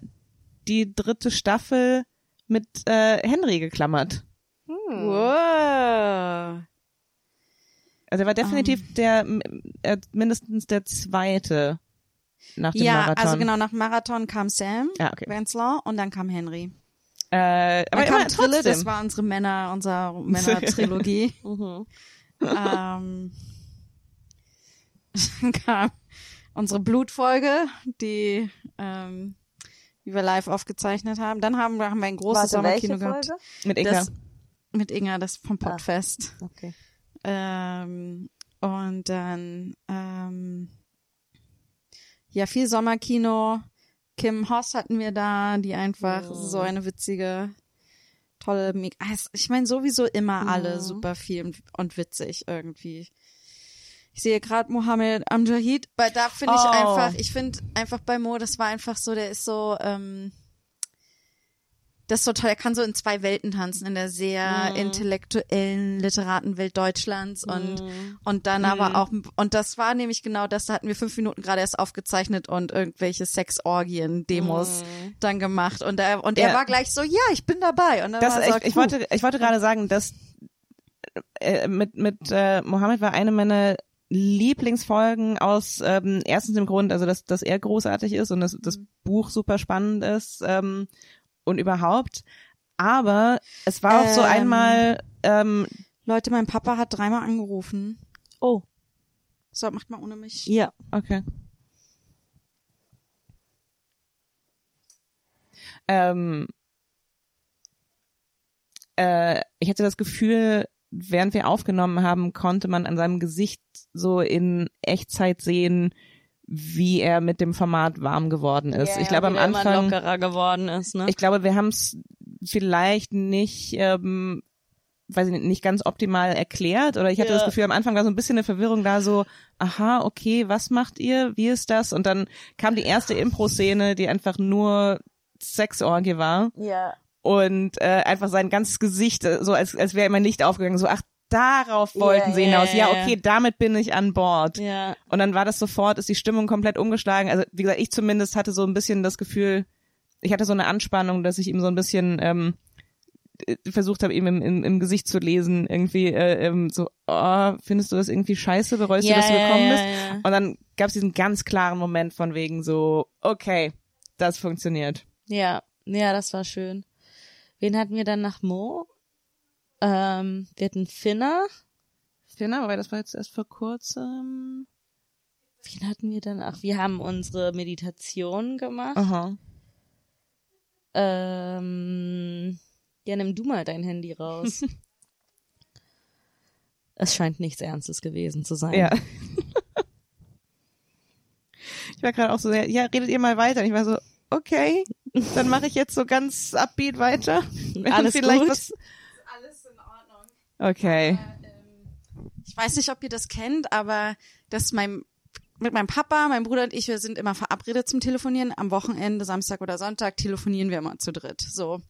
die dritte Staffel mit äh, Henry geklammert. Wow. Also er war definitiv der m- äh, mindestens der zweite nach dem Ja, Marathon. also genau, nach Marathon kam Sam Ja, okay. Wenzler und dann kam Henry. Äh, aber Dann kam Trille, trotzdem. das war unsere Männer, unser [laughs] Männer-Trilogie. ähm, dann kam unsere Blutfolge, die, ähm, die wir live aufgezeichnet haben. Dann haben, wir- haben wir ein großes Sommerkino gehabt. mit Inga. Das, mit Inga, das vom Podfest. Okay. Ähm, und dann ähm, ja viel Sommerkino. Kim Hoss hatten wir da, die einfach so eine witzige, tolle. Ah, es- Ich meine sowieso immer alle super viel und, und witzig irgendwie. Ich sehe gerade Mohammed Amjahid, weil da finde ich Oh. einfach, ich finde einfach bei Mo, das war einfach so, der ist so, ähm, das ist so toll, er kann so in zwei Welten tanzen, in der sehr Mhm. intellektuellen Literatenwelt Deutschlands und und dann Mhm. aber auch und das war nämlich genau das, da hatten wir fünf Minuten gerade erst aufgezeichnet und irgendwelche Sexorgien-Demos dann gemacht und er und er Ja. war gleich so, ja, ich bin dabei und dann Das, war er so, ich, ich cool. wollte, ich wollte gerade sagen, dass äh, mit mit äh, Mohammed war eine meiner Lieblingsfolgen aus ähm, erstens dem Grund, also dass dass er großartig ist und dass das Buch super spannend ist ähm, und überhaupt. Aber es war auch so Ähm. einmal, ähm, Leute, mein Papa hat dreimal angerufen. Oh, So, macht mal ohne mich. ja. okay. Ähm, äh, ich hatte das Gefühl, während wir aufgenommen haben, konnte man an seinem Gesicht so in Echtzeit sehen, wie er mit dem Format warm geworden ist. ich glaube am Anfang, lockerer geworden ist, ne? ich glaube, wir haben es vielleicht nicht, ähm, weiß ich nicht, nicht ganz optimal erklärt oder ich hatte Ja. das Gefühl, am Anfang war so ein bisschen eine Verwirrung da, so, aha, okay, was macht ihr, wie ist das? Und dann kam die erste Impro-Szene, die einfach nur Sexorgie war ja. und äh, einfach sein ganzes Gesicht, äh, so als, als wäre immer Licht aufgegangen, so, ach, darauf wollten Ja, sie hinaus. Ja, ja, okay, damit bin ich an Bord. Ja. Und dann war das sofort, ist die Stimmung komplett umgeschlagen. Also wie gesagt, ich zumindest hatte so ein bisschen das Gefühl, ich hatte so eine Anspannung, dass ich ihm so ein bisschen ähm, äh, versucht habe, ihm im, im, im Gesicht zu lesen, irgendwie äh, ähm, so, oh, findest du das irgendwie scheiße, bereust du, dass du gekommen bist? Und dann gab es diesen ganz klaren Moment von wegen so, okay, das funktioniert. Ja, ja, das war schön. Wen hatten wir dann nach Mo? Ähm, wir hatten Finner. Finna, wobei das war jetzt erst vor kurzem. Wen hatten wir dann? Ach, wir haben unsere Meditation gemacht. Aha. Ähm, ja, nimm du mal dein Handy raus. [laughs] es scheint nichts Ernstes gewesen zu sein. Ja. ich war gerade auch so, sehr, ja, redet ihr mal weiter. Und ich war so, okay, dann mache ich jetzt so ganz upbeat weiter. [laughs] Wenn Alles vielleicht gut? Was. Okay. Ich weiß nicht, ob ihr das kennt, aber das mein mit meinem Papa, meinem Bruder und ich, wir sind immer verabredet zum Telefonieren. Am Wochenende, Samstag oder Sonntag, telefonieren wir immer zu dritt. So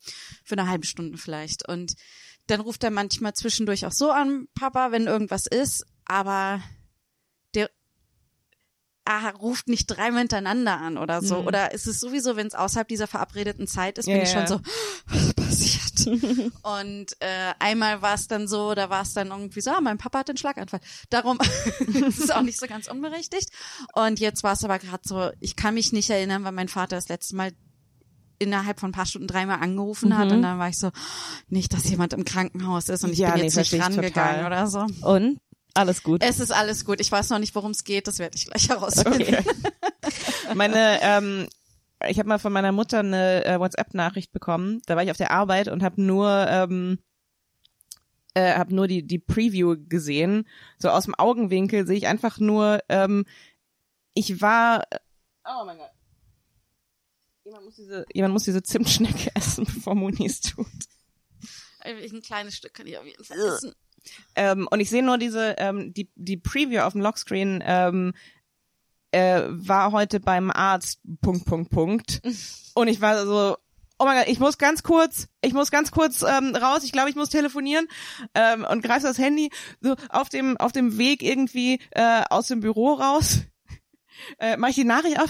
für eine halbe Stunde vielleicht. Und dann ruft er manchmal zwischendurch auch so an, Papa, wenn irgendwas ist, aber ah, ruft nicht dreimal hintereinander an oder so. Oder ist es sowieso, wenn es außerhalb dieser verabredeten Zeit ist, bin Ja, ich schon so, was passiert? [laughs] Und äh, einmal war es dann so, da war es dann irgendwie so, ah, mein Papa hat einen Schlaganfall. Darum [laughs] ist es auch nicht so ganz unberechtigt. Und jetzt war es aber gerade so, ich kann mich nicht erinnern, weil mein Vater das letzte Mal innerhalb von ein paar Stunden dreimal angerufen hat und dann war ich so, nicht, dass jemand im Krankenhaus ist und ich Ja, bin nee, jetzt nicht verstehe ich rangegangen oder so. Und? Alles gut. Es ist alles gut. Ich weiß noch nicht, worum es geht. Das werde ich gleich [laughs] herausfinden. Okay. Meine, ähm, ich habe mal von meiner Mutter eine äh, WhatsApp-Nachricht bekommen. Da war ich auf der Arbeit und habe nur ähm, äh, habe nur die die Preview gesehen. So aus dem Augenwinkel sehe ich einfach nur. Ähm, ich war. Oh mein Gott. Jemand muss diese jemand muss diese Zimtschnecke [laughs] essen, bevor Moni es tut. Ein kleines Stück kann ich auf jeden Fall essen. Ähm, und ich sehe nur diese, ähm, die, die Preview auf dem Lockscreen ähm, äh, war heute beim Arzt, Punkt, Punkt, Punkt. [laughs] Und ich war so, oh mein Gott, ich muss ganz kurz, ich muss ganz kurz ähm, raus, ich glaube, ich muss telefonieren ähm, und greif das Handy so auf dem, auf dem Weg irgendwie äh, aus dem Büro raus. [laughs] Äh, Mache ich die Nachricht auf.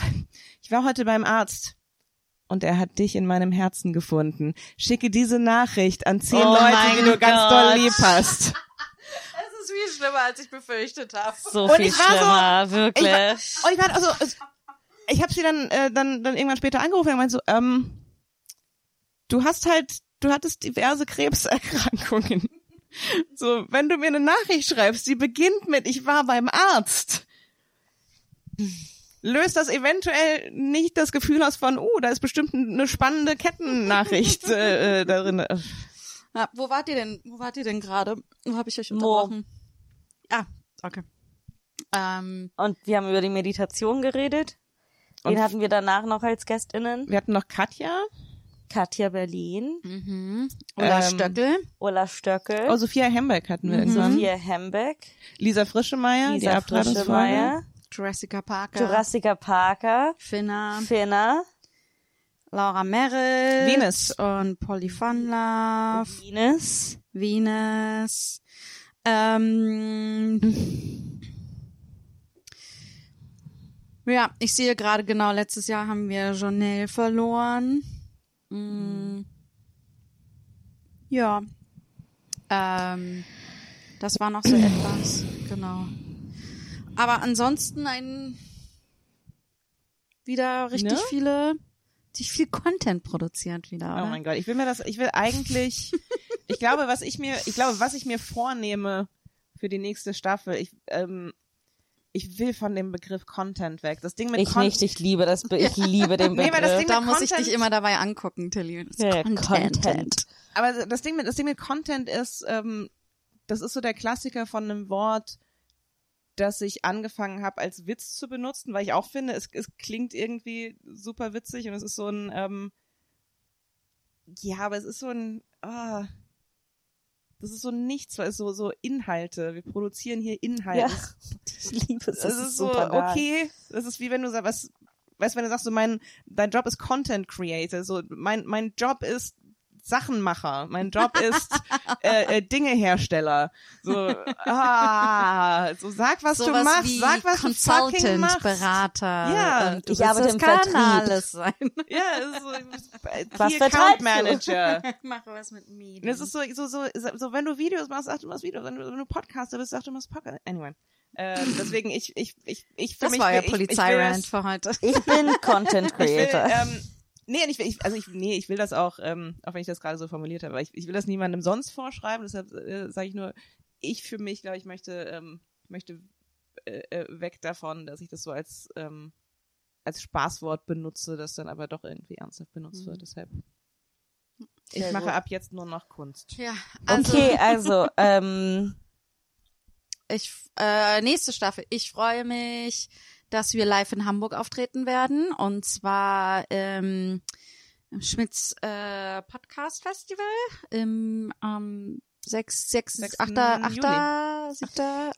Ich war heute beim Arzt. Und er hat dich in meinem Herzen gefunden. Schicke diese Nachricht an zehn Oh Leute, die du ganz Gott. doll lieb hast. Ist viel schlimmer, als ich befürchtet habe. so Und viel ich war so- schlimmer, wirklich. Ich war, und ich war also, ich habe sie dann, äh, dann, dann irgendwann später angerufen und meinte so, ähm, du hast halt, du hattest diverse Krebserkrankungen. [laughs] So, wenn du mir eine Nachricht schreibst, die beginnt mit, ich war beim Arzt, löst das eventuell nicht das Gefühl aus von, uh, da ist bestimmt eine spannende Kettennachricht [laughs] äh, äh, darin. Ja, wo wart ihr denn? Wo wart ihr denn gerade? Wo habe ich euch Wo? unterbrochen? Ah, okay. Ähm, Und wir haben über die Meditation geredet. Wen Und- hatten wir danach noch als GästInnen? Wir hatten noch Katja, Katja Berlin, mhm. Ulla Ähm, Stöckel. Ulla Stöckel, oh, Sophia Hembeck hatten wir irgendwann, Sophia Hembeck, Lisa Frischemeyer, die Lisa Abtreibungsfolge. Frischemeyer, Jurassica Parker. Jurassica Parker, Finna. Finna, Laura Merritt. Venus. Und Polly Fun Love. Ines, Venus. Ähm, ja, ich sehe gerade genau, letztes Jahr haben wir Jonelle verloren. Mm. Ja. Ähm, das war noch so etwas, genau. Aber ansonsten ein wieder richtig Ne? viele Die viel Content produziert wieder, oder? Oh mein Gott, ich will mir das, ich will eigentlich, [laughs] ich glaube, was ich mir, ich glaube, was ich mir vornehme für die nächste Staffel, ich, ähm, ich will von dem Begriff Content weg. Das Ding mit Ich Content. nicht, ich liebe das, Be- ich [laughs] liebe den Nee, Begriff. weil das Ding da mit muss ich Content- dich immer dabei angucken, Tilly. Ja, Content. Content. Aber das Ding mit, das Ding mit Content ist, ähm, das ist so der Klassiker von einem Wort, das ich angefangen habe als Witz zu benutzen, weil ich auch finde, es, es klingt irgendwie super witzig und es ist so ein, ähm, ja, aber es ist so ein, ah, das ist so nichts, weil es so, so Inhalte. Wir produzieren hier Inhalte. Ja, [laughs] ich liebe es. Das ist, so, okay. Das ist wie wenn du sagst, was, weißt, wenn du sagst, so mein, dein Job ist Content Creator, so mein, mein Job ist Sachenmacher, mein Job ist äh, äh, Dingehersteller. So, ah, so sag, was Sowas du machst, wie sag, was du fucking Consultant, machst. Berater. Ja, und du ich arbeite das im kann Vertrieb. alles sein. Ja, es ist so, Was Key Account? Manager. [laughs] Mache was mit Medien. Es ist so, so, so, so, wenn du Videos machst, sag du machst Videos. Wenn du, wenn du Podcaster bist, sag du machst Podcast. Anyway. Ähm, deswegen, ich, ich, ich, ich, für das mich, war ja Polizeirand das- für heute. Ich bin [laughs] Content Ich will, Creator. ähm, nee, ich, will- ich, also ich, nee, ich will das auch, ähm, auch wenn ich das gerade so formuliert habe, aber ich, ich will das niemandem sonst vorschreiben, deshalb äh, sage ich nur, ich für mich, glaube ich, möchte, ähm, möchte äh, äh, weg davon, dass ich das so als, ähm, als Spaßwort benutze, das dann aber doch irgendwie ernsthaft benutzt wird, deshalb. Ich Sehr mache gut. ab jetzt nur noch Kunst. Ja, also okay, also, ähm, ich äh, nächste Staffel. Ich freue mich, dass wir live in Hamburg auftreten werden und zwar ähm, im Schmitz äh, Podcast Festival im ähm, 6, 6, 6. 8, 8, 7,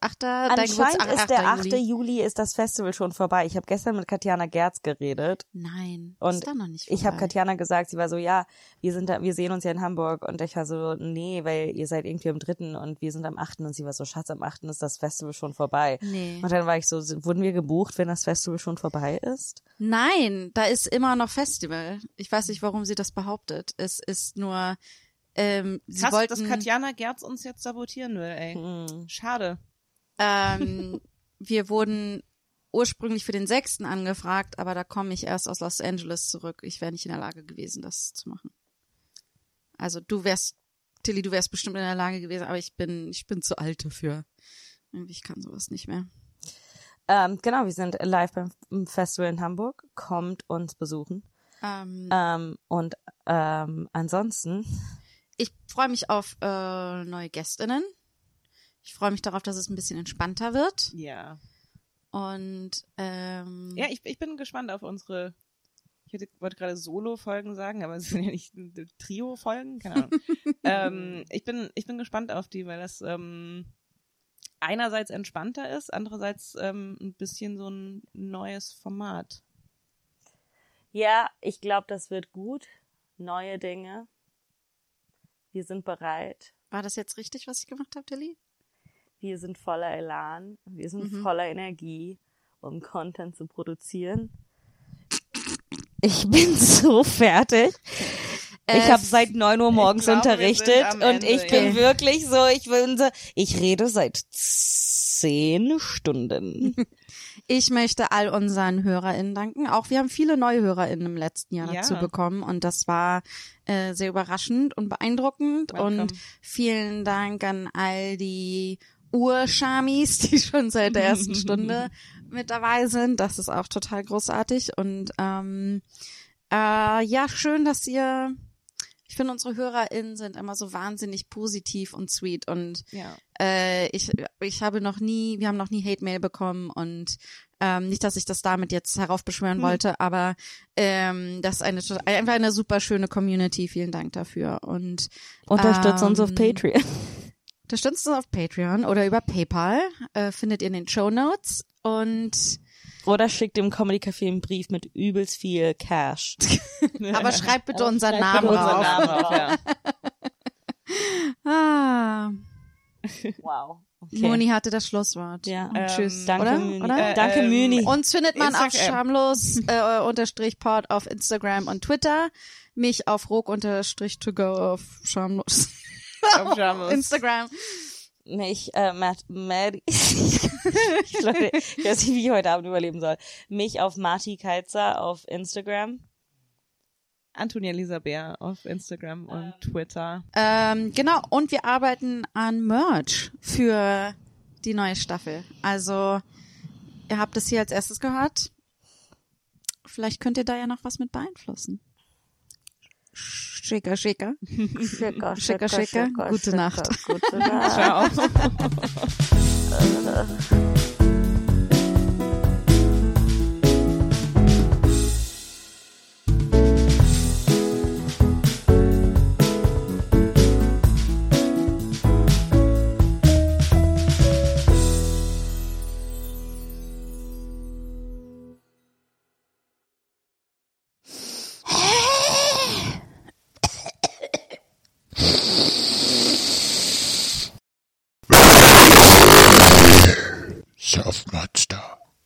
8, dein anscheinend Geburtstag, ist der 8. Juli. Juli ist das Festival schon vorbei. Ich habe gestern mit Katjana Gerz geredet Nein, Und ist da noch nicht Ich habe vorbei. Katjana gesagt, sie war so, ja, wir sind da, wir sehen uns ja in Hamburg und ich war so, nee, weil ihr seid irgendwie am dritten und wir sind am achten und sie war so, Schatz, am achten ist das Festival schon vorbei. Nee. Und dann war ich so, wurden wir gebucht, wenn das Festival schon vorbei ist? Nein, da ist immer noch Festival. Ich weiß nicht, warum sie das behauptet. Es ist nur, ähm, sie Krass, wollten, dass Katjana Gerz uns jetzt sabotieren will, ey. Hm. Schade. ähm, wir wurden ursprünglich für den sechsten angefragt, aber da komme ich erst aus Los Angeles zurück. Ich wäre nicht in der Lage gewesen, das zu machen. Also du wärst, Tilly, du wärst bestimmt in der Lage gewesen, aber ich bin, ich bin zu alt dafür. Irgendwie, Ich kann sowas nicht mehr. Ähm, genau, wir sind live beim Festival in Hamburg. Kommt uns besuchen. Ähm, Ähm, und ähm, ansonsten, ich freue mich auf äh, neue Gästinnen. Ich freue mich darauf, dass es ein bisschen entspannter wird. Ja. Und ähm, Ja, ich, ich bin gespannt auf unsere, ich hätte, wollte gerade Solo-Folgen sagen, aber es sind ja nicht Trio-Folgen, keine Ahnung. [laughs] ähm, ich bin, ich bin gespannt auf die, weil das ähm, einerseits entspannter ist, andererseits ähm, ein bisschen so ein neues Format. ja, ich glaube, das wird gut. Neue Dinge. Wir sind bereit. war das jetzt richtig, was ich gemacht habe, Tilly? Wir sind voller Elan. Wir sind Mhm. voller Energie, um Content zu produzieren. Ich bin [laughs] so fertig. Ich habe seit neun Uhr morgens glaube, wir unterrichtet und Ende, ich bin ja. wirklich so, ich bin so, ich rede seit zehn Stunden. [laughs] Ich möchte all unseren HörerInnen danken. Auch wir haben viele neue HörerInnen im letzten Jahr Ja. dazu bekommen und das war äh, sehr überraschend und beeindruckend. Welcome. Und vielen Dank an all die Urschamis, [laughs] die schon seit der ersten [laughs] Stunde mit dabei sind. Das ist auch total großartig. Und ähm, äh, ja, schön, dass ihr. Ich finde, unsere HörerInnen sind immer so wahnsinnig positiv und sweet und Ja. äh, ich, ich habe noch nie, wir haben noch nie Hate-Mail bekommen und ähm, nicht, dass ich das damit jetzt heraufbeschwören wollte, aber ähm, das ist eine einfach eine super schöne Community. Vielen Dank dafür und Unterstützt uns auf Ähm, Patreon. unterstützt uns auf Patreon oder über PayPal. Äh, findet ihr in den Show Notes und Oder schickt dem Comedy Café einen Brief mit übelst viel Cash. [laughs] aber schreibt bitte unseren schreibt Namen bitte unseren Namen auf, ja. [laughs] Ah, Wow. Okay. Moni hatte das Schlusswort. Ja. Und Ähm, tschüss, Danke, oder? Müni. oder? Äh, Danke, ähm, Müni. Uns findet man auf Instagram. schamlos äh, unterstrich pod auf Instagram und Twitter. Mich auf rog unterstrich to go auf schamlos. Auf Schamlos. [laughs] Instagram. Mich, äh, Matt, Maddie. [laughs] Leute, ich weiß nicht, wie ich heute Abend überleben soll. Mich auf Marty Keizer auf Instagram. Antonia Lisa Bär auf Instagram und Twitter. Ähm, genau, und wir arbeiten an Merch für die neue Staffel. Also, ihr habt es hier als erstes gehört. Vielleicht könnt ihr da ja noch was mit beeinflussen. Schicker, schicker. Schicker, Schicker, schicker. Gute Nacht. Gute [laughs] Nacht. Ciao. [laughs]